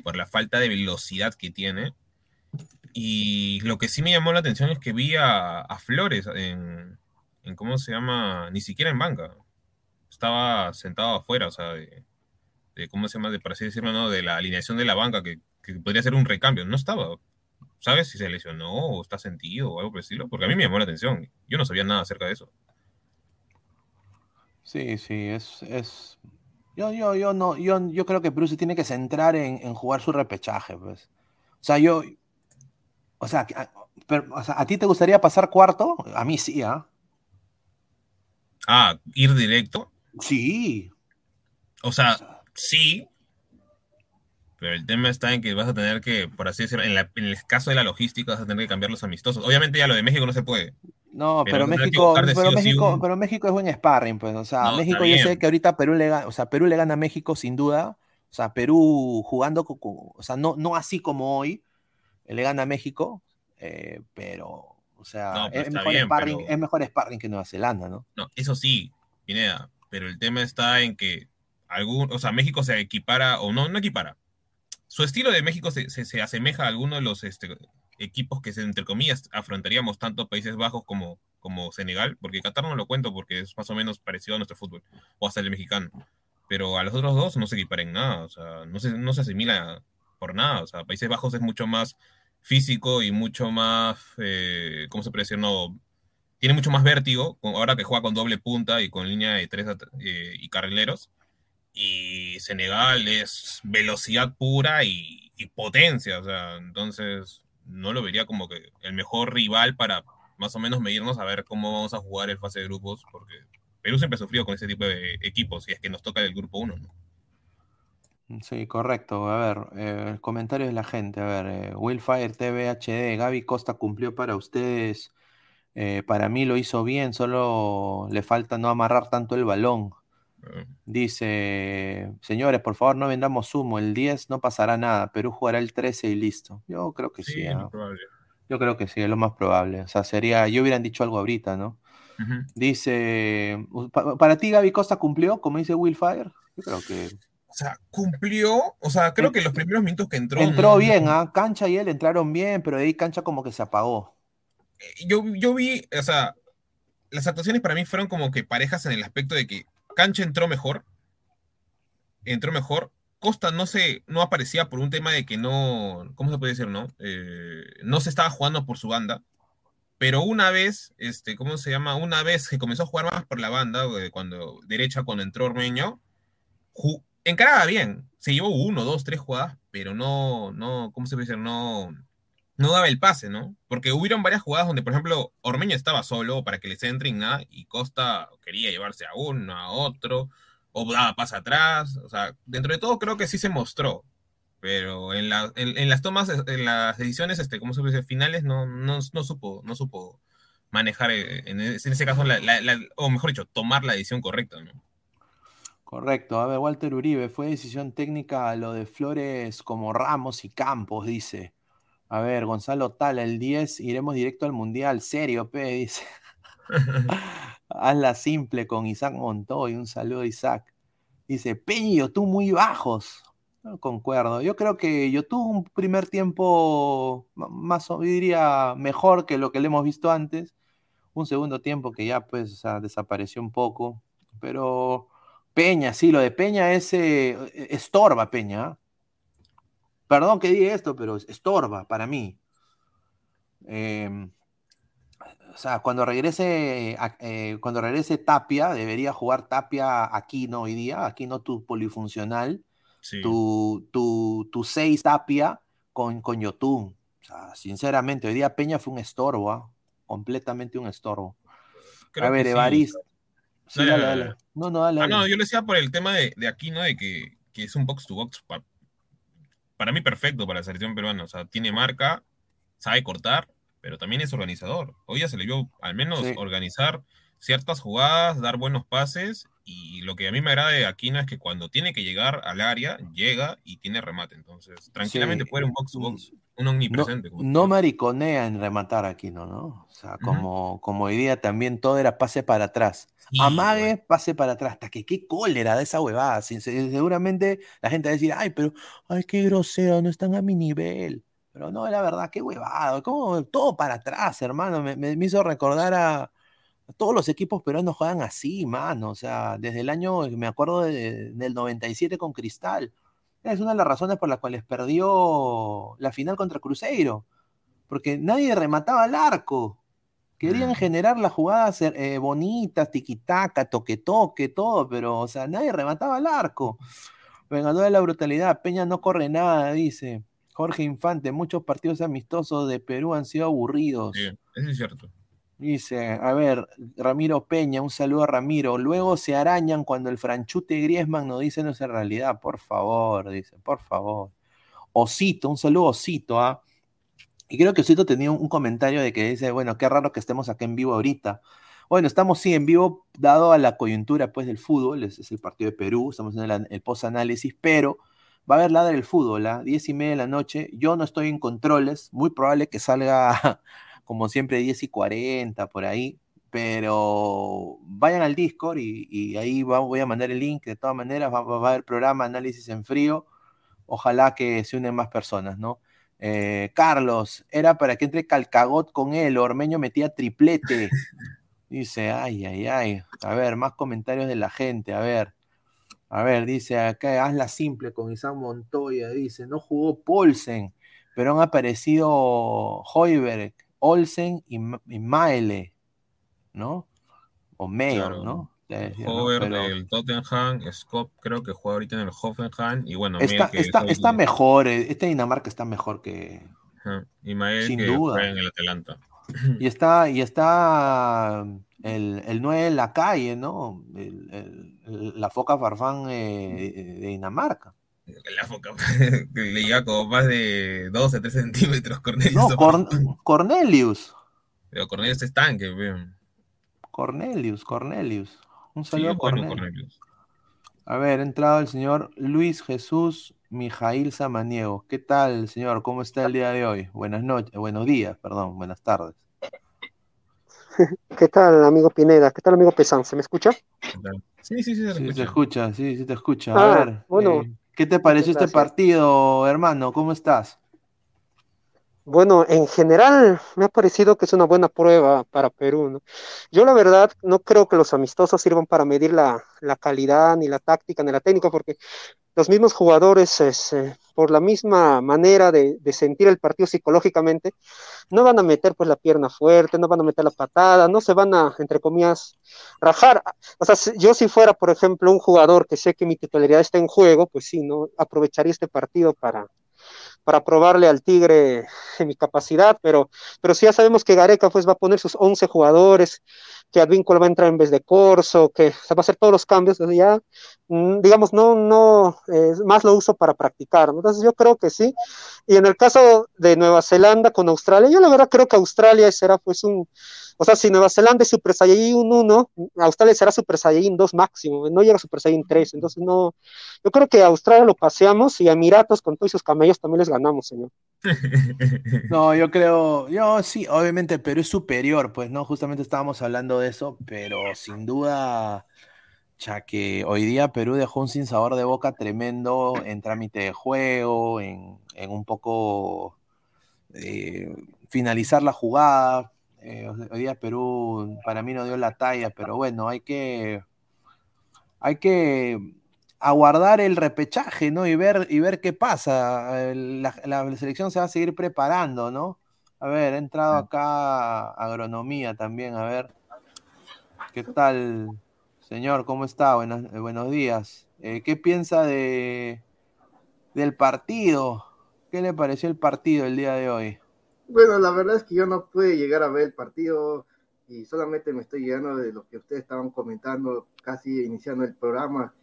por la falta de velocidad que tiene. Y lo que sí me llamó la atención es que vi a, Flores en, en, ¿cómo se llama? Ni siquiera en banca. Estaba sentado afuera, o sea, de, de ¿cómo se llama? De, por así decirlo, ¿no? De la alineación de la banca, que que podría ser un recambio. No estaba. ¿Sabes si se lesionó o está sentido o algo por el estilo? Porque a mí me llamó la atención. Yo no sabía nada acerca de eso. Sí, sí, es. es... Yo, yo, yo, no, yo, yo creo que Bruce se tiene que centrar en, jugar su repechaje, pues. O sea, yo. O sea, a, ti te gustaría pasar cuarto? A mí sí, ¿ah? Ah, ir directo. Sí. O sea, sí, pero el tema está en que vas a tener que, por así decirlo, en, el caso de la logística vas a tener que cambiar los amistosos. Obviamente ya lo de México no se puede. No, pero, México, pero, México, pero México es buen sparring, pues. O sea, México yo sé que ahorita Perú le gana, o sea, Perú le gana a México sin duda. O sea, Perú jugando, o sea, no, no así como hoy, le gana a México, eh, pero, o sea, es, mejor sparring, es mejor sparring que Nueva Zelanda, ¿no? No, eso sí, Pineda, pero el tema está en que algún, o sea, México se equipara, o no, no equipara, su estilo de México se, se, asemeja a alguno de los este, equipos que, entre comillas, afrontaríamos tanto Países Bajos como, como Senegal, porque Qatar no lo cuento porque es más o menos parecido a nuestro fútbol, o hasta el mexicano. Pero a los otros dos no se equiparen nada, o sea, no se, no se asimila por nada. O sea, Países Bajos es mucho más físico y mucho más, eh, ¿cómo se puede decir? No, tiene mucho más vértigo, ahora que juega con doble punta y con línea de tres eh, y carrileros y Senegal es velocidad pura y, potencia, o sea, entonces no lo vería como que el mejor rival para más o menos medirnos a ver cómo vamos a jugar el fase de grupos, porque Perú siempre ha sufrido con ese tipo de equipos y es que nos toca el grupo 1, ¿no? Sí, correcto. A ver, eh, comentarios de la gente. A ver, eh, Willfire TV HD, Gaby Costa cumplió para ustedes. Eh, para mí lo hizo bien, solo le falta no amarrar tanto el balón. Dice, señores, por favor no vendamos humo, el 10 no pasará nada, Perú jugará el 13 y listo. Yo creo que sí. Yo creo que sí, es lo más probable. O sea, sería, yo hubieran dicho algo ahorita, ¿no? Dice, para ti Gaby Costa cumplió, como dice Willfire. Yo creo que... O sea, cumplió, o sea, creo que los primeros minutos que entró... Entró bien, ¿ah? Cancha y él entraron bien, pero de ahí Cancha como que se apagó. Eh, yo, yo vi, o sea, las actuaciones para mí fueron como que parejas en el aspecto de que Cancha entró mejor. Entró mejor. Costa no se, no aparecía por un tema de que no, ¿cómo se puede decir, no? Eh, no se estaba jugando por su banda. Pero una vez, este, ¿cómo se llama? Una vez que comenzó a jugar más por la banda, cuando derecha, cuando entró Ormeño, encaraba bien. Se llevó uno, dos, tres jugadas, pero no, no, ¿cómo se puede decir? No, no daba el pase, ¿no? Porque hubieron varias jugadas donde, por ejemplo, Ormeño estaba solo para que les entren nada y Costa quería llevarse a uno, a otro, o daba pase atrás. O sea, dentro de todo creo que sí se mostró. Pero en, la, en, las tomas, en las decisiones, este, ¿cómo se dice? Finales, no, no, no, supo, no supo manejar, eh, en ese, caso, o mejor dicho, tomar la decisión correcta, ¿no? Correcto. A ver, Walter Uribe, fue decisión técnica lo de Flores como Ramos y Campos, dice. A ver, Gonzalo Tala, el 10, iremos directo al Mundial. Serio, P, dice. Hazla simple con Isaac Montoy. Un saludo, Isaac. Dice, Peño, tú muy bajos. Concuerdo. Yo creo que yo un primer tiempo más, diría, mejor que lo que le hemos visto antes. Un segundo tiempo que ya, pues, desapareció un poco. Pero Peña, sí, lo de Peña es eh, estorba, Peña. Perdón que diga esto, pero estorba para mí. Em, o sea, cuando regrese, eh, cuando regrese Tapia, debería jugar Tapia aquí no hoy día, aquí no tu polifuncional. Sí. tu, tu, tu 6 Tapia con, con Yotun. O sea, sinceramente, hoy día Peña fue un estorbo, ¿ah? completamente un estorbo. Creo a ver, sí. Evaristo. Sí, Dale, dale, dale, dale. No, no, dale. Ah, no, yo le decía por el tema de, de Aquino, de que, que es un box to box para mí perfecto para la selección peruana. O sea, tiene marca, sabe cortar, pero también es organizador. Hoy ya se le vio al menos Sí. organizar ciertas jugadas, dar buenos pases. Y lo que a mí me agrada de Aquino es que cuando tiene que llegar al área, llega y tiene remate. Entonces, tranquilamente Sí. puede ir un box to box, un omnipresente. como No mariconea en rematar aquí, ¿no? ¿no? O sea, como, como hoy día también todo era pase para atrás. Sí, Amague, pase para atrás. Hasta que qué cólera de esa huevada. Sin- Seguramente la gente va a decir, ay, pero, ay, qué grosero, no están a mi nivel. Pero no, la verdad, qué huevada. ¿Cómo? Todo para atrás, hermano. Me, me- me hizo recordar a, a todos los equipos peruanos juegan así, mano. O sea, desde el año, me acuerdo de- del 97 con Cristal. Es una de las razones por las cuales perdió la final contra Cruzeiro. Porque nadie remataba al arco. Querían Mm. generar las jugadas eh, bonitas, tiquitaca, toque toque, todo, pero, o sea, nadie remataba al arco. Vengador de la brutalidad, Peña no corre nada, dice. Jorge Infante, muchos partidos amistosos de Perú han sido aburridos. Sí, eso es cierto. Dice, a ver, Ramiro Peña, un saludo a Ramiro. Luego se arañan cuando el franchute Griezmann nos dice nuestra realidad. Por favor, dice, por favor. Osito, un saludo Osito, ¿ah? Y creo que Osito tenía un, comentario de que dice, bueno, qué raro que estemos acá en vivo ahorita. Bueno, estamos sí en vivo, dado a la coyuntura pues del fútbol, es, el partido de Perú, estamos en el, el post-análisis, pero va a haber ladra del fútbol, a ¿ah? 10 y media de la noche. Yo no estoy en controles, muy probable que salga como siempre 10 y 40 por ahí, pero vayan al Discord y, y ahí va- voy a mandar el link. De todas maneras, va, va a haber programa Análisis en Frío. Ojalá que se unen más personas, ¿no? Eh, Carlos, era para que entre Calcagot con él, Ormeño metía triplete. Dice, ay, ay, ay. A ver, más comentarios de la gente, a ver. A ver, dice acá, hazla simple con Isaac Montoya, dice, no jugó Polsen, pero han aparecido Hoiberg, Olsen y, y Maele, ¿no? O Claro. ¿no? ¿no? Hover Pero del Tottenham, Scott creo que juega ahorita en el Hoffenheim y bueno, está, que está, mejor, eh, este Dinamarca está mejor que... Ajá, Y Mael Sin que duda. juega en el Atalanta. Y está, y está el, el 9 de la calle, ¿no? El- la foca farfán eh, de Dinamarca. La foca le llega como más de 12, 3 centímetros Cornelius. No, Corn- Cornelius. Pero Cornelius es tanque, weón. Cornelius, Cornelius. Un Sí, saludo bueno Cornelius. Cornelius. A ver, ha entrado el señor Luis Jesús Mijail Samaniego. ¿Qué tal, señor? ¿Cómo está el día de hoy? Buenas noches, buenos días, perdón, buenas tardes. ¿Qué tal, amigo Pineda? ¿Qué tal, amigo Pesán? ¿Se me escucha? Sí, sí, sí, se Sí, escucha. te escucha, sí, sí te escucha. Ah, A ver, bueno, eh, ¿qué te pareció este partido, hermano? ¿Cómo estás? Bueno, en general me ha parecido que es una buena prueba para Perú, ¿no? Yo la verdad no creo que los amistosos sirvan para medir la, la calidad, ni la táctica, ni la técnica, porque los mismos jugadores, es, eh, por la misma manera de, de sentir el partido psicológicamente, no van a meter pues la pierna fuerte, no van a meter la patada, no se van a, entre comillas, rajar. O sea, yo si fuera, por ejemplo, un jugador que sé que mi titularidad está en juego, pues sí, ¿no? Aprovecharía este partido para, para probarle al Tigre mi capacidad, pero, pero sí ya sabemos que Gareca pues va a poner sus 11 jugadores, que Advíncula va a entrar en vez de Corso, que o sea, va a hacer todos los cambios, ya, mm, digamos, no, no, eh, más lo uso para practicar, entonces yo creo que sí, y en el caso de Nueva Zelanda con Australia, yo la verdad creo que Australia será pues un, o sea, si Nueva Zelanda es Super Saiyajin 1, Australia será Super Saiyajin 2 máximo, no llega a Super Saiyajin 3, entonces no, yo creo que Australia lo paseamos y a Emiratos con todos sus camellos también les ganamos, señor. No, yo creo, yo sí, obviamente Perú es superior, pues, ¿no? Justamente estábamos hablando de eso, pero sin duda, ya que hoy día Perú dejó un sinsabor de boca tremendo en trámite de juego, en, en un poco eh, finalizar la jugada. Eh, hoy día Perú para mí no dio la talla, pero bueno, hay que, hay que aguardar el repechaje, ¿no? Y ver, y ver qué pasa. La, la selección se va a seguir preparando, ¿no? A ver, he entrado acá agronomía también, a ver. ¿Qué tal, señor? ¿Cómo está? Buenas- eh, buenos días. Eh, ¿qué piensa de, del partido. ¿Qué le pareció el partido el día de hoy? Bueno, la verdad es que yo no pude llegar a ver el partido y solamente me estoy llegando de lo que ustedes estaban comentando casi iniciando el programa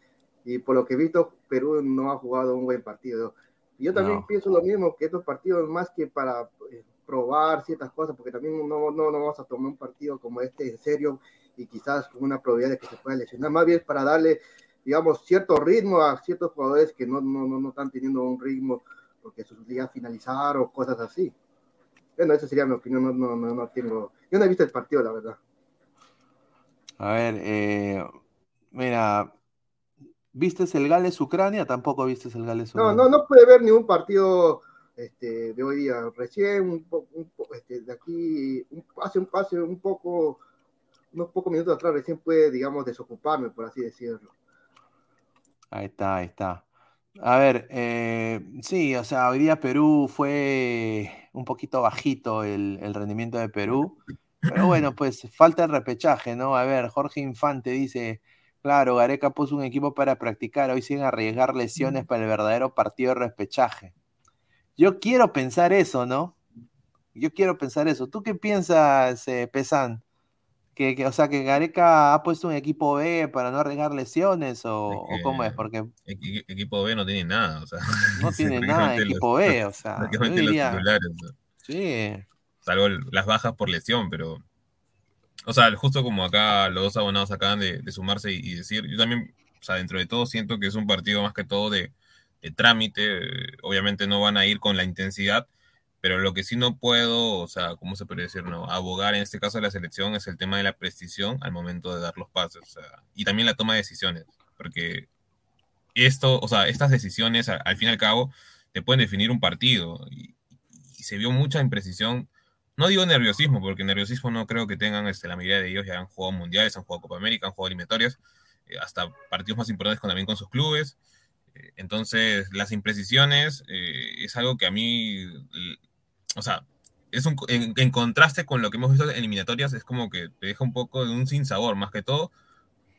y por lo que he visto Perú no ha jugado un buen partido. Yo también pienso lo mismo, que estos partidos más que para eh, probar ciertas cosas, porque también no, no, no vamos a tomar un partido como este en serio y quizás con una probabilidad de que se pueda lesionar, más bien para darle, digamos, cierto ritmo a ciertos jugadores que no, no, no están teniendo un ritmo porque sus ligas finalizaron o cosas así. Bueno, esa sería mi opinión, no, no, no, no tengo, yo no he visto el partido, la verdad. A ver, eh, mira, ¿viste el Gales Ucrania? Tampoco viste el Gales Ucrania. No, no, no puede ver ningún partido este, de hoy día. Recién, un, un, este, de aquí, un pase, un pase, un poco, unos pocos minutos atrás, recién puede, digamos, desocuparme, por así decirlo. Ahí está, ahí está. A ver, eh, sí, o sea, hoy día Perú fue un poquito bajito el, rendimiento de Perú, pero bueno, pues falta el repechaje, ¿no? A ver, Jorge Infante dice, claro, Gareca puso un equipo para practicar, hoy siguen arriesgar lesiones para el verdadero partido de repechaje. Yo quiero pensar eso, ¿no? Yo quiero pensar eso. ¿Tú qué piensas, eh, Pesan? Que, o sea, que Gareca ha puesto un equipo B para no arriesgar lesiones o, cómo es, porque equipo B no tiene nada, o sea, no tiene nada equipo B, o sea, sí, salvo las bajas por lesión, pero, o sea, justo como acá los dos abonados acaban de, sumarse y, decir, yo también, o sea, dentro de todo siento que es un partido más que todo de, de trámite, obviamente no van a ir con la intensidad, pero lo que sí no puedo, o sea, ¿cómo se puede decir? No, abogar en este caso de la selección es el tema de la precisión al momento de dar los pases, o sea, y también la toma de decisiones, porque esto, o sea, estas decisiones al, fin y al cabo te pueden definir un partido y, se vio mucha imprecisión. No digo nerviosismo, porque nerviosismo no creo que tengan, este, la mayoría de ellos ya han jugado mundiales, han jugado Copa América, han jugado eliminatorias, eh, hasta partidos más importantes con, también con sus clubes. Eh, entonces, las imprecisiones eh, es algo que a mí o sea, es un, en, contraste con lo que hemos visto en eliminatorias, es como que te deja un poco de un sinsabor, más que todo,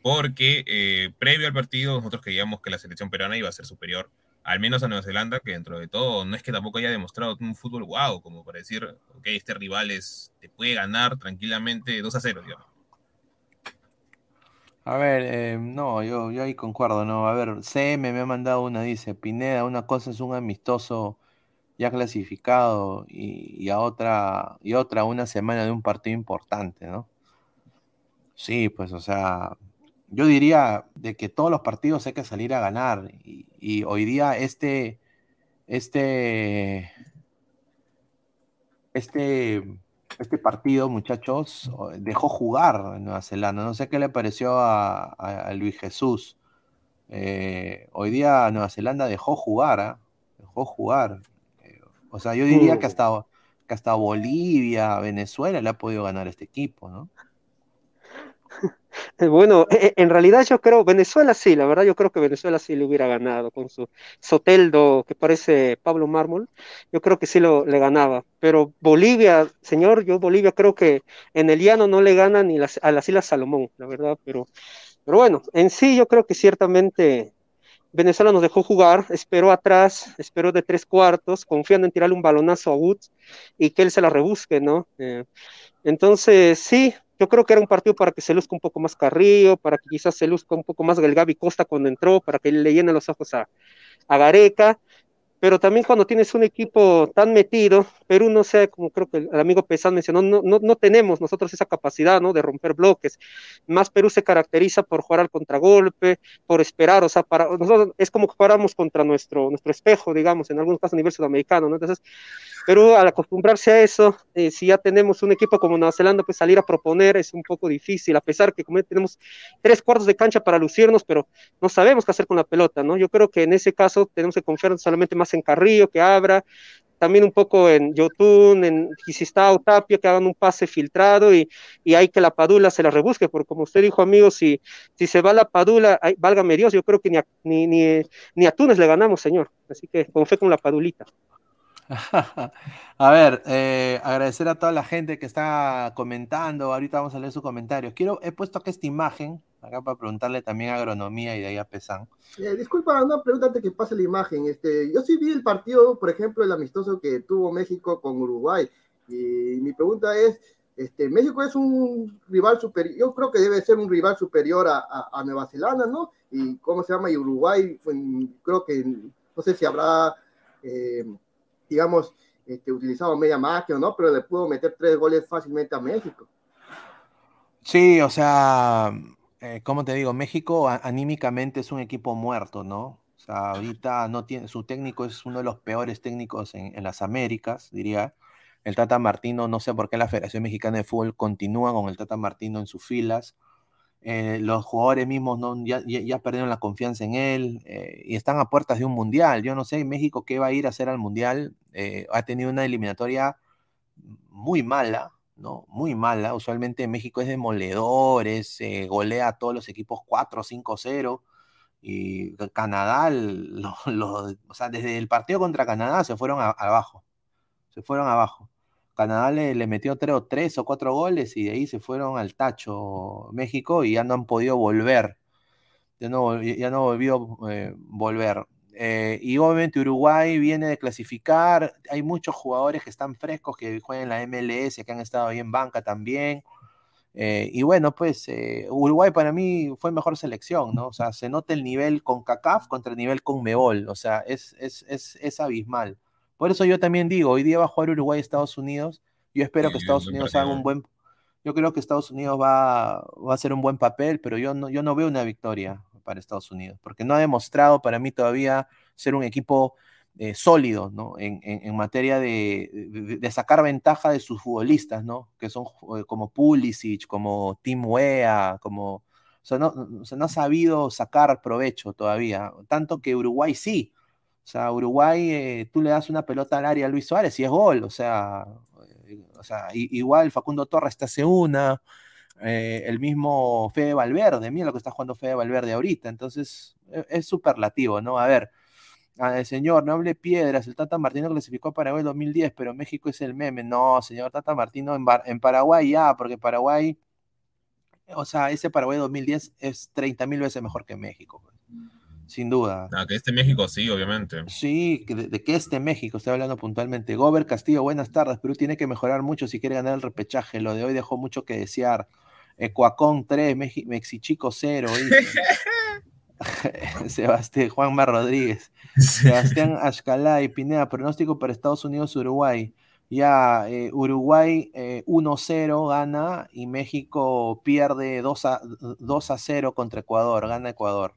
porque previo al partido nosotros creíamos que la selección peruana iba a ser superior, al menos a Nueva Zelanda, que dentro de todo no es que tampoco haya demostrado un fútbol guau, como para decir, ok, este rival es, te puede ganar tranquilamente 2 a 0, digamos. A ver, eh, no, yo, yo ahí concuerdo, ¿no? A ver, CM me ha mandado una, dice, Pineda, una cosa es un amistoso ya clasificado y, a otra, y otra una semana de un partido importante, ¿no? Sí, pues, o sea, yo diría de que todos los partidos hay que salir a ganar y, hoy día este, este, este, este partido, muchachos, dejó jugar en Nueva Zelanda. No sé qué le pareció a, Luis Jesús. Eh, hoy día Nueva Zelanda dejó jugar, ¿ah? dejó jugar. O sea, yo diría que hasta, que hasta Bolivia, Venezuela le ha podido ganar este equipo, ¿no? Bueno, e, e, en realidad yo creo, Venezuela sí, la verdad yo creo que Venezuela sí le hubiera ganado con su Soteldo que parece Pablo Mármol, yo creo que sí lo, le ganaba, pero Bolivia, señor, yo Bolivia creo que en el llano no le gana ni a las Islas Salomón, la verdad, pero, pero bueno, en sí yo creo que ciertamente Venezuela nos dejó jugar, esperó atrás, esperó de tres cuartos, confiando en tirarle un balonazo a Woods y que él se la rebusque, ¿no? Eh, entonces, sí, yo creo que era un partido para que se luzca un poco más Carrillo, para que quizás se luzca un poco más el Costa cuando entró, para que le llene los ojos a Gareca, pero también cuando tienes un equipo tan metido, Perú no sé, como creo que el amigo Pesán mencionó, no, no, no tenemos nosotros esa capacidad, ¿no? De romper bloques. Más Perú se caracteriza por jugar al contragolpe, por esperar, o sea, para nosotros es como que jugáramos contra nuestro, nuestro espejo, digamos, en algunos casos a nivel sudamericano, ¿no? Entonces, Perú al acostumbrarse a eso, eh, si ya tenemos un equipo como Nueva Zelanda, pues salir a proponer es un poco difícil, a pesar que como tenemos tres cuartos de cancha para lucirnos, pero no sabemos qué hacer con la pelota, ¿no? Yo creo que en ese caso tenemos que confiar solamente más en Carrillo, que abra, también un poco en Yotun, en Quisistao, Tapia, que hagan un pase filtrado y, y hay que la Padula se la rebusque, porque como usted dijo, amigo, si, si se va la Padula, válgame Dios, yo creo que ni a, ni, ni, a Túnez le ganamos, señor. Así que confío con la Padulita. a ver, eh, agradecer a toda la gente que está comentando. Ahorita vamos a leer sus comentarios. Quiero, he puesto acá esta imagen Acá para preguntarle también agronomía y de ahí a Pesán. Eh, disculpa, una pregunta antes que pase la imagen. Este, yo sí vi el partido, por ejemplo, el amistoso que tuvo México con Uruguay. Y mi pregunta es, este, México es un rival superior, yo creo que debe ser un rival superior a, a, Nueva Zelanda, ¿no? Y cómo se llama, y Uruguay, creo que, no sé si habrá, eh, digamos, este, utilizado media máquina, ¿no? Pero le pudo meter tres goles fácilmente a México. Sí, o sea, eh, como te digo, México anímicamente es un equipo muerto, ¿no? O sea, ahorita no tiene, su técnico es uno de los peores técnicos en, en las Américas, diría el Tata Martino, no sé por qué la Federación Mexicana de Fútbol continúa con el Tata Martino en sus filas. Eh, los jugadores mismos no, ya, ya, perdieron la confianza en él eh, y están a puertas de un mundial. Yo no sé México qué va a ir a hacer al mundial. Eh, ha tenido una eliminatoria muy mala, ¿no? Muy mala. Usualmente México es demoledor, es, golea a todos los equipos 4 5-0. Y Canadá, o sea, desde el partido contra Canadá se fueron abajo. Se fueron abajo. Canadá le, metió tres, o cuatro goles y de ahí se fueron al tacho México y ya no han podido volver. Ya no, ya no volvió eh, volver. Eh, y obviamente Uruguay viene de clasificar. Hay muchos jugadores que están frescos que juegan en la MLS, que han estado ahí en banca también. Eh, y bueno, pues Uruguay para mí fue mejor selección, ¿no? O sea, se nota el nivel con CACAF contra el nivel con Mebol. O sea, es, es, es, es abismal. Por eso yo también digo, hoy día va a jugar Uruguay Estados Unidos. Yo espero que Estados Unidos haga un buen yo creo que Estados Unidos va, va, a hacer un buen papel, pero yo no, yo no veo una victoria para Estados Unidos, porque no ha demostrado para mí todavía ser un equipo eh, sólido, ¿no? En, en, materia de, de, sacar ventaja de sus futbolistas, ¿no? Que son eh, como Pulisic, como Tim Wea, como... O sea, no, o sea, no ha sabido sacar provecho todavía, tanto que Uruguay sí, o sea, Uruguay, eh, tú le das una pelota al área a Luis Suárez y es gol. O sea, eh, o sea igual Facundo Torres te hace una. Eh, el mismo Fede Valverde, mira lo que está jugando Fede Valverde ahorita. Entonces, e, es, superlativo, ¿no? A ver, el señor, no hable piedras. El Tata Martino clasificó a Paraguay en 2010, pero México es el meme. No, señor Tata Martino, en, en Paraguay ya, porque Paraguay, o sea, ese Paraguay 2010 es 30 mil veces mejor que México. Sin duda. Ah, que este México sí, obviamente. Sí, de, que este México, estoy hablando puntualmente. Gober Castillo, buenas tardes. Perú tiene que mejorar mucho si quiere ganar el repechaje. Lo de hoy dejó mucho que desear. Ecuacón 3, Mexichico 0. Sebastián Juanma Rodríguez. Sebastián Ashcalá y Pineda, pronóstico para Estados Unidos-Uruguay. Ya, eh, Uruguay 1-0 eh, gana y México pierde 2 a, 2 a 0 contra Ecuador, gana Ecuador.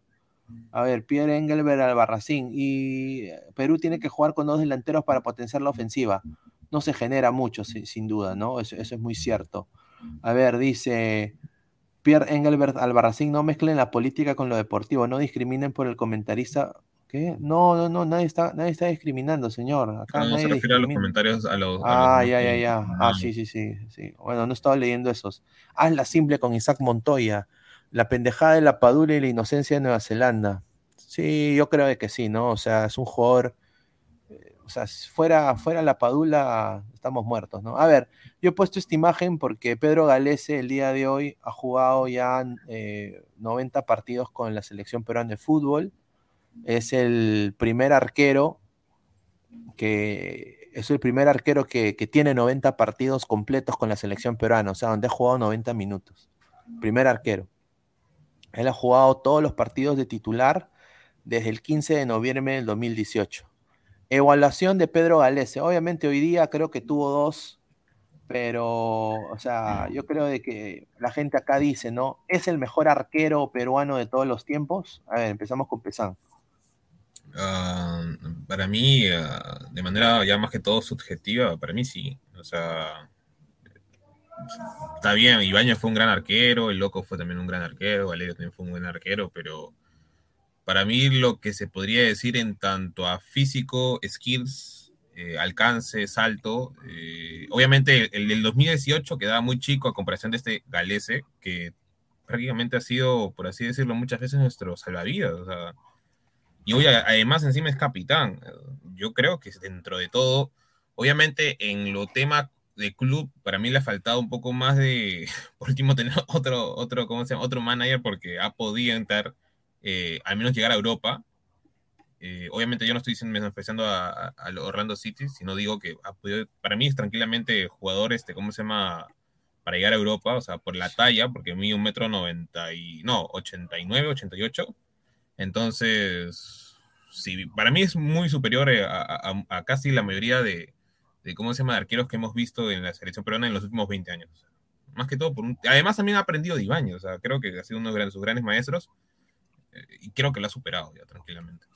A ver, Pierre Engelberg Albarracín. Y Perú tiene que jugar con dos delanteros para potenciar la ofensiva. No se genera mucho, sin, duda, ¿no? Eso, es muy cierto. A ver, dice Pierre Engelbert Albarracín, no mezclen la política con lo deportivo, no discriminen por el comentarista. ¿Qué? No, no, no, nadie está, nadie está discriminando, señor. Acá no, se refiere a los comentarios a los. Ah, ya, ya, ya. Ah, sí, sí, sí, sí. Bueno, no estaba leyendo esos. Hazla simple con Isaac Montoya la pendejada de la Padula y la inocencia de Nueva Zelanda. Sí, yo creo que sí, ¿no? O sea, es un jugador. O sea, fuera, fuera la Padula, estamos muertos, ¿no? A ver, yo he puesto esta imagen porque Pedro Galese el día de hoy ha jugado ya 90 eh, partidos con la selección peruana de fútbol. Es el primer arquero que es el primer arquero que, que, tiene 90 partidos completos con la selección peruana, o sea, donde ha jugado 90 minutos. Primer arquero. Él ha jugado todos los partidos de titular desde el 15 de noviembre del 2018. Evaluación de Pedro Galese. Obviamente hoy día creo que tuvo dos, pero, o sea, yo creo de que la gente acá dice, ¿no? ¿Es el mejor arquero peruano de todos los tiempos? A ver, empezamos con Pesán. Ah, para mí, ah, de manera ya más que todo subjetiva, para mí sí. O sea, está bien, Ibañez fue un gran arquero, el Loco fue también un gran arquero, Valerio también fue un buen arquero, pero para mí lo que se podría decir en tanto a físico, skills, eh, alcance, salto, eh, obviamente el del 2018 quedaba muy chico a comparación de este Galese, que prácticamente ha sido, por así decirlo, muchas veces nuestro salvavidas. y hoy además encima es capitán. Yo creo que dentro de todo, obviamente en lo tema de club, para mí le ha faltado un poco más de, por último, tener otro, otro, ¿cómo se llama? Otro manager porque ha podido entrar, eh, al menos llegar a Europa. Eh, obviamente yo no estoy menospreciando a, Orlando City, sino digo que ha podido, para mí es tranquilamente jugador, este, ¿cómo se llama? Para llegar a Europa, o sea, por la talla, porque mide un metro noventa y, no, 89, 88. Entonces, sí, para mí es muy superior a, a, a casi la mayoría de, de, cómo se llama, de arqueros que hemos visto en la selección peruana en los últimos 20 años. Más que todo, por un, además también ha aprendido de Ibañez, o sea, creo que ha sido uno de sus grandes maestros eh, y creo que lo ha superado ya tranquilamente.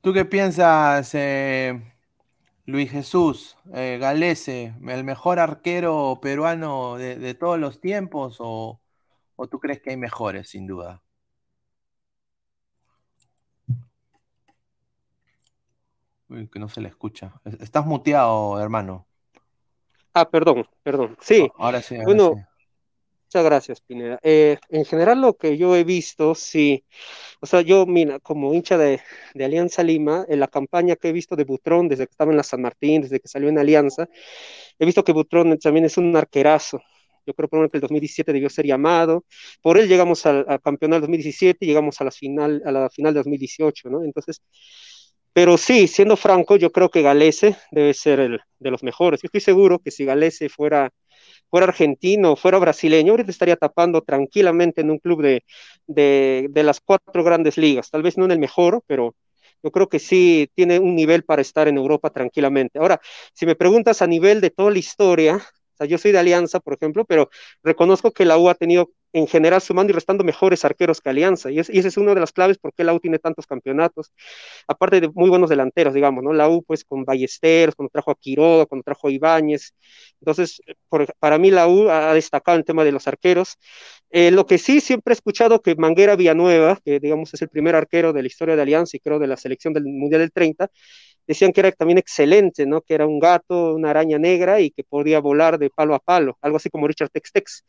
¿Tú qué piensas, eh, Luis Jesús eh, Galese, el mejor arquero peruano de, de todos los tiempos o, o tú crees que hay mejores, sin duda? Uy, que no se le escucha. Estás muteado, hermano. Ah, perdón, perdón. Sí. Ahora sí. Ahora bueno, sí. Muchas gracias, Pineda. Eh, en general, lo que yo he visto, sí. O sea, yo, mira, como hincha de, Alianza Lima, en la campaña que he visto de Butrón, desde que estaba en la San Martín, desde que salió en Alianza, he visto que Butrón también es un arquerazo. Yo creo por que el 2017 debió ser llamado. Por él llegamos al, al campeonato 2017 y llegamos a la final, a la final de 2018, ¿no? Entonces, pero sí, siendo franco, yo creo que Galese debe ser el de los mejores. Yo estoy seguro que si Galese fuera, fuera argentino, fuera brasileño, ahorita estaría tapando tranquilamente en un club de, de, las cuatro grandes ligas. Tal vez no en el mejor, pero yo creo que sí tiene un nivel para estar en Europa tranquilamente. Ahora, si me preguntas a nivel de toda la historia, o sea, yo soy de Alianza, por ejemplo, pero reconozco que la U ha tenido en general sumando y restando mejores arqueros que Alianza. Y, es, esa es una de las claves por qué la U tiene tantos campeonatos, aparte de muy buenos delanteros, digamos, ¿no? La U, pues, con Ballesteros, cuando trajo a Quiroga, cuando trajo a Ibáñez. Entonces, para mí la U ha destacado el tema de los arqueros. Eh, lo que sí siempre he escuchado que Manguera Villanueva, que digamos es el primer arquero de la historia de Alianza y creo de la selección del Mundial del 30, decían que era también excelente, ¿no? Que era un gato, una araña negra y que podía volar de palo a palo, algo así como Richard Tex Tex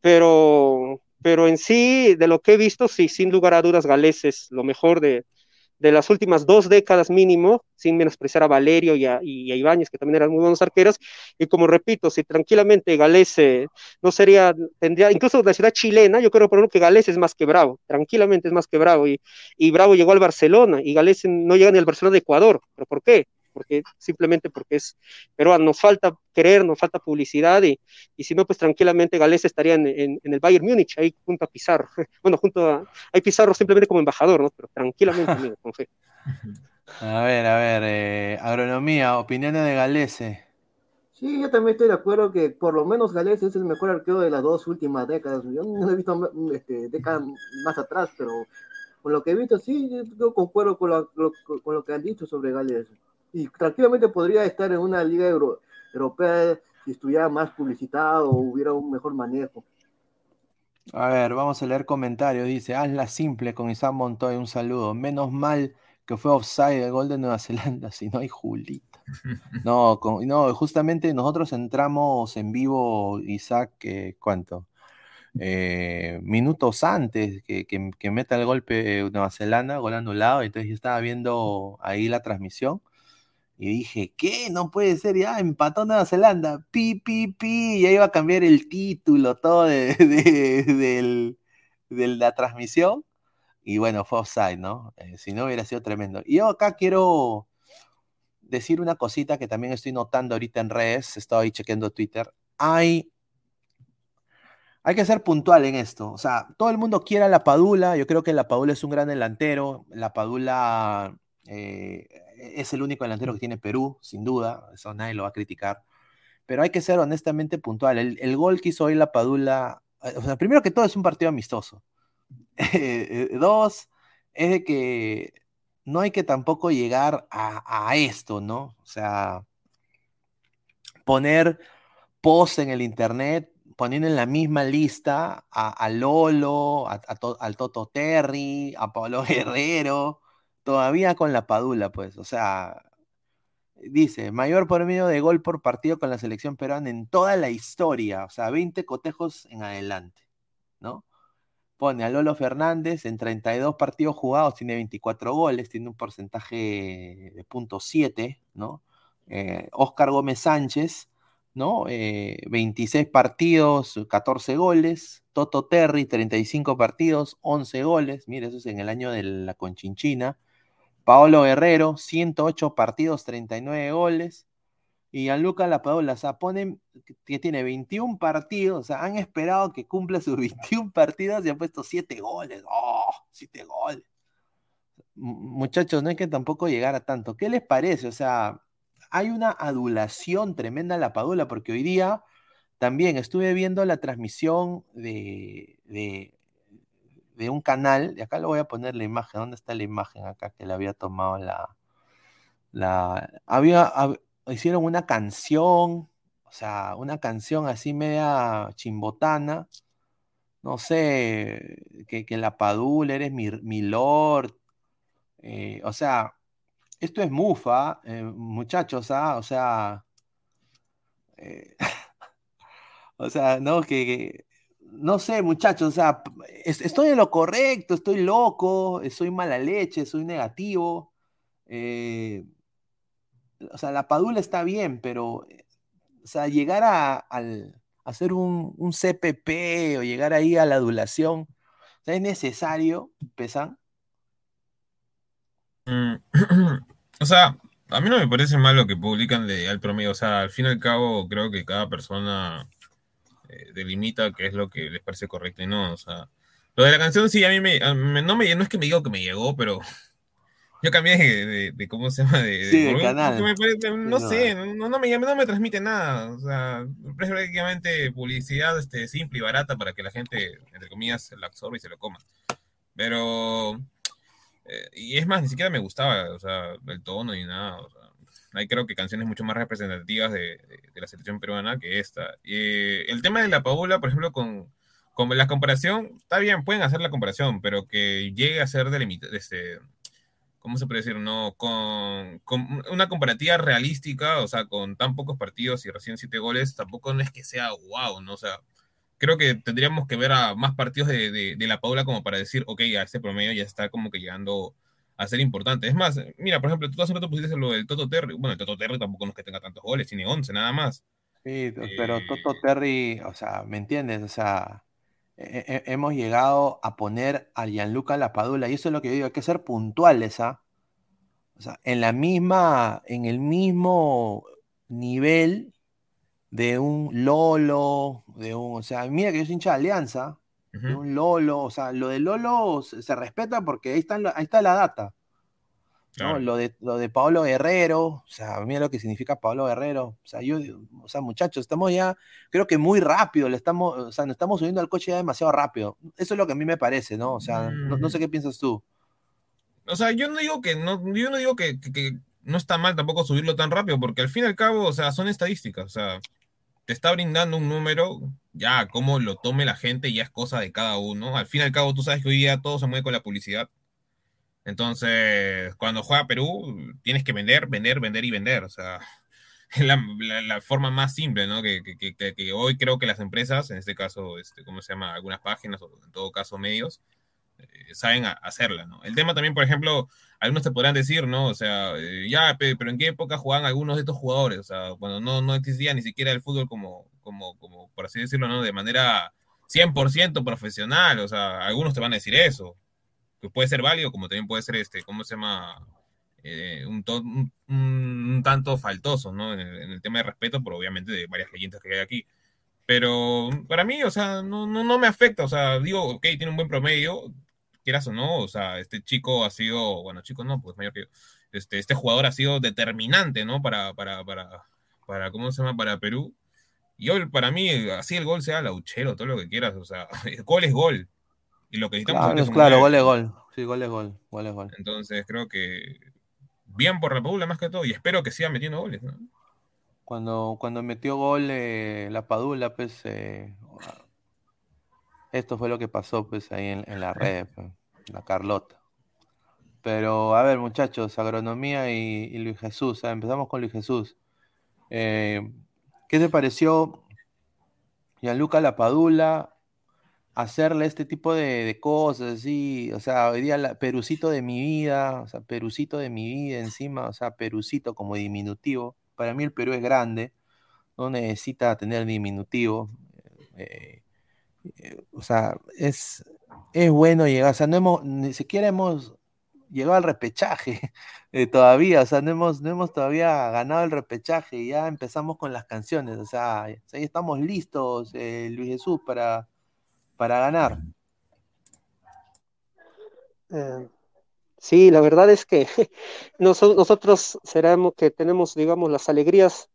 pero, pero en sí, de lo que he visto, sí, sin lugar a dudas, Gales es lo mejor de, de las últimas dos décadas mínimo, sin menospreciar a Valerio y a, y a Ibáñez, que también eran muy buenos arqueros, y como repito, si tranquilamente Gales no sería, tendría, incluso la ciudad chilena, yo creo por que Gales es más que Bravo, tranquilamente es más que Bravo, y, y Bravo llegó al Barcelona, y Gales no llega ni al Barcelona de Ecuador, ¿pero por qué? Porque simplemente porque es peruano, nos falta querer, nos falta publicidad y, y si no, pues tranquilamente Gales estaría en, en, en, el Bayern Múnich, ahí junto a Pizarro, bueno, junto a, hay Pizarro simplemente como embajador, ¿no? Pero tranquilamente, amigo, con fe. A ver, a ver, eh, agronomía, opiniones de Galese. Sí, yo también estoy de acuerdo que por lo menos Gales es el mejor arquero de las dos últimas décadas. Yo no he visto este, décadas más atrás, pero con lo que he visto, sí, yo concuerdo con lo, lo, con lo que han dicho sobre Gales y tranquilamente podría estar en una liga euro, europea si estuviera más publicitado o hubiera un mejor manejo. A ver, vamos a leer comentarios. Dice, hazla simple con Isam Montoy, un saludo. Menos mal que fue offside el gol de Nueva Zelanda, si no hay Julita. No, no, justamente nosotros entramos en vivo, Isaac, eh, ¿cuánto? Minutos antes que, que, que, meta el golpe Nueva Zelanda, gol anulado, entonces yo estaba viendo ahí la transmisión y dije, ¿qué? No puede ser, ya empató Nueva Zelanda, pi, pi, pi, ya iba a cambiar el título, todo de, de, de, la transmisión. Y bueno, fue offside, ¿no? Eh, si no hubiera sido tremendo. Y yo acá quiero decir una cosita que también estoy notando ahorita en redes, estoy ahí chequeando Twitter. Hay, hay que ser puntual en esto. O sea, todo el mundo quiere a la Padula, yo creo que la Padula es un gran delantero, la Padula... Eh, es el único delantero que tiene Perú, sin duda, eso nadie lo va a criticar. Pero hay que ser honestamente puntual. El, el gol que hizo hoy la Padula, sea, primero que todo es un partido amistoso. Dos, es de que no hay que tampoco llegar a, a, esto, ¿no? O sea, poner post en el internet, poniendo en la misma lista a, a Lolo, a, a, al Toto Terry, a Pablo Guerrero, todavía con la Padula, pues, o sea, dice, mayor promedio de gol por partido con la selección peruana en toda la historia, o sea, 20 cotejos en adelante, ¿no? Pone a Lolo Fernández en 32 partidos jugados, tiene 24 goles, tiene un porcentaje de .7, ¿no? Eh, Oscar Gómez Sánchez, ¿no? 26 eh, partidos, 14 goles. Toto Terry, 35 partidos, 11 goles. Mire, eso es en el año de la Conchinchina. Paolo Guerrero, 108 partidos, 39 goles. Y Gianluca Lapadula, o sea, ponen que tiene 21 partidos, o sea, han esperado que cumpla sus 21 partidos y han puesto 7 goles. ¡Oh! 7 goles. Muchachos, no hay que tampoco llegar a tanto. ¿Qué les parece? O sea, hay una adulación tremenda a la Padula, porque hoy día también estuve viendo la transmisión de, de, un canal, y acá le voy a poner la imagen, ¿dónde está la imagen acá que le había tomado la... la había, hicieron una canción, o sea, una canción así media chimbotana, no sé, que, la Padula, eres mi, mi lord, eh, o sea, esto es mufa, eh, muchachos, ¿ah? O sea, eh, o sea, no, que, no sé, muchachos, o sea, estoy en lo correcto, estoy loco, soy mala leche, soy negativo. Eh, o sea, la padula está bien, pero, o sea, llegar a, hacer un, un, CPP o llegar ahí a la adulación, ¿es necesario, pesan? Mm, o sea, a mí no me parece mal lo que publican de al promedio. O sea, al fin y al cabo, creo que cada persona eh, delimita qué es lo que les parece correcto y no. O sea, lo de la canción sí, a mí me, no, me, no es que me diga que me llegó, pero yo cambié de, cómo se llama, de, sí, canal. no, sé, no, no, me, no me transmite nada. O sea, es prácticamente publicidad este, simple y barata para que la gente, entre comillas, la absorba y se lo coma. Pero eh, y es más, ni siquiera me gustaba, o sea, el tono y nada. O sea, hay creo que canciones mucho más representativas de, de, la selección peruana que esta. Eh, el tema de la Paula, por ejemplo, con, con, la comparación, está bien, pueden hacer la comparación, pero que llegue a ser de este, ¿cómo se puede decir? No, con, con, una comparativa realística, o sea, con tan pocos partidos y recién siete goles, tampoco no es que sea wow, ¿no? O sea, creo que tendríamos que ver a más partidos de, la Paula como para decir, ok, a este promedio ya está como que llegando a ser importante. Es más, mira, por ejemplo, tú hace rato pusiste lo del Toto Terry. Bueno, el Toto Terry tampoco no es que tenga tantos goles, tiene 11 nada más. Sí, pero Toto eh, Terry, o sea, ¿me entiendes? O sea, hemos llegado a poner a Gianluca Lapadula, y eso es lo que yo digo, hay que ser puntuales, ¿ah? O sea, en la misma, en el mismo nivel de un Lolo, de un, o sea, mira que yo soy hincha de Alianza, de un Lolo, o sea, lo de Lolo se, respeta porque ahí, está, ahí está la data. Lo, de, lo de Pablo Guerrero, o sea, mira lo que significa Pablo Guerrero, o sea, yo, o sea, muchachos, estamos ya, creo que muy rápido, le estamos, o sea, nos estamos subiendo al coche ya demasiado rápido. Eso es lo que a mí me parece, ¿no? O sea, no, sé qué piensas tú. O sea, yo no digo que, no, yo no digo que, no está mal tampoco subirlo tan rápido, porque al fin y al cabo, o sea, son estadísticas, o sea, te está brindando un número, ya cómo lo tome la gente ya es cosa de cada uno. Al fin y al cabo, tú sabes que hoy día todo se mueve con la publicidad. Entonces, cuando juega Perú, tienes que vender, vender, vender y vender. O sea, es la, forma más simple, ¿no? Que, que, hoy creo que las empresas, en este caso, este, ¿cómo se llama? Algunas páginas o en todo caso medios, eh, saben hacerla, ¿no? El tema también, por ejemplo, algunos te podrán decir, ¿no? O sea, eh, ya, pero ¿en qué época jugaban algunos de estos jugadores? O sea, cuando no, no existía ni siquiera el fútbol como, como, como, por así decirlo, ¿no? De manera 100% profesional, o sea, algunos te van a decir eso, que puede ser válido, como también puede ser, este, ¿cómo se llama? Eh, un, un, tanto faltoso, ¿no? En el, tema de respeto, por obviamente de varias leyendas que hay aquí. Pero para mí, o sea, no, no, no me afecta, o sea, digo, ok, tiene un buen promedio, quieras o no, o sea, este chico ha sido, bueno, chico no, pues mayor que este, este jugador ha sido determinante, ¿no? Para, para, para, para, ¿cómo se llama? Para Perú. Y hoy, para mí, así el gol sea lauchero, todo lo que quieras, o sea, el gol es gol. Y lo que necesitamos claro, es claro, gol es gol. Sí, gol es gol, gol es gol. Entonces creo que bien por la Padula más que todo, y espero que siga metiendo goles, ¿no? Cuando, cuando metió gol eh, la Padula, pues eh, esto fue lo que pasó pues ahí en, la red. Pues la Carlota. Pero a ver, muchachos, agronomía y, Luis Jesús. Empezamos con Luis Jesús. Eh, ¿Qué te pareció Gianluca Lapadula hacerle este tipo de, cosas así? O sea, hoy día la, Perucito de mi vida, o sea, Perucito de mi vida encima, o sea, Perucito como diminutivo. Para mí el Perú es grande. no necesita tener diminutivo. Eh, eh, o sea, es, es bueno llegar, o sea, no hemos, ni siquiera hemos llegado al repechaje eh, todavía, o sea, no hemos, no hemos todavía ganado el repechaje y ya empezamos con las canciones, o sea, ahí estamos listos, Luis Jesús, para, para ganar. sí, la verdad es que nosotros seremos que tenemos, digamos, las alegrías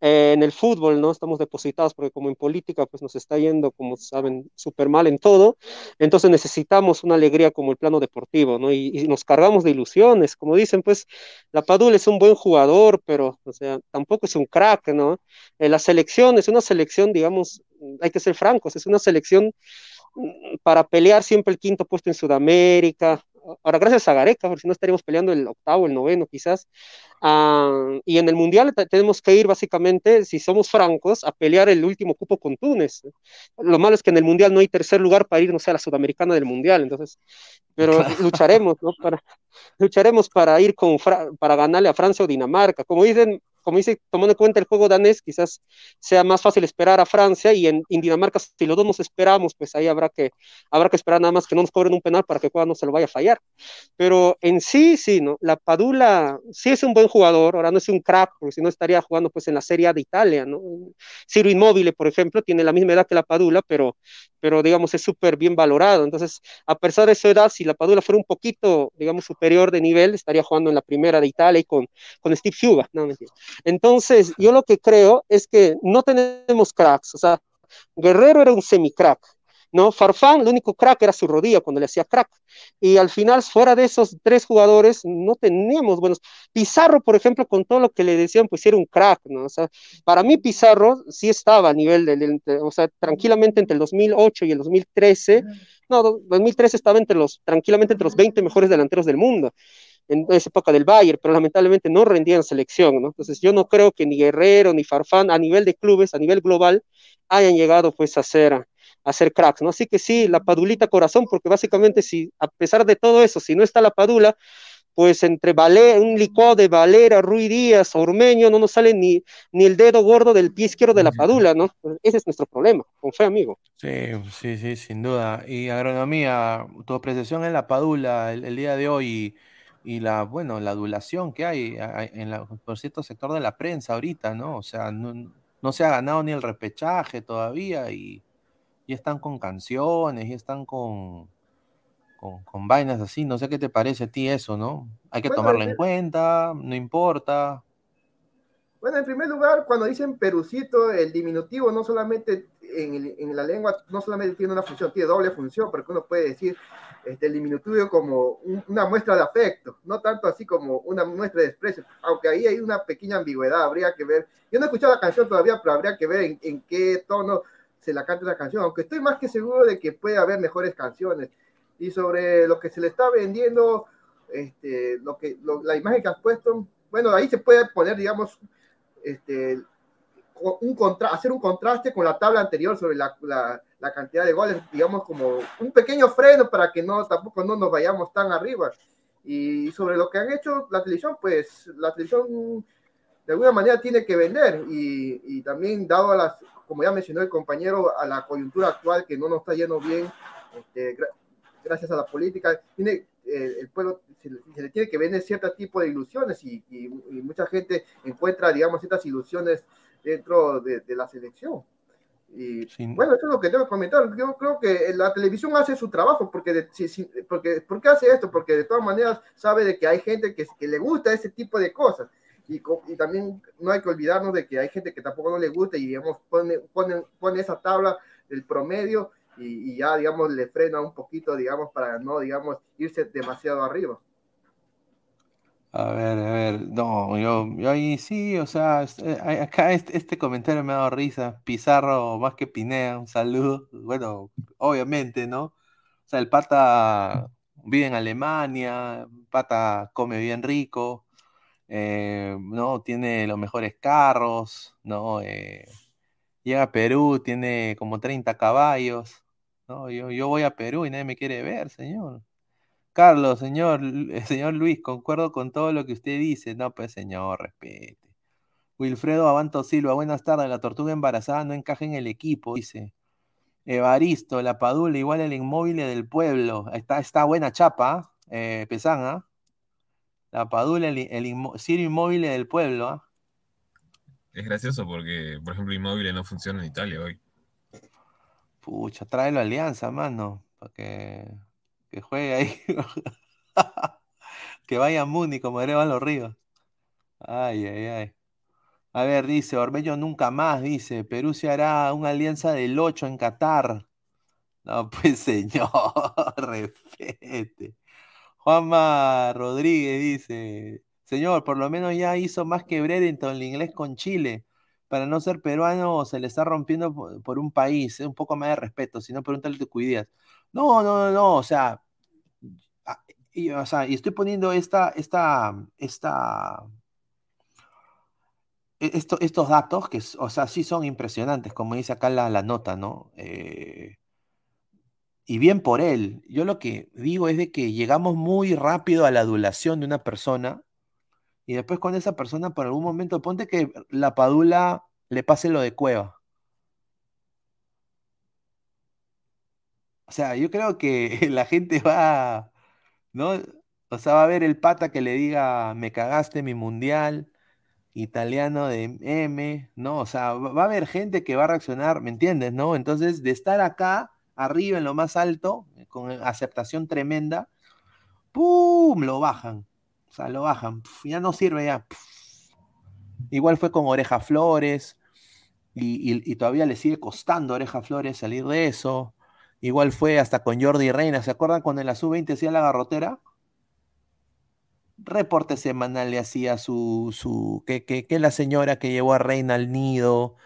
eh, en el fútbol, ¿no? Estamos depositados porque como en política, pues nos está yendo, como saben, súper mal en todo. Entonces necesitamos una alegría como el plano deportivo, ¿no? Y, nos cargamos de ilusiones. Como dicen, pues la Padula es un buen jugador, pero, o sea, tampoco es un crack, ¿no? Eh, la selección es una selección, digamos, hay que ser francos, es una selección mm, para pelear siempre el quinto puesto en Sudamérica, ahora gracias a Gareca, porque si no estaríamos peleando el octavo, el noveno quizás. Ah, y en el Mundial tenemos que ir básicamente, si somos francos, a pelear el último cupo con Túnez. Lo malo es que en el Mundial no hay tercer lugar para irnos a la Sudamericana del Mundial, entonces, pero lucharemos, ¿no? Para, lucharemos para ir con, para ganarle a Francia o Dinamarca. Como dicen, como dice, tomando en cuenta el juego danés, quizás sea más fácil esperar a Francia y en, Dinamarca, si los dos nos esperamos, pues ahí habrá que, habrá que esperar nada más que no nos cobren un penal para que Cueva no se lo vaya a fallar. Pero en sí, sí, ¿no? La Padula sí es un buen jugador, ahora no es un crack, porque si no estaría jugando pues en la Serie A de Italia, ¿no? Ciro Inmóvil, por ejemplo, tiene la misma edad que la Padula, pero, pero digamos es súper bien valorado. Entonces, a pesar de su edad, si la Padula fuera un poquito, digamos, superior de nivel, estaría jugando en la primera de Italia y con, con Steve Huga, no, mentira. Entonces, yo lo que creo es que no tenemos cracks, o sea, Guerrero era un semi-crack, ¿no? Farfán, el único crack era su rodilla cuando le hacía crack. Y al final, fuera de esos tres jugadores, no teníamos buenos. Pizarro, por ejemplo, con todo lo que le decían, pues era un crack, ¿no? O sea, para mí Pizarro sí estaba a nivel del, o sea, tranquilamente entre el 2008 y el 2013. No, 2013 estaba entre los, tranquilamente entre los 20 mejores delanteros del mundo en esa época del Bayern, pero lamentablemente no rendían selección, ¿no? Entonces yo no creo que ni Guerrero ni Farfán a nivel de clubes, a nivel global, hayan llegado pues a ser, a ser cracks, ¿no? Así que sí, la Padulita corazón, porque básicamente si a pesar de todo eso, si no está la Padula, pues entre un licuado de Valera, Rui Díaz, Ormeño, no nos sale ni, ni el dedo gordo del pie izquierdo de la Padula, ¿no? Ese es nuestro problema, con fe, amigo. Sí, sí, sí, sin duda. Y agronomía, tu apreciación en la Padula el día de hoy y la, bueno, la adulación que hay en la, por cierto sector de la prensa ahorita, ¿no? O sea, no, se ha ganado ni el repechaje todavía y, y están con canciones y están con, con, vainas así. No sé qué te parece a ti eso, ¿no? Hay que tomarlo en cuenta, no importa. Bueno, en primer lugar, cuando dicen perucito, el diminutivo no solamente en, en la lengua, no solamente tiene una función, tiene doble función, porque uno puede decir este, el diminutivo como una muestra de afecto, no tanto así como una muestra de desprecio, aunque ahí hay una pequeña ambigüedad, habría que ver, yo no he escuchado la canción todavía, pero habría que ver en, qué tono se la canta la canción, aunque estoy más que seguro de que puede haber mejores canciones. Y sobre lo que se le está vendiendo, este, lo que, la imagen que has puesto, bueno, ahí se puede poner, digamos, este, un contra hacer un contraste con la tabla anterior sobre la, la, cantidad de goles, digamos como un pequeño freno para que no tampoco no nos vayamos tan arriba. Y sobre lo que han hecho la televisión, pues la televisión de alguna manera tiene que vender y, y también dado a las, como ya mencionó el compañero, a la coyuntura actual que no nos está yendo bien, este, gracias a la política, tiene, eh, el pueblo se, le tiene que vender cierto tipo de ilusiones y, y, y mucha gente encuentra, digamos, ciertas ilusiones dentro de, la selección. Y bueno, eso es lo que tengo que comentar. Yo creo que la televisión hace su trabajo, porque, porque ¿por qué hace esto? Porque de todas maneras sabe de que hay gente que, que le gusta ese tipo de cosas. Y, y, también no hay que olvidarnos de que hay gente que tampoco no le gusta y digamos pone, pone, pone esa tabla del promedio y, y, ya digamos le frena un poquito digamos para no digamos irse demasiado arriba. A ver, a ver, no, yo, yo ahí sí, o sea, eh, acá este, este, comentario me ha dado risa. Pizarro más que Pinea, un saludo. Bueno, obviamente, ¿no? O sea, el pata vive en Alemania, pata come bien rico, eh, ¿no? Tiene los mejores carros, ¿no? Eh, llega a Perú, tiene como 30 caballos, ¿no? Yo, yo voy a Perú y nadie me quiere ver, señor. Carlos, señor, señor Luis, concuerdo con todo lo que usted dice. No, pues señor, respete. Wilfredo Abanto Silva, buenas tardes. La tortuga embarazada no encaja en el equipo, dice. Evaristo, la Padula, igual el inmóvil del pueblo. Está, está buena chapa, ¿eh? Pesán, La Padula, el, el inmóvil del pueblo, ¿ah? Es gracioso porque, por ejemplo, inmóvil no funciona en Italia hoy. Pucha, tráelo a Alianza, mano, para que, juegue ahí. que vaya a Muni como Erevan los Ríos. Ay, ay, ay. A ver, dice, Ormeño nunca más, dice, Perú se hará una alianza del 8 en Qatar. No, pues señor, respete. Juanma Rodríguez dice, señor, por lo menos ya hizo más que Brereton el inglés con Chile. Para no ser peruano se le está rompiendo por, un país, un poco más de respeto, si no pregúntale tu cuidas. No, no, no, no, o sea, y, o sea, y estoy poniendo esta, esta, esta e-, estos datos, que, o sea, sí son impresionantes, como dice acá la, la nota, ¿no? Eh, y bien por él. Yo lo que digo es de que llegamos muy rápido a la adulación de una persona y después con esa persona por algún momento, ponte que la padula le pase lo de cueva. O sea, yo creo que la gente va, ¿no? O sea, va a ver el pata que le diga, me cagaste mi mundial, italiano de M, ¿no? O sea, va a haber gente que va a reaccionar, ¿me entiendes, no? Entonces, de estar acá, arriba en lo más alto, con aceptación tremenda, ¡pum! Lo bajan. O sea, lo bajan. ya no sirve ya. Igual fue con Oreja Flores. Y, todavía le sigue costando Oreja Flores salir de eso. Igual fue hasta con Jordi Reina. ¿Se acuerdan cuando en la sub-20 hacía la garrotera? reporte semanal le hacía su, su que, que, la señora que llevó a Reina al nido,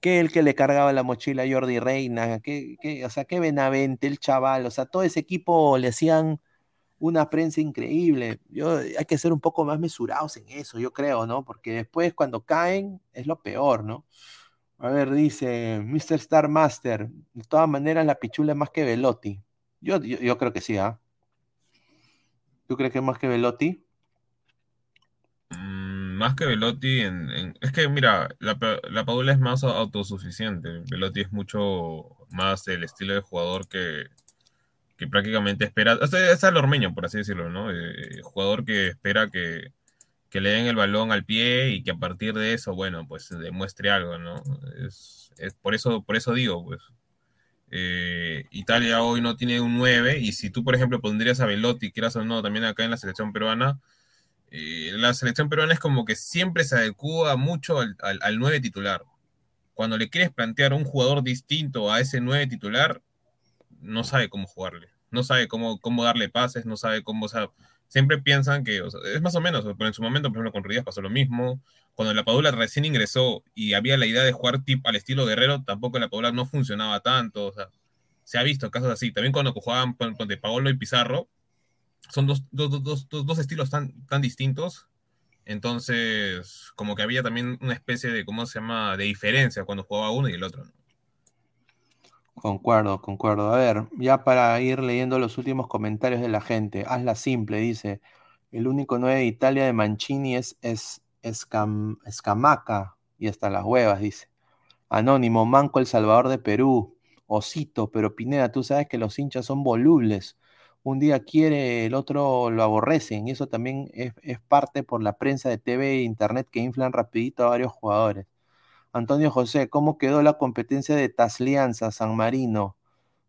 que el que le cargaba la mochila a Jordi Reina, que, que, o sea, que Benavente, el chaval, o sea, todo ese equipo le hacían una prensa increíble. Yo, hay que ser un poco más mesurados en eso, yo creo, ¿no? Porque después cuando caen es lo peor, ¿no? A ver, dice Mr. Star Master, de todas maneras la pichula es más que Velotti. Yo, yo, creo que sí, ¿ah? ¿Tú crees que es más que Velotti? Mm, más que Velotti, es que mira, la, la es más autosuficiente. Velotti es mucho más el estilo de jugador que, que prácticamente espera. O sea, es el ormeño, por así decirlo, ¿no? Eh, jugador que espera que, que, le den el balón al pie y que a partir de eso, bueno, pues demuestre algo, ¿no? Es, es por, eso, por eso digo, pues. Eh, Italia hoy no tiene un 9 y si tú, por ejemplo, pondrías a Velotti, quieras o no, también acá en la selección peruana, eh, la selección peruana es como que siempre se adecua mucho al, al, 9 titular. Cuando le quieres plantear un jugador distinto a ese 9 titular, no sabe cómo jugarle, no sabe cómo, cómo darle pases, no sabe cómo, siempre piensan que, es más o menos, pero en su momento, por ejemplo, con Ríos pasó lo mismo. Cuando la Padula recién ingresó y había la idea de jugar tip al estilo guerrero, tampoco la Padula no funcionaba tanto, o se ha visto casos así. También cuando jugaban de Paolo y Pizarro, son dos, dos, dos, dos, estilos tan, tan distintos. Entonces, como que había también una especie de, ¿cómo se llama?, de diferencia cuando jugaba uno y el otro. Concuerdo, concuerdo. A ver, ya para ir leyendo los últimos comentarios de la gente, hazla simple, dice. El único 9 de Italia de Mancini es, es Escamaca y hasta las huevas, dice. Anónimo, Manco El Salvador de Perú. Osito, pero Pineda, tú sabes que los hinchas son volubles un día quiere, el otro lo aborrecen, y eso también es, parte por la prensa de TV e Internet que inflan rapidito a varios jugadores. Antonio José, ¿cómo quedó la competencia de Taslianza, San Marino?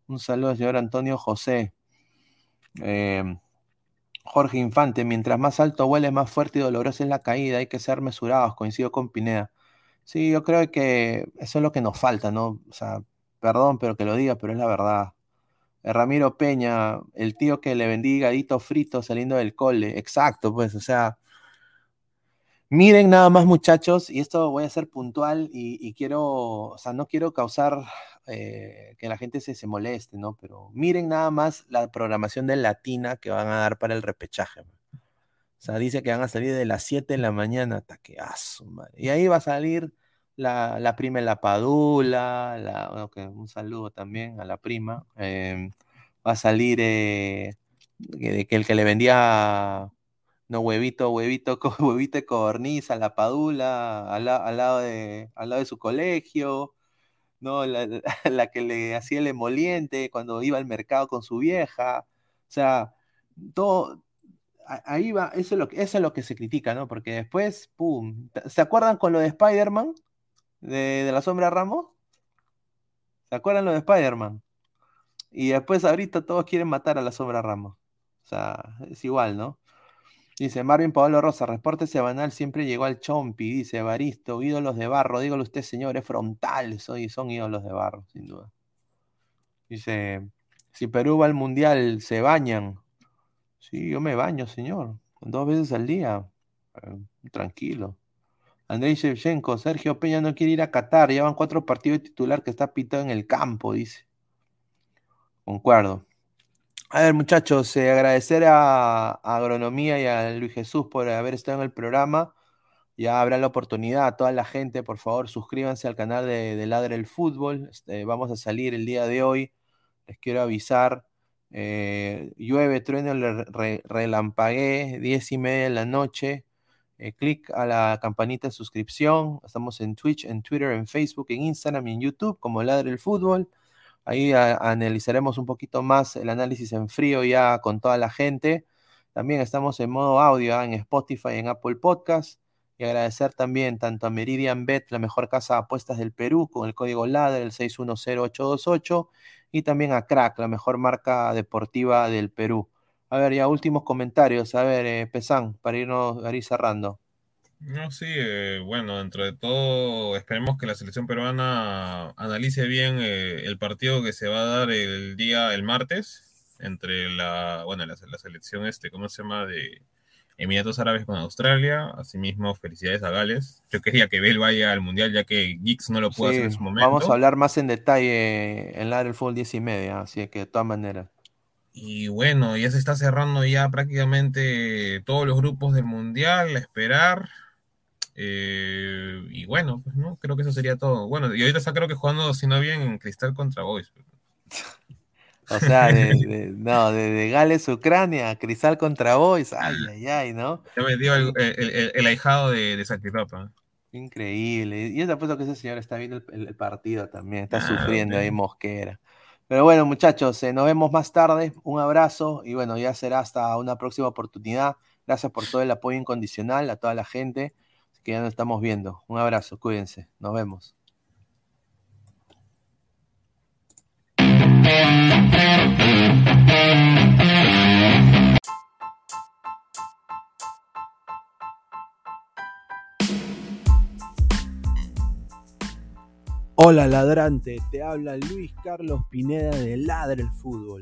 Un saludo, señor Antonio José. Em, Jorge Infante, mientras más alto huele, más fuerte y dolorosa es la caída, hay que ser mesurados, coincido con Pineda. Sí, yo creo que eso es lo que nos falta, ¿no? O sea, perdón, pero que lo diga, pero es la verdad. Ramiro Peña, el tío que le vendí gadito frito saliendo del cole. Exacto, pues, o sea. Miren nada más, muchachos, y esto voy a ser puntual y, quiero, o sea, no quiero causar eh, que la gente se, se, moleste, ¿no? Pero miren nada más la programación de Latina que van a dar para el repechaje. O sea, dice que van a salir de las 7 de la mañana hasta que, ah. Y ahí va a salir la, la prima La Padula, la, un saludo también a la prima. Em, va a salir eh, que, el que le vendía No, huevito, huevito, huevito de codorniz a la padula, al, lado, de, al lado de su colegio, ¿no? La, que le hacía el emoliente cuando iba al mercado con su vieja. O sea, todo, ahí va, eso es, lo eso es lo que se critica, ¿no? Porque después, ¡pum! ¿Se acuerdan con lo de Spider-Man? De, de, la sombra Ramos? ¿Se acuerdan lo de Spider-Man? Y después ahorita todos quieren matar a la sombra Ramos. O sea, es igual, ¿no? Dice Marvin Pablo Rosa, reporte semanal siempre llegó al Chompi, dice Baristo, ídolos de barro, dígalo usted señor, es frontal, soy, son ídolos de barro, sin duda. Dice, si Perú va al Mundial, ¿se bañan? Sí, yo me baño, señor, dos veces al día, eh, tranquilo. Andrei Shevchenko, Sergio Peña no quiere ir a Qatar, llevan cuatro partidos de titular que está pitado en el campo, dice. Concuerdo. A ver, muchachos, eh, agradecer a, Agronomía y a Luis Jesús por haber estado en el programa. Ya habrá la oportunidad a toda la gente, por favor, suscríbanse al canal de, de Ladre el Fútbol. Este, vamos a salir el día de hoy. Les quiero avisar. Eh, llueve, trueno, re, relampagué, diez y media de la noche. Eh, clic a la campanita de suscripción. Estamos en Twitch, en Twitter, en Facebook, en Instagram y en YouTube como Ladre el Fútbol. Ahí analizaremos un poquito más el análisis en frío ya con toda la gente. También estamos en modo audio ¿ah? en Spotify, en Apple Podcast. Y agradecer también tanto a Meridian Bet, la mejor casa de apuestas del Perú, con el código LADER, el 610828. Y también a Crack, la mejor marca deportiva del Perú. A ver, ya últimos comentarios. A ver, eh, Pesán, para irnos para ir cerrando. No, sí, eh, bueno, dentro de todo, esperemos que la selección peruana analice bien eh, el partido que se va a dar el día, el martes, entre la, bueno, la, selección, este, ¿cómo se llama? De Emiratos Árabes con Australia. Asimismo, felicidades a Gales. Yo quería que Bell vaya al Mundial, ya que Geeks no lo pudo hacer en su momento. Vamos a hablar más en detalle en la del fútbol 10 y media, así que de todas maneras. Y bueno, ya se está cerrando ya prácticamente todos los grupos del Mundial, a esperar. Eh, y bueno, pues no, creo que eso sería todo. Bueno, y ahorita está creo que jugando, si no bien, en Cristal contra Boys. O sea, de, no, de, Gales, Ucrania, Cristal contra Boys, ay, ay, ay, ¿no? Yo me dio el, el, ahijado de, de Salchipapa. Increíble. Y es apuesto que ese señor está viendo el, partido también, está ah, sufriendo ahí Mosquera. Pero bueno, muchachos, eh, nos vemos más tarde. Un abrazo y bueno, ya será hasta una próxima oportunidad. Gracias por todo el apoyo incondicional a toda la gente que ya nos estamos viendo. Un abrazo, cuídense, nos vemos. Hola ladrante, te habla Luis Carlos Pineda de Ladre el Fútbol.